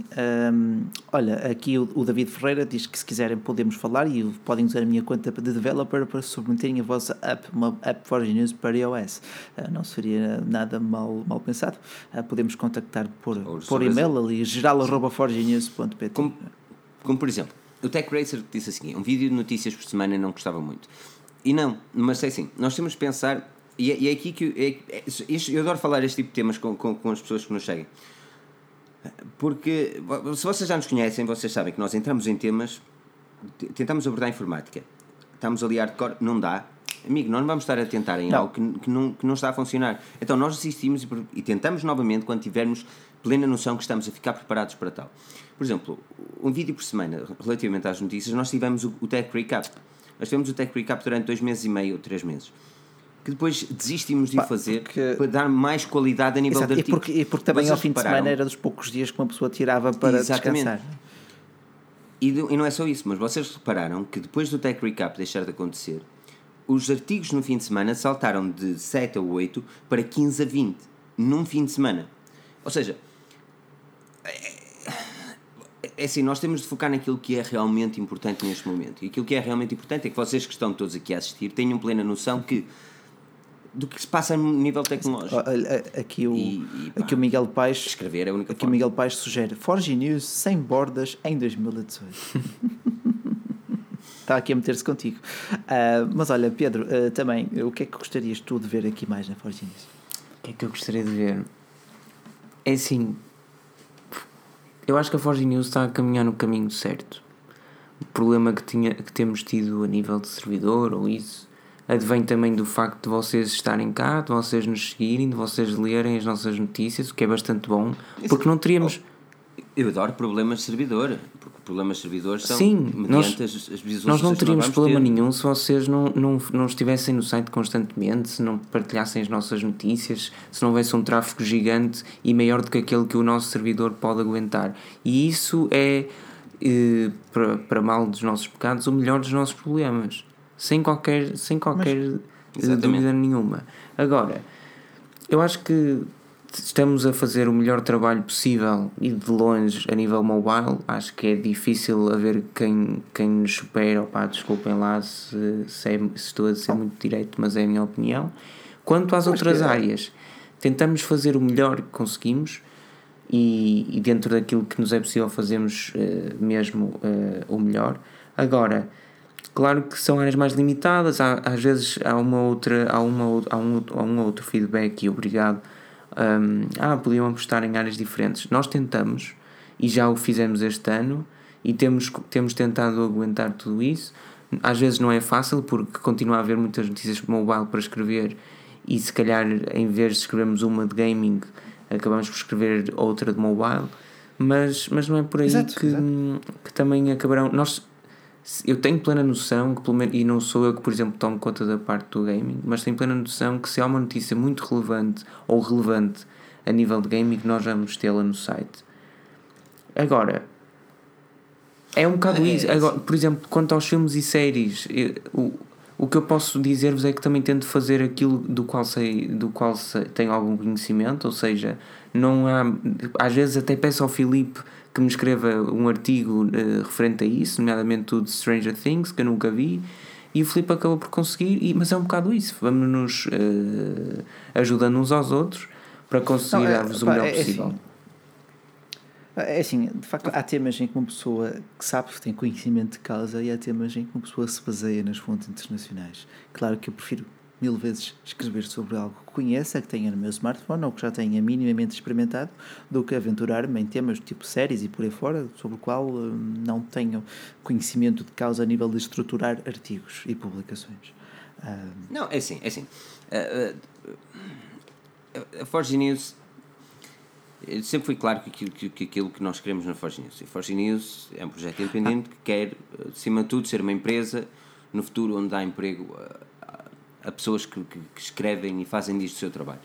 hum, olha, aqui o, o David Ferreira diz que se quiserem podemos falar e podem usar a minha conta de developer para submeterem a vossa app, uma app for News para iOS. Ah, não seria nada mal, mal pensado. Ah, podemos contactar por, Ou por e-mail ali, geral.forgenews.pt. Como, como por exemplo, o Tech Racer disse assim: um vídeo de notícias por semana não gostava muito. E não, mas é assim, nós temos de pensar, e é, e é aqui que. eu- É, é, eu adoro falar este tipo de temas com, com, com as pessoas que nos seguem. Porque se vocês já nos conhecem, vocês sabem que nós entramos em temas, tentamos abordar a informática, estamos ali hardcore, não dá. Amigo, nós não vamos estar a tentar em Não. algo que, que, não, que não está a funcionar. Então nós assistimos e, e tentamos novamente quando tivermos plena noção que estamos a ficar preparados para tal. Por exemplo, um vídeo por semana relativamente às notícias, nós tivemos o, o Tech Recap. Nós tivemos o Tech Recap durante dois meses e meio ou três meses. Que depois desistimos de o Pá, fazer porque- para dar mais qualidade a nível Exato, de e, artigos. porque, e porque também Vocês ao fim de semana era dos poucos dias que uma pessoa tirava para Exatamente. descansar. E, e não é só isso, mas vocês repararam que depois do Tech Recap deixar de acontecer, os artigos no fim de semana saltaram de 7 a 8 para 15 a 20 num fim de semana. Ou seja, é, assim, nós temos de focar naquilo que é realmente importante neste momento. E aquilo que é realmente importante é que vocês que estão todos aqui a assistir tenham plena noção que do que se passa no nível tecnológico. Aqui o, E- e, pá, aqui o Miguel Paes Escrever é a única Aqui o forma. Miguel Paes sugere Forge News sem bordas em 2018. Está aqui a meter-se contigo. Ah, mas olha, Pedro, ah, também, o que é que gostarias tu de ver aqui mais na Forge News? O que é que eu gostaria de ver? É assim. Eu acho que a Forge News está a caminhar no caminho certo. O problema que, tinha, que temos tido a nível de servidor ou isso advém também do facto de vocês estarem cá, de vocês nos seguirem, de vocês lerem as nossas notícias, o que é bastante bom, porque não teríamos. Eu adoro problemas de servidor, problemas de servidores são Sim, mediante nós- as, as visualizações Nós não teríamos problema ter. nenhum se vocês não, não, não estivessem no site constantemente, se não partilhassem as nossas notícias, se não houvesse um tráfego gigante e maior do que aquele que o nosso servidor pode aguentar. E isso é, eh, para, para mal dos nossos pecados, o melhor dos nossos problemas. Sem qualquer, sem qualquer Exatamente. dúvida nenhuma. Agora, eu acho que estamos a fazer o melhor trabalho possível e de longe a nível mobile. Acho que é difícil haver quem, quem nos supera. Opá, desculpem lá se, se, é, se estou a ser muito direito, mas é a minha opinião. Quanto às outras é. áreas, tentamos fazer o melhor que conseguimos e, e dentro daquilo que nos é possível fazemos uh, mesmo uh, o melhor. Agora, claro que são áreas mais limitadas, há, às vezes há uma outra, há, uma, há, um, há um outro feedback e obrigado. Um, ah, podiam apostar em áreas diferentes. Nós tentamos e já o fizemos este ano e temos, temos tentado aguentar tudo isso. Às vezes não é fácil porque continua a haver muitas notícias mobile para escrever e se calhar em vez de escrevermos uma de gaming acabamos por escrever outra de mobile mas, mas não é por aí exato, que, exato. que também acabarão nós eu tenho plena noção que pelo menos, e não sou eu que por exemplo tomo conta da parte do gaming mas tenho plena noção que se há uma notícia muito relevante ou relevante a nível de gaming nós vamos tê-la no site. Agora é um bocado é, isso. Agora, por exemplo quanto aos filmes e séries eu, o, o que eu posso dizer-vos é que também tento fazer aquilo do qual sei, do qual sei, tenho algum conhecimento, ou seja, não há, às vezes até peço ao Filipe que me escreva um artigo uh, referente a isso, nomeadamente o de Stranger Things, que eu nunca vi, e o Filipe acabou por conseguir, e, mas é um bocado isso, vamos nos uh, ajudando uns aos outros para conseguir é, dar-vos o melhor é, possível. Assim, é assim, de facto, há temas em que uma pessoa que sabe que tem conhecimento de causa e há temas em que uma pessoa se baseia nas fontes internacionais. Claro que eu prefiro mil vezes escrever sobre algo que conheça, que tenha no meu smartphone ou que já tenha minimamente experimentado, do que aventurar-me em temas tipo séries e por aí fora, sobre o qual hum, não tenho conhecimento de causa a nível de estruturar artigos e publicações. Um... Não, é assim, é assim. Uh, uh, a Forge News sempre foi claro que aquilo que, que, aquilo que nós queremos na Forge News. A Forge News é um projeto independente que quer, acima de tudo, ser uma empresa no futuro onde dá emprego a, pessoas que, que, que, escrevem e fazem disto o seu trabalho.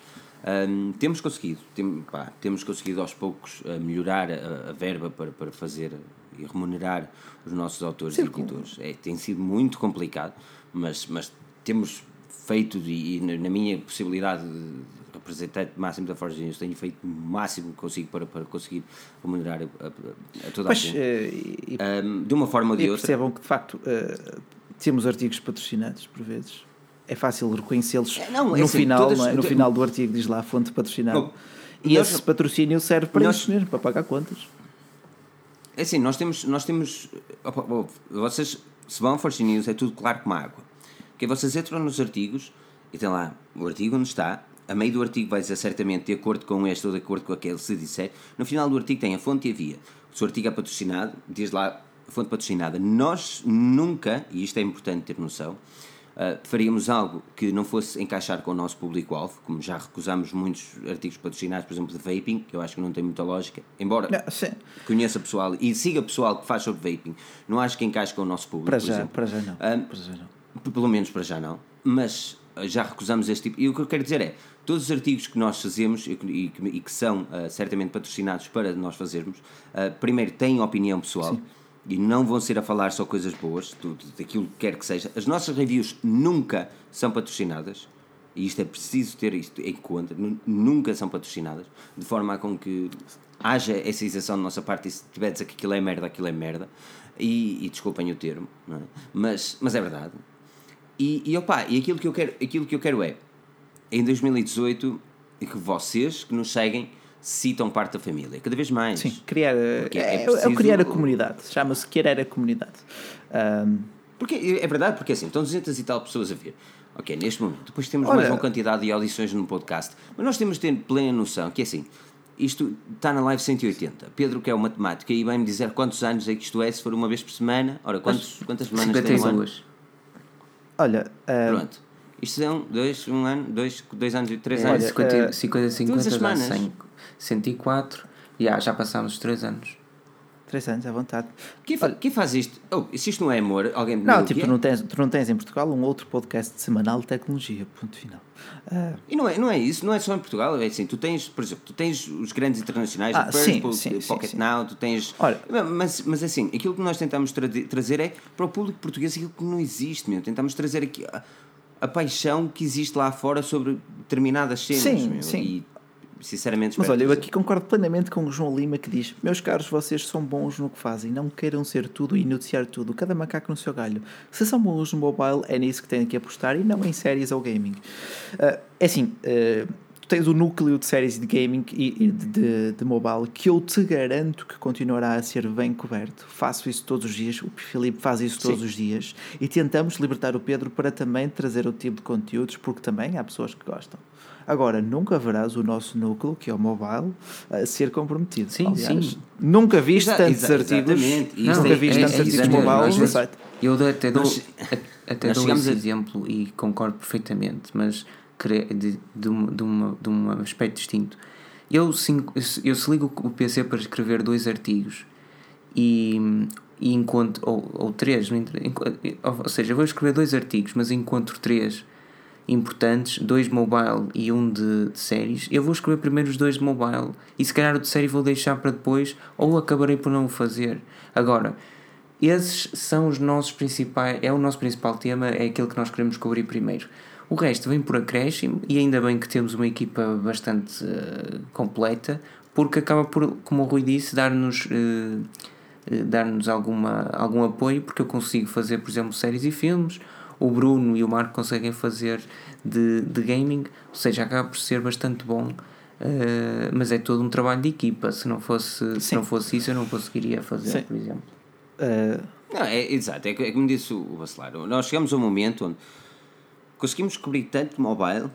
Um, temos conseguido, tem, pá, temos conseguido aos poucos uh, melhorar a, a, verba para, para fazer e remunerar os nossos autores Sim, e editores. É, tem sido muito complicado, mas, mas temos feito e, e na minha possibilidade de, representante máximo da Forge News, tenho feito o máximo que consigo para, para conseguir remunerar a, a, a toda pois, a gente. Uh, um, de uma forma ou de outra. percebam que, de facto, uh, temos artigos patrocinados, por vezes. É fácil reconhecê-los é, no, é assim, final, todas, é? no final do artigo diz lá a fonte patrocinada. Bom, e nós, esse patrocínio serve para nós, isso mesmo, para pagar contas. É assim, nós temos, nós temos opa, vocês, se vão a Forge News, é tudo claro como água. Porque vocês entram nos artigos e tem lá o artigo onde está, a meio do artigo vai dizer certamente de acordo com este ou de acordo com aquele, se disser. No final do artigo tem a fonte e a via. Se o artigo é patrocinado, diz lá a fonte patrocinada. Nós nunca, e isto é importante ter noção, uh, faríamos algo que não fosse encaixar com o nosso público-alvo, como já recusamos muitos artigos patrocinados, por exemplo, de vaping, que eu acho que não tem muita lógica, embora não, conheça pessoal e siga pessoal que faz sobre vaping, não acho que encaixe com o nosso público. Para já, para já não. Uh, para já não. Pelo menos para já não. Mas já recusamos este tipo. E o que eu quero dizer é, todos os artigos que nós fazemos e que, e que são uh, certamente patrocinados para nós fazermos, uh, primeiro têm opinião pessoal. Sim. E não vão ser a falar só coisas boas, tudo, daquilo que quer que seja. As nossas reviews nunca são patrocinadas, e isto é preciso ter isto em conta, nunca são patrocinadas, de forma a com que haja essa isenção da nossa parte e se tiver dizer que aquilo é merda, aquilo é merda. E, e desculpem o termo, é? mas, mas é verdade. E, e, opa, e aquilo, que eu quero, aquilo que eu quero é, em 2018, que vocês que nos seguem citam parte da família, cada vez mais. Sim, criar, é, é, preciso... é criar a comunidade, chama-se querer a comunidade. Um... Porque, é verdade, porque assim, estão 200 e tal pessoas a ver. Ok, neste momento, depois temos Olha... mais uma quantidade de audições no podcast, mas nós temos de ter plena noção que assim, isto está na live 180. Pedro, que é o matemático, aí vai-me dizer quantos anos é que isto é, se for uma vez por semana. Ora, quantos, quantas semanas tem um ano? Olha. Uh... Pronto. Isto são dois, um ano, dois, dois anos e três anos. 50, 50, 50 dá 100, 104. Yeah, já passámos os três anos. Três anos, à vontade. Quem, fa quem faz isto? Oh, se isto não é amor, alguém me Não, tipo, tu não, tens, tu não tens em Portugal um outro podcast semanal de tecnologia, ponto final. Uh... E não é, não é isso, não é só em Portugal, é assim, tu tens, por exemplo, tu tens os grandes internacionais, ah, o Purple, sim, sim, Pocket sim, Now, tu tens... Olha, mas, mas assim, aquilo que nós tentamos tra trazer é para o público português aquilo que não existe, meu. Tentamos trazer aqui a, a paixão que existe lá fora sobre determinadas cenas, sim, meu. Sim. E, sinceramente Mas olha, eu aqui concordo plenamente com o João Lima que diz: Meus caros, vocês são bons no que fazem, não queiram ser tudo e noticiar tudo, cada macaco no seu galho. Se são bons no mobile, é nisso que têm que apostar e não em séries ou gaming. Ah, é assim, tu tens o núcleo de séries de gaming e, e de, de, de mobile que eu te garanto que continuará a ser bem coberto. Faço isso todos os dias, o Filipe faz isso todos Sim. os dias e tentamos libertar o Pedro para também trazer o tipo de conteúdos, porque também há pessoas que gostam. Agora, nunca verás o nosso núcleo, que é o mobile, a ser comprometido. Sim, Aliás, sim. Nunca viste Exa- tantos exa- artigos. exatamente. Nunca é- viste é- tantos é artigos mobile no site. Eu dou- até dou, Nós- até nós dou esse a- exemplo e concordo perfeitamente, mas de, de, uma, de, um aspecto distinto. Eu, cinco, eu se ligo o PC para escrever dois artigos e, e encontro, ou, ou três, ou seja, vou escrever dois artigos, mas encontro três importantes, dois mobile e um de, de séries, eu vou escrever primeiro os dois de mobile e se calhar o de série vou deixar para depois ou acabarei por não o fazer. Agora, esses são os nossos principais, é o nosso principal tema, é aquele que nós queremos cobrir primeiro. O resto vem por acréscimo e ainda bem que temos uma equipa bastante eh, completa, porque acaba por, como o Rui disse, dar-nos eh, dar-nos alguma, algum apoio, porque eu consigo fazer, por exemplo, séries e filmes, o Bruno e o Marco conseguem fazer de, de gaming, ou seja, acaba por ser bastante bom. eh, mas é todo um trabalho de equipa. Se não fosse, se não fosse isso, eu não conseguiria fazer, Sim. por exemplo. Ah, Não, é exato, é, é como disse o Bacelar. Nós chegamos a um momento onde conseguimos cobrir tanto mobile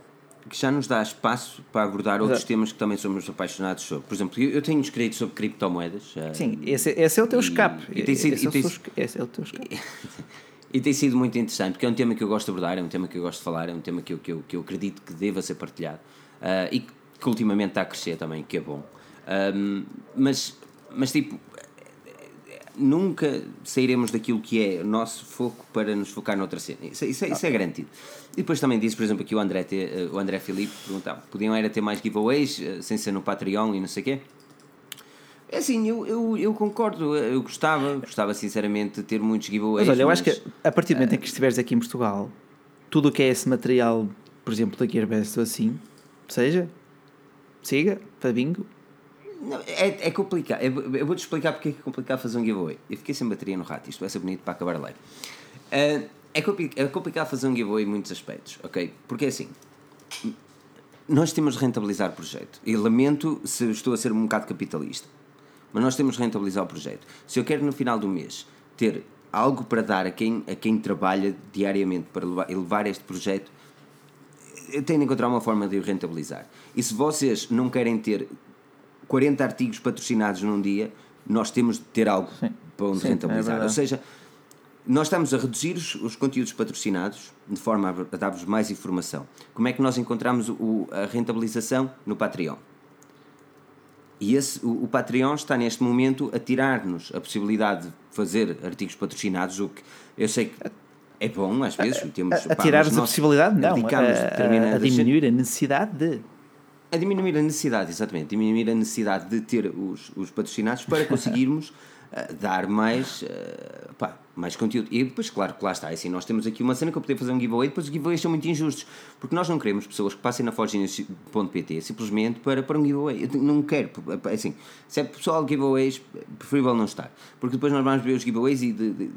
que já nos dá espaço para abordar outros Exato. temas que também somos apaixonados sobre. Por exemplo, eu, eu tenho escrito sobre criptomoedas. sim, esse, esse é o teu E- escape. e tem sido- esse, e é tem seu esse é o teu escape. E tem sido muito interessante, porque é um tema que eu gosto de abordar, é um tema que eu gosto de falar, é um tema que eu, que eu, que eu acredito que deva ser partilhado ah, e que ultimamente está a crescer também, que é bom. Ahm, mas, mas, tipo, nunca sairemos daquilo que é o nosso foco para nos focar noutra cena. Isso, é- isso, é- isso é garantido. E depois também disse, por exemplo, aqui o André, te- eh, o André Filipe perguntava, podiam era ter mais giveaways, eh, sem ser no Patreon e não sei o quê? É assim, eu, eu, eu concordo, eu gostava, gostava sinceramente de ter muitos giveaways. Mas olha, eu acho mas- que a partir do momento em que estiveres aqui em Portugal, tudo o que é esse material, por exemplo, da Gearbest ou assim, seja, siga, para bingo. Não, é, é complicado. Eu, vou-te explicar porque é é complicado fazer um giveaway. Eu fiquei sem bateria no rato, isto vai ser bonito para acabar a live. Ah, é, é complicado fazer um giveaway em muitos aspectos, ok? Porque é assim, nós temos de rentabilizar o projeto. E lamento se estou a ser um bocado capitalista, mas nós temos de rentabilizar o projeto. Se eu quero no final do mês ter algo para dar a quem, a quem trabalha diariamente para levar, elevar este projeto, eu tenho de encontrar uma forma de o rentabilizar. E se vocês não querem ter 40 artigos patrocinados num dia, nós temos de ter algo para onde Sim, é rentabilizar. Ou verdade. seja, nós estamos a reduzir os, os conteúdos patrocinados de forma a, a dar-vos mais informação. Como é que nós encontramos o- a rentabilização? No Patreon. E esse, o, o Patreon está neste momento a tirar-nos a possibilidade de fazer artigos patrocinados, o que eu sei que é bom às vezes. temos, A, a pá, tirar-nos a possibilidade, não, a, a- a diminuir a necessidade de. A diminuir a necessidade, exatamente, diminuir a necessidade de ter os, os patrocinados para conseguirmos eh, dar mais, eh, pá, mais conteúdo. E depois, claro que lá está, é assim, nós temos aqui uma cena que eu poder fazer um giveaway, depois os giveaways são muito injustos, porque nós não queremos pessoas que passem na forginus.pt simplesmente para, para um giveaway. Eu não quero, assim, se é pessoal giveaways, preferível não estar, porque depois nós vamos ver os giveaways e de, de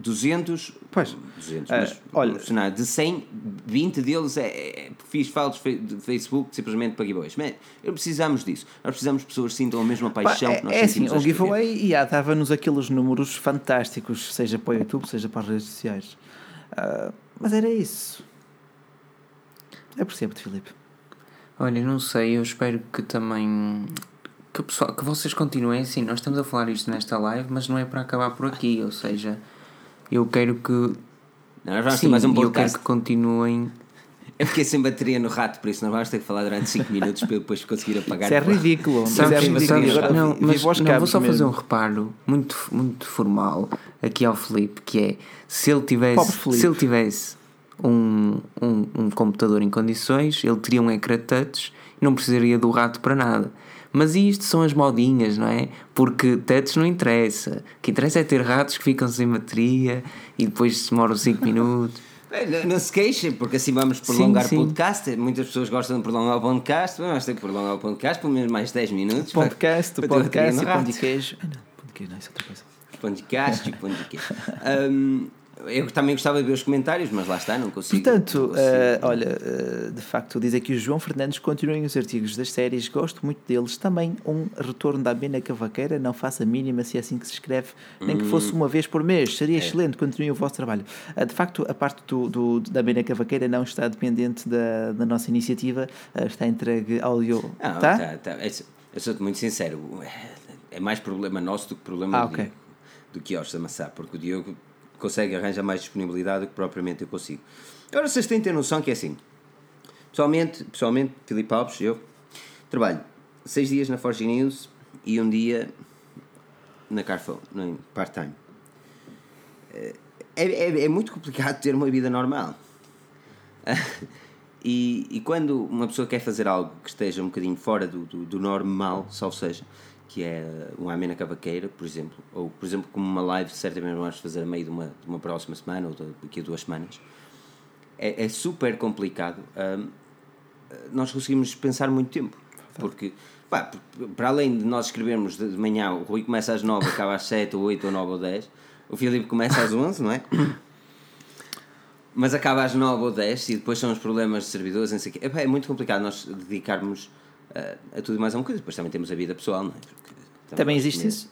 200, Pois. 200, Eh, mas olha- proporcionar de 100, 20 deles é, é fiz faltos fe- de Facebook simplesmente para giveaways. Eu precisamos disso. Nós precisamos de pessoas que sintam a mesma Pá, paixão é, que nós é assim, sentimos a o escrever. giveaway yeah, dava-nos aqueles números fantásticos, seja para o YouTube, seja para as redes sociais. Ah, mas era isso. Eu percebo-te, Filipe. Olha, não sei, eu espero que também que, o pessoal, que vocês continuem assim. Nós estamos a falar isto nesta live, mas não é para acabar por aqui. Ou seja, eu quero que. Não, nós vamos ter Sim, mais um eu quero podcast. que continuem. Eu fiquei sem bateria no rato, por isso nós vamos ter que falar durante 5 minutos para eu depois conseguir apagar. Isso é ridículo. mas Sabes, é ridículo. sabes- Agora não, mas não, vou só fazer mesmo. um reparo muito, muito formal aqui ao Felipe, que é se ele tivesse, se ele tivesse um, um, um computador em condições, ele teria um ecrã touch e não precisaria do rato para nada. Mas isto são as modinhas, não é? Porque touch não interessa. O que interessa é ter ratos que ficam sem bateria e depois demoram 5 minutos. Não, não se queixem, porque assim vamos prolongar o podcast. Muitas pessoas gostam de prolongar o podcast, mas nós temos que prolongar o podcast pelo menos mais 10 minutos. para- Podcast, para podcast e bateria no pão de rato. queijo. Ah, não, pão de queijo não, isso é outra coisa. Podcast e pão de queijo. Hum, eu também gostava de ver os comentários, mas lá está, não consigo. Portanto, não consigo. eh, olha, eh, de facto, diz aqui o João Fernandes: continuem os artigos das séries, gosto muito deles. Também um retorno da Bena Cavaqueira, não faça a mínima se é assim que se escreve, nem que Hum. fosse uma vez por mês, seria É. excelente. Continuem o vosso trabalho. Eh, de facto, a parte do, do- da Bena Cavaqueira não está dependente da, da nossa iniciativa, está entregue ao audio. Ah, tá? tá, tá. Eu sou- Eu sou-te muito sincero, é mais problema nosso do que problema Ah, do, ok. Diogo, do que Osta Massá, porque o Diogo consegue arranjar mais disponibilidade do que propriamente eu consigo. Agora vocês têm de ter noção que é assim. Pessoalmente, pessoalmente Filipe Alves, eu trabalho seis dias na Forge News e um dia na Carphone, em part-time. É, é, é muito complicado ter uma vida normal. E, e quando uma pessoa quer fazer algo que esteja um bocadinho fora do, do, do normal, salvo seja, que é uma amena cavaqueira, por exemplo, ou por exemplo, como uma live, certamente vamos fazer a meio de uma, de uma próxima semana ou de- daqui a duas semanas, é, é super complicado. hum, nós conseguimos pensar muito tempo, porque, pá, para além de nós escrevermos de, manhã, o Rui começa às 9, acaba às 7, ou 8, ou 9, ou 10, o Filipe começa às 11, não é? Mas acaba às 9 ou 10 e depois são os problemas de servidores, não sei o quê. É muito complicado nós dedicarmos uh, a tudo e mais a uma coisa. Depois também temos a vida pessoal, não é? Também de existe isso?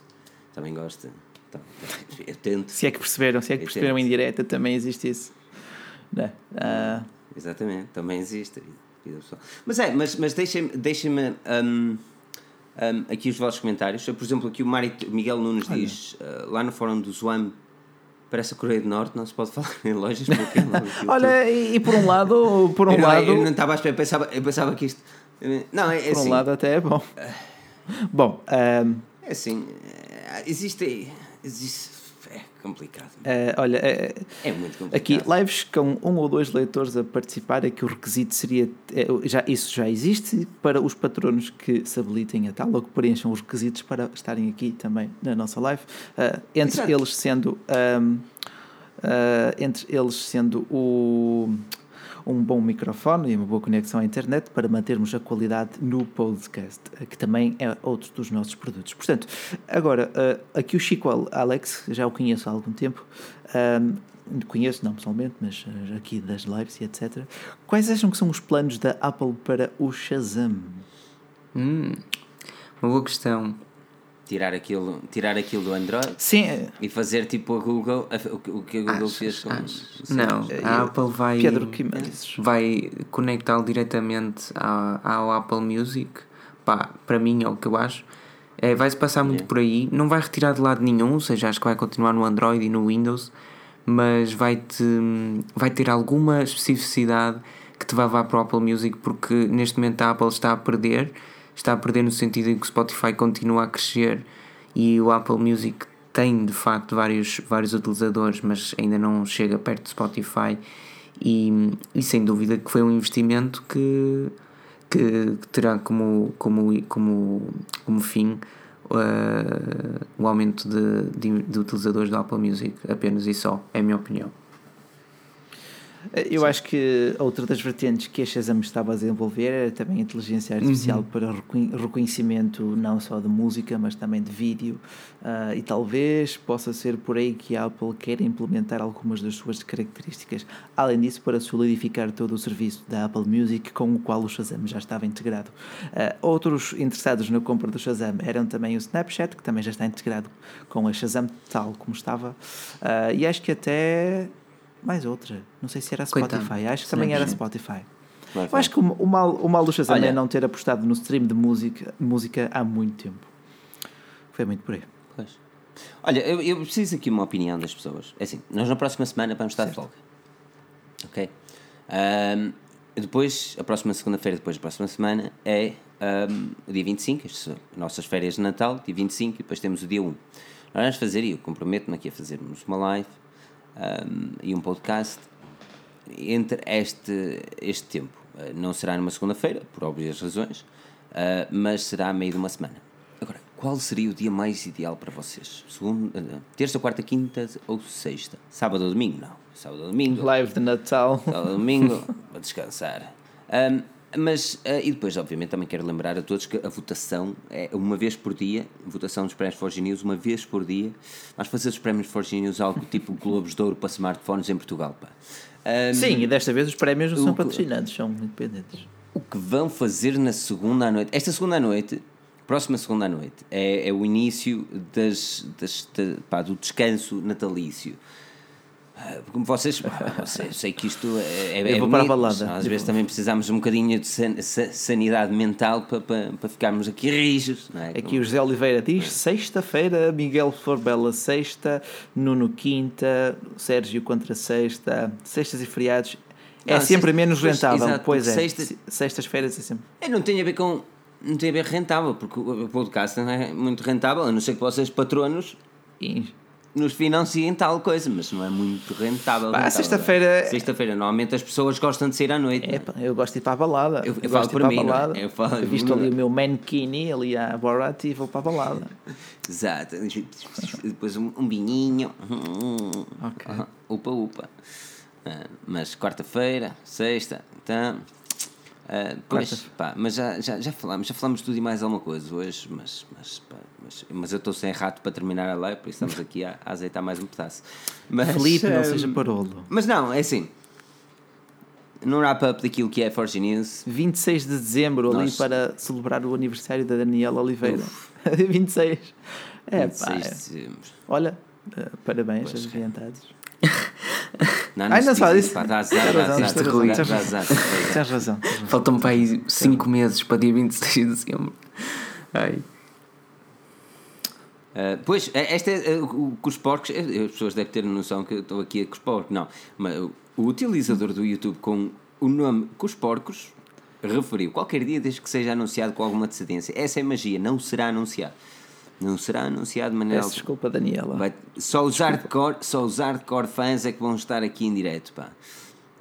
Também gosto. Então, eu tento. Se é que perceberam, se é que Entendo. perceberam em direta, também existe isso. Ah, Exatamente, também existe a vida, pessoal. Mas é, mas, mas deixem-me deixem um, um, aqui os vossos comentários. Por exemplo, aqui o Mário Miguel Nunes diz uh, lá no fórum do Zwam. Parece a Coreia do Norte, não se pode falar em lojas porque aquilo olha, e, e por um lado, por um eu, lado, eu não estava à espera, eu pensava, eu pensava que isto. Não, é, é por um assim. lado até é bom. Bom, ahm, É assim. é, Existe. Existe. É complicado. eh, olha, eh, É muito complicado. aqui lives com um ou dois leitores a participar, é que o requisito seria, eh, já, isso já existe para os patronos que se habilitem a tal ou que preencham os requisitos para estarem aqui também na nossa live, eh, entre Exato. eles sendo ahm, ah, entre eles sendo o um bom microfone e uma boa conexão à internet para mantermos a qualidade no podcast, eh, que também é outro dos nossos produtos. Portanto, agora, eh, aqui o Chico Al- Alex, já o conheço há algum tempo, ahm, conheço não pessoalmente, mas eh, aqui das lives e etc. Quais acham que são os planos da Apple para o Shazam? Hum, uma boa questão. Tirar aquilo, tirar aquilo do Android Sim, e fazer tipo a Google. a- o que- a Google fez com. Não, a Apple vai, vai conectá-lo diretamente ao, ao Apple Music. Pá, para mim é o que eu acho. É, vai-se passar muito por aí. Não vai retirar de lado nenhum, ou seja, acho que vai continuar no Android e no Windows, mas vai-te, vai ter alguma especificidade que te vai levar para o Apple Music, porque neste momento a Apple está a perder. Está a perder no sentido em que o Spotify continua a crescer e o Apple Music tem de facto vários, vários utilizadores, mas ainda não chega perto do Spotify. E, e sem dúvida que foi um investimento que, que terá como, como, como, como fim uh, o aumento de, de, de utilizadores do Apple Music, apenas e só, é a minha opinião. Eu acho que outra das vertentes que a Shazam estava a desenvolver era também a inteligência artificial para reconhe- reconhecimento não só de música, mas também de vídeo. Ah, e talvez possa ser por aí que a Apple queira implementar algumas das suas características. Além disso, para solidificar todo o serviço da Apple Music com o qual o Shazam já estava integrado. Ah, outros interessados na compra do Shazam eram também o Snapchat, que também já está integrado com a Shazam tal como estava. Ah, e acho que até mais outra. Não sei se era Coitado. Spotify. Acho que também era Snapchat. Spotify. Vai, Eu vai. acho que o, o mal, o mal do Shazam Olha. é não ter apostado no stream de música, música há muito tempo. Foi muito por aí. Pois. Olha, eu, eu preciso aqui uma opinião das pessoas. É assim, nós na próxima semana vamos estar de folga. Ok? Ahm, depois, a próxima segunda-feira, depois da próxima semana, é ahm, o dia 25, estas são as nossas férias de Natal, dia 25, e depois temos o dia 1. Nós vamos fazer, e eu comprometo-me aqui a fazermos uma live ahm, e um podcast entre este, este tempo. Ah, não será numa segunda-feira, por óbvias razões, ah, mas será a meio de uma semana. Agora, qual seria o dia mais ideal para vocês? Segunda, ah, terça, quarta, quinta ou sexta? Sábado ou domingo? Não. sábado ou domingo. Live de Natal. Sábado ou domingo, vou descansar. Um, mas, uh, e depois, obviamente, também quero lembrar a todos que a votação é uma vez por dia, votação dos prémios Forge News, uma vez por dia. Vamos fazer os prémios Forge News algo tipo Globos de Ouro para smartphones em Portugal, pá. Um, Sim, e desta vez os prémios não são patrocinados, são independentes. O que vão fazer na segunda à noite? Esta segunda à noite, próxima segunda à noite, é, é o início das, das, de, pá, do descanso natalício. Como vocês, vocês, sei que isto é, é, Eu é vou para a bonito, balada. Às Eu vezes também precisamos um bocadinho de san- sa- sanidade mental para, para, para ficarmos aqui rijos. Não é? Aqui o José Oliveira diz: sexta-feira, Miguel Forbela, sexta, Nuno Quinta, Sérgio contra sexta, sextas e feriados. É Não, sempre sexta- menos pois, rentável. exato, pois é, sexta- sextas-feiras é sempre. É, não tem a ver com. Não tem a ver rentável, porque o o podcast não é muito rentável, a não ser que vocês, patronos, E- nos financiem tal coisa, mas não é muito rentável. Pá, rentável. sexta-feira- Sexta-feira, normalmente as pessoas gostam de sair à noite. é? É, pá, eu gosto de ir para a balada. Eu- eu gosto falo de ir para mim, a é? balada. Eu falo- visto ali o meu mankini ali à Borat e vou para a balada. Exato. Depois um, um vinhinho. Ok. Upa, upa. Ah, mas quarta-feira, sexta, então. Ah, pois, pá, mas já, já, já falámos, já falámos tudo e mais alguma coisa hoje, mas, mas, pá, mas, mas eu estou sem rato para terminar a lei, por isso estamos aqui a, a azeitar mais um pedaço. Mas, Felipe, não ah, seja parolo. Mas não, é assim. No wrap-up daquilo que é Forge News, 26 de dezembro, ali Nós- para celebrar o aniversário da Daniela Oliveira. 26. É, pá. 26 é. de dezembro. Olha, eh, parabéns aos adiantados. Não, Ai, não se só isso. Tens razão, azar, tens dá razão, azar, tens dá razão. azar, dá azar. Tens razão. tens razão. Faltam para aí 5 meses para dia 26 de dezembro. Ai. Uh, pois, é- esta é uh, o que os porcos. eh, As pessoas devem ter noção que eu estou aqui a com os porcos. Não, mas o- utilizador do YouTube com o nome com os porcos referiu qualquer dia desde que seja anunciado com alguma antecedência. Essa é magia, não será anunciado. Não será anunciado de maneira. Peço desculpa, Daniela. Vai- só, os hardcore, só os hardcore fãs é que vão estar aqui em direto. Pá.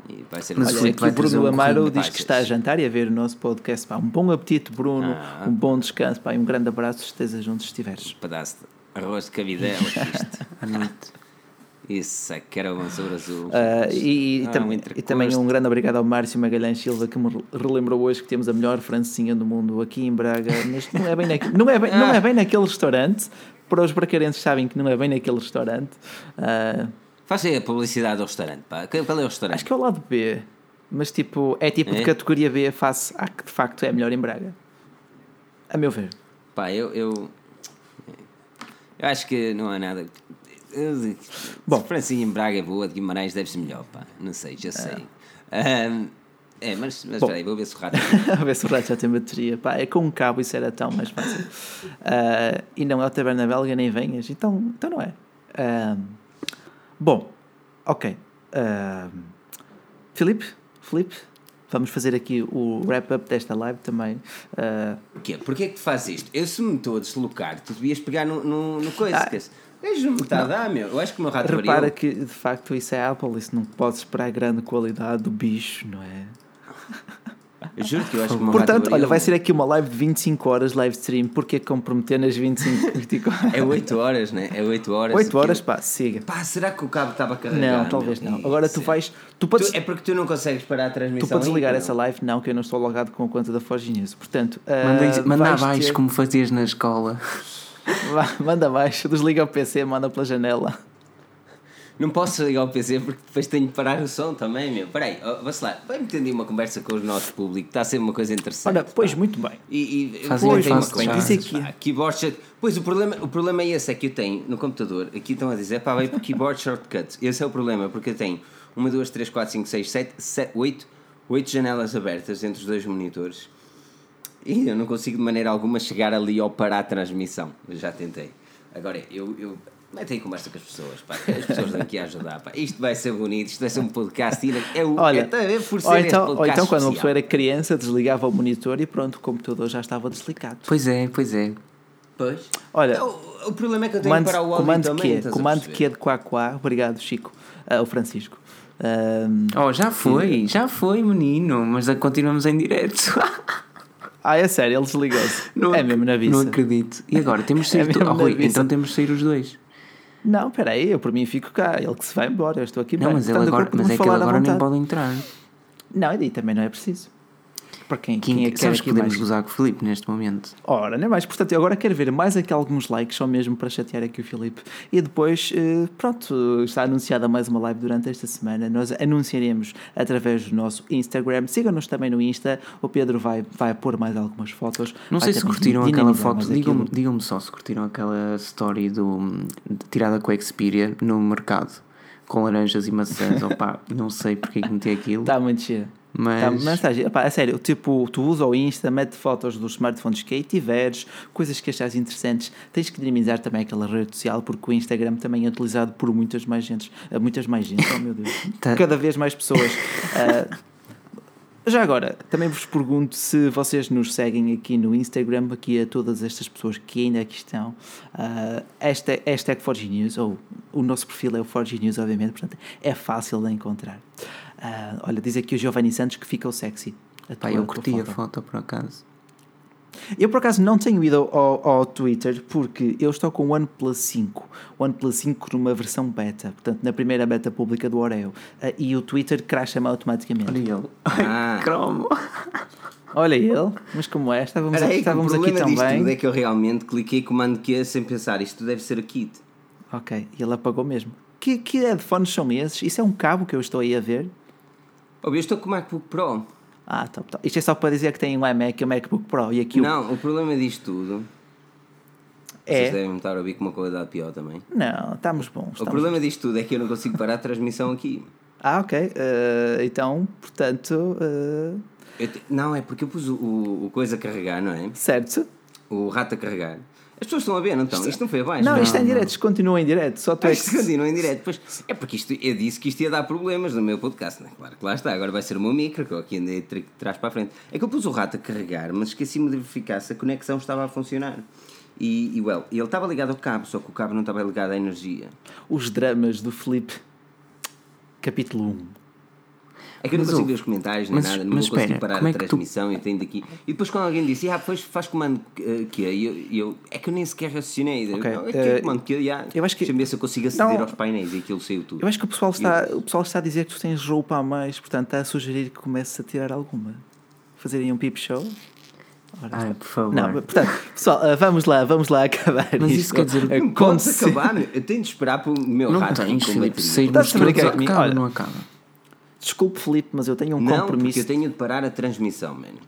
E vai ser Mas Olha, aqui o Bruno um Amaro diz que está a jantar e a ver o nosso podcast. Pá, um bom apetite, Bruno. Ah. Um bom descanso. Pá, e um grande abraço, estejas onde estiveres. pedaço de arroz de cabidela. À noite. Isso é que era o azul azul. Ah, e, e Ah, tam- um e também um grande obrigado ao Márcio Magalhães Silva que me relembrou hoje que temos a melhor francesinha do mundo aqui em Braga. Mas não é bem, naque- não é bem, não é bem naquele restaurante. Para os bracarenses sabem que não é bem naquele restaurante. Ah, Faz aí a publicidade do restaurante, pá. Qual é o restaurante? acho que é o lado B. Mas tipo, é tipo de É? categoria B face à que de facto é melhor em Braga. A meu ver. Pá, eu, eu. eu acho que não há nada. Bom. Francinha em Braga é boa, de Guimarães deve ser melhor, pá. Não sei, já sei. Ahm, é, mas, mas Bom. espera aí, vou ver se o rato. a ver se o rato já tem bateria. Pá, é com um cabo, isso era tão mais fácil. Ah, e não é o Taberna Belga, nem venhas. Então, então não é. Ah, bom, ok. Ah, Filipe, Filipe, vamos fazer aqui o wrap-up desta live também. Ah, O quê? Porquê é que tu fazes isto? Eu se me estou a deslocar, tu devias pegar no, no, no coisa. Ah. Esse- Gajo não me está a dar, meu. Eu acho que o meu rato repara variou. que de facto isso é Apple, isso não pode esperar grande qualidade do bicho, não é? Eu juro que eu acho que o meu rato Portanto, variou, olha, vai meu. ser aqui uma live de 25 horas live stream. Porquê comprometer nas 25 24 É 8 horas, né? É 8 horas. 8 horas, pá, siga. Pá, será que o cabo estava carregado? Não, talvez meu? não. Agora tu vais. Tu podes, Tu- é porque tu não consegues parar a transmissão. tu podes aí, ligar essa live? Não, que eu não estou logado com a conta da Forge News. Portanto, Manda, ah, manda vais abaixo ter- como fazias na escola. Vá, manda abaixo, desliga o PC, manda pela janela. Não posso ligar o PC porque depois tenho que parar o som também, meu. Peraí, ó, vacilar. Vai-me ter uma conversa com o nosso público. Está a ser uma coisa interessante. Olha, pois, pá. muito bem. E, e Fazem pois, uma coisa, aqui. pá, keyboard short- Pois o problema, o problema é esse, é que eu tenho no computador, aqui estão a dizer, pá, vai para keyboard shortcuts. Esse é o problema, porque eu tenho uma, duas, três, quatro, cinco, seis, sete, sete oito, oito janelas abertas entre os dois monitores. E eu não consigo de maneira alguma chegar ali ao parar a transmissão. Eu já tentei. Agora, eu, eu metem em conversa com as pessoas, pá. As pessoas estão aqui a ajudar, pá. Isto vai ser bonito, isto vai ser um podcast. e É, o, Olha, é, por ser ou então, ou então quando uma pessoa era criança, desligava o monitor e pronto, o computador já estava desligado. Pois é, pois é. Pois. Olha, O, o problema é que eu tenho Comando, que parar o áudio comando também. que a Comando que de quá quá. Obrigado, Chico. Ah, o Francisco. Ahm, Oh, já foi, já foi, menino, mas continuamos em direto. ah, é sério, ele desligou-se. Não É mesmo na Não vista. acredito. E agora, temos de sair. É tu- mesmo Oh, Rui, então temos de sair os dois. Não, peraí, eu por mim fico cá. Ele que se vai embora, eu estou aqui Não, bem. mas, ele agora, mas é que ele agora nem pode entrar. Não, e daí também não é preciso. Para quem, Quem, quem é que quer sabes aqui que podemos mais? usar com o Filipe neste momento? Ora, nem mais. Portanto, eu agora quero ver mais aqui alguns likes, só mesmo para chatear aqui o Filipe. E depois, eh, pronto, está anunciada mais uma live durante esta semana. Nós anunciaremos através do nosso Instagram. Sigam-nos também no Insta. O Pedro vai, vai pôr mais algumas fotos. Não sei se curtiram aquela foto. Digam-me digam só se curtiram aquela story do, tirada com a Xperia no mercado com laranjas e maçãs. Opa, não sei porque é que meti aquilo. Está muito cheio. Mas Tá, mas está giro. Epá, a sério, tipo, tu usa o Insta, mete fotos dos smartphones que aí tiveres, coisas que achares interessantes, tens que dinamizar também aquela rede social, porque o Instagram também é utilizado por muitas mais gente, eh, muitas mais gente, oh meu Deus, Tá. cada vez mais pessoas. Ah, já agora, também vos pergunto se vocês nos seguem aqui no Instagram, aqui a todas estas pessoas que ainda aqui estão. Uh, esta, hashtag 4G News, ou o nosso perfil é o 4G News, obviamente, portanto é fácil de encontrar. Ah, olha, diz aqui o Giovanni Santos que ficou sexy. A pá, tua- eu curti a foto. foto por acaso. Eu por acaso não tenho ido ao, ao Twitter porque eu estou com o OnePlus 5. O OnePlus 5 numa versão beta, portanto na primeira beta pública do Oreo. Ah, e o Twitter crasha-me automaticamente. Olha ele. Ah. cromo. Olha ele, mas como é? Estávamos, o estávamos aqui problema disto também. tudo é que eu realmente cliquei comando Q sem pensar, isto deve ser a kit. Ok, e ele apagou mesmo. Que, que headphones são esses? Isso é um cabo que eu estou aí a ver? Oh, eu estou com o MacBook Pro. Ah, top, top. Isto é só para dizer que tem um iMac e um MacBook Pro. E aqui o- Não, o problema disto tudo. Vocês é. devem estar a ouvir com uma qualidade pior também. Não, estamos bons. O estamos- problema disto tudo é que eu não consigo parar a transmissão aqui. Ah, ok. eh, então, portanto, Eu te- Não, é porque eu pus o, o, o coisa a carregar, não é? certo. O rato a carregar. As pessoas estão a ver, não estão? Isto não foi abaixo. Não, isto é em direto, isto continua em direto. Só tu Ah, é isto que. continua em direto. Pois, é porque isto, eu disse que isto ia dar problemas no meu podcast. Não é? Claro que lá está. Agora vai ser o meu micro, que eu aqui andei de trás para a frente. É que eu pus o rato a carregar, mas esqueci-me de verificar se a conexão estava a funcionar. E, e well, ele estava ligado ao cabo, só que o cabo não estava ligado à energia. Os dramas do Felipe, capítulo 1. É que eu não Mas consigo ver os comentários nem mas- nada, não mas vou espera, parar como a é que tu- transmissão e tenho daqui. E depois quando alguém disse, ah, depois faz comando eh, que e eu, eu, é que eu nem sequer raciocinei. Ok, Não, é que eh, é comando que eu, já, eu acho que- deixa-me ver se eu consigo aceder Não. aos painéis e aquilo saiu tudo. Eu acho que o pessoal, está, o pessoal está a dizer que tu tens roupa a mais, portanto está a sugerir que comeces a tirar alguma. Fazerem um peep show. Ora, Ai, por favor. Não, portanto, pessoal, ah, vamos lá, vamos lá acabar Mas isto. isso quer dizer- Não podes acabar, eu tenho de esperar para o meu não rato tens, com Filipe. brincar todos, acaba Olha. não acaba? Desculpe, Felipe, mas eu tenho um Não, compromisso. porque eu tenho de parar a transmissão, mano.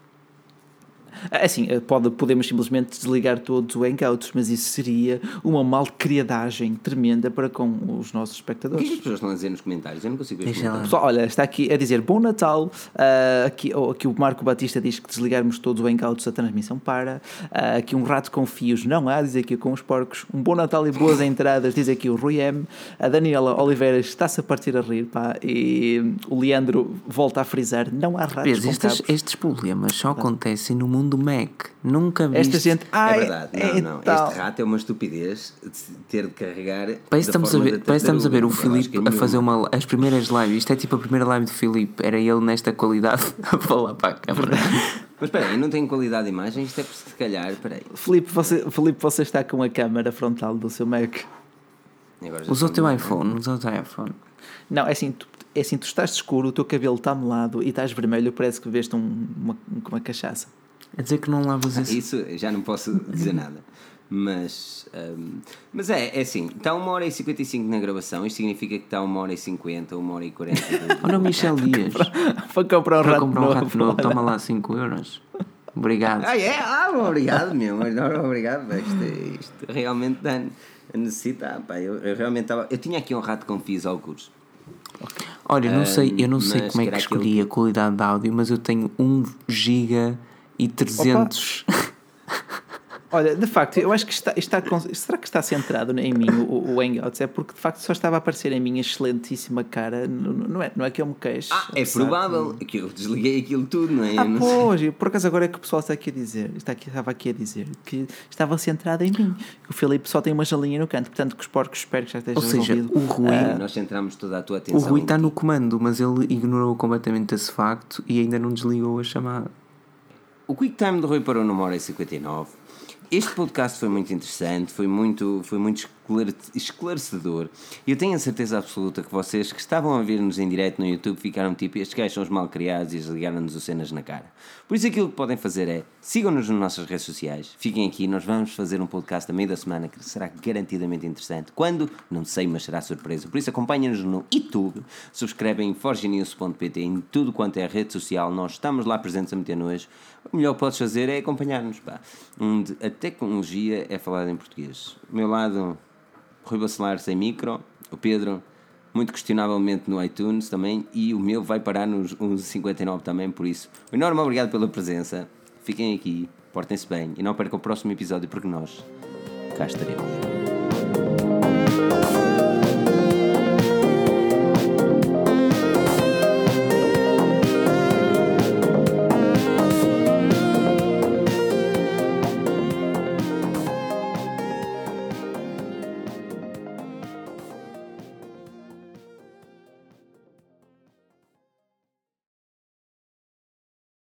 É Assim, pode, podemos simplesmente desligar todos o Hangouts, mas isso seria uma malcriadagem tremenda para com os nossos O que é que espectadores. as pessoas estão a dizer nos comentários? Eu não consigo ver os. Pessoal, olha, está aqui a dizer Bom Natal. ah, aqui, oh, aqui o Marco Batista diz que desligarmos todos o Hangouts a transmissão para. Ah, aqui um rato com fios não há, diz aqui com os porcos. Um bom Natal e boas entradas, diz aqui o Rui M. A Daniela Oliveira está-se a partir a rir, pá. E o Leandro volta a frisar: não há ratos Vês, com estes, estes problemas só acontecem no mundo Mac. Nunca viste. Esta gente. É Ai, verdade, não, é não. tal. Este rato é uma estupidez de ter de carregar. Parece estamos a ver, parece estamos a ver o Filipe é a fazer uma, as primeiras lives. Isto é tipo a primeira live do Filipe. Era ele nesta qualidade a falar para a câmara. Mas espera aí, não tenho qualidade de imagem, isto é por se calhar, espera aí. Filipe, você, Filipe, você está com a câmara frontal do seu Mac. Usa o teu no- iPhone, usa o teu iPhone. Não, é assim, tu, é assim, tu estás escuro, o teu cabelo está melado e estás vermelho, parece que veste um, uma, uma cachaça. É dizer que não lavas esse. Isso já não posso dizer nada. Mas, hum, mas é, é assim, está 1 hora e 55 na gravação, isto significa que está 1 hora e 50, 1 hora e 40. do- Olha o Michel Dias. Para comprar um Para rato comprar um novo. rato novo, toma lá 5 euros. Obrigado. Ah, é? Ah, obrigado, meu. Obrigado. Isto, isto realmente dá necessitar. Pá. Eu, eu realmente estava. Eu tinha aqui um rato com fios ao curso. Olha, não sei, eu não mas sei como é que escolhi a qualidade de áudio, mas eu tenho 1 giga e 300. Olha, de facto, eu acho que está, está será que está centrado em mim o, o Hangouts? É porque de facto só estava a aparecer a minha excelentíssima cara, não, não é, não é que eu me queixo. Ah, é provável que eu desliguei aquilo tudo, não é? Ah, não sei. pois, e por acaso agora é que o pessoal está aqui a dizer, está aqui, estava aqui a dizer que estava centrado em mim. Que o Filipe só tem uma jalinha no canto, portanto que os porcos espero que já esteja Ou seja, resolvido. o Rui, Ah, Nós centramos toda a tua o atenção. Rui em está no comando, mas ele ignorou completamente esse facto e ainda não desligou a chamada. O QuickTime do Rui parou numa hora e 59 este podcast foi muito interessante, foi muito, foi muito esclarecedor. Eu tenho a certeza absoluta que vocês que estavam a ver-nos em direto no YouTube ficaram tipo: estes gajos são os mal criados e eles ligaram-nos os cenas na cara. Por isso, aquilo que podem fazer é sigam-nos nas nossas redes sociais, fiquem aqui. Nós vamos fazer um podcast a meio da semana que será garantidamente interessante. Quando? Não sei, mas será surpresa. Por isso, acompanhem-nos no YouTube, subscrevem em forgenews.pt em tudo quanto é rede social. Nós estamos lá presentes a meter nojo. O melhor que podes fazer é acompanhar-nos, onde a tecnologia é falada em português. O meu lado Rui Bacelar sem micro, o Pedro muito questionavelmente no iTunes também e o meu vai parar nos 1159 também, por isso. Um enorme obrigado pela presença. Fiquem aqui, portem-se bem e não percam o próximo episódio porque nós cá estaremos.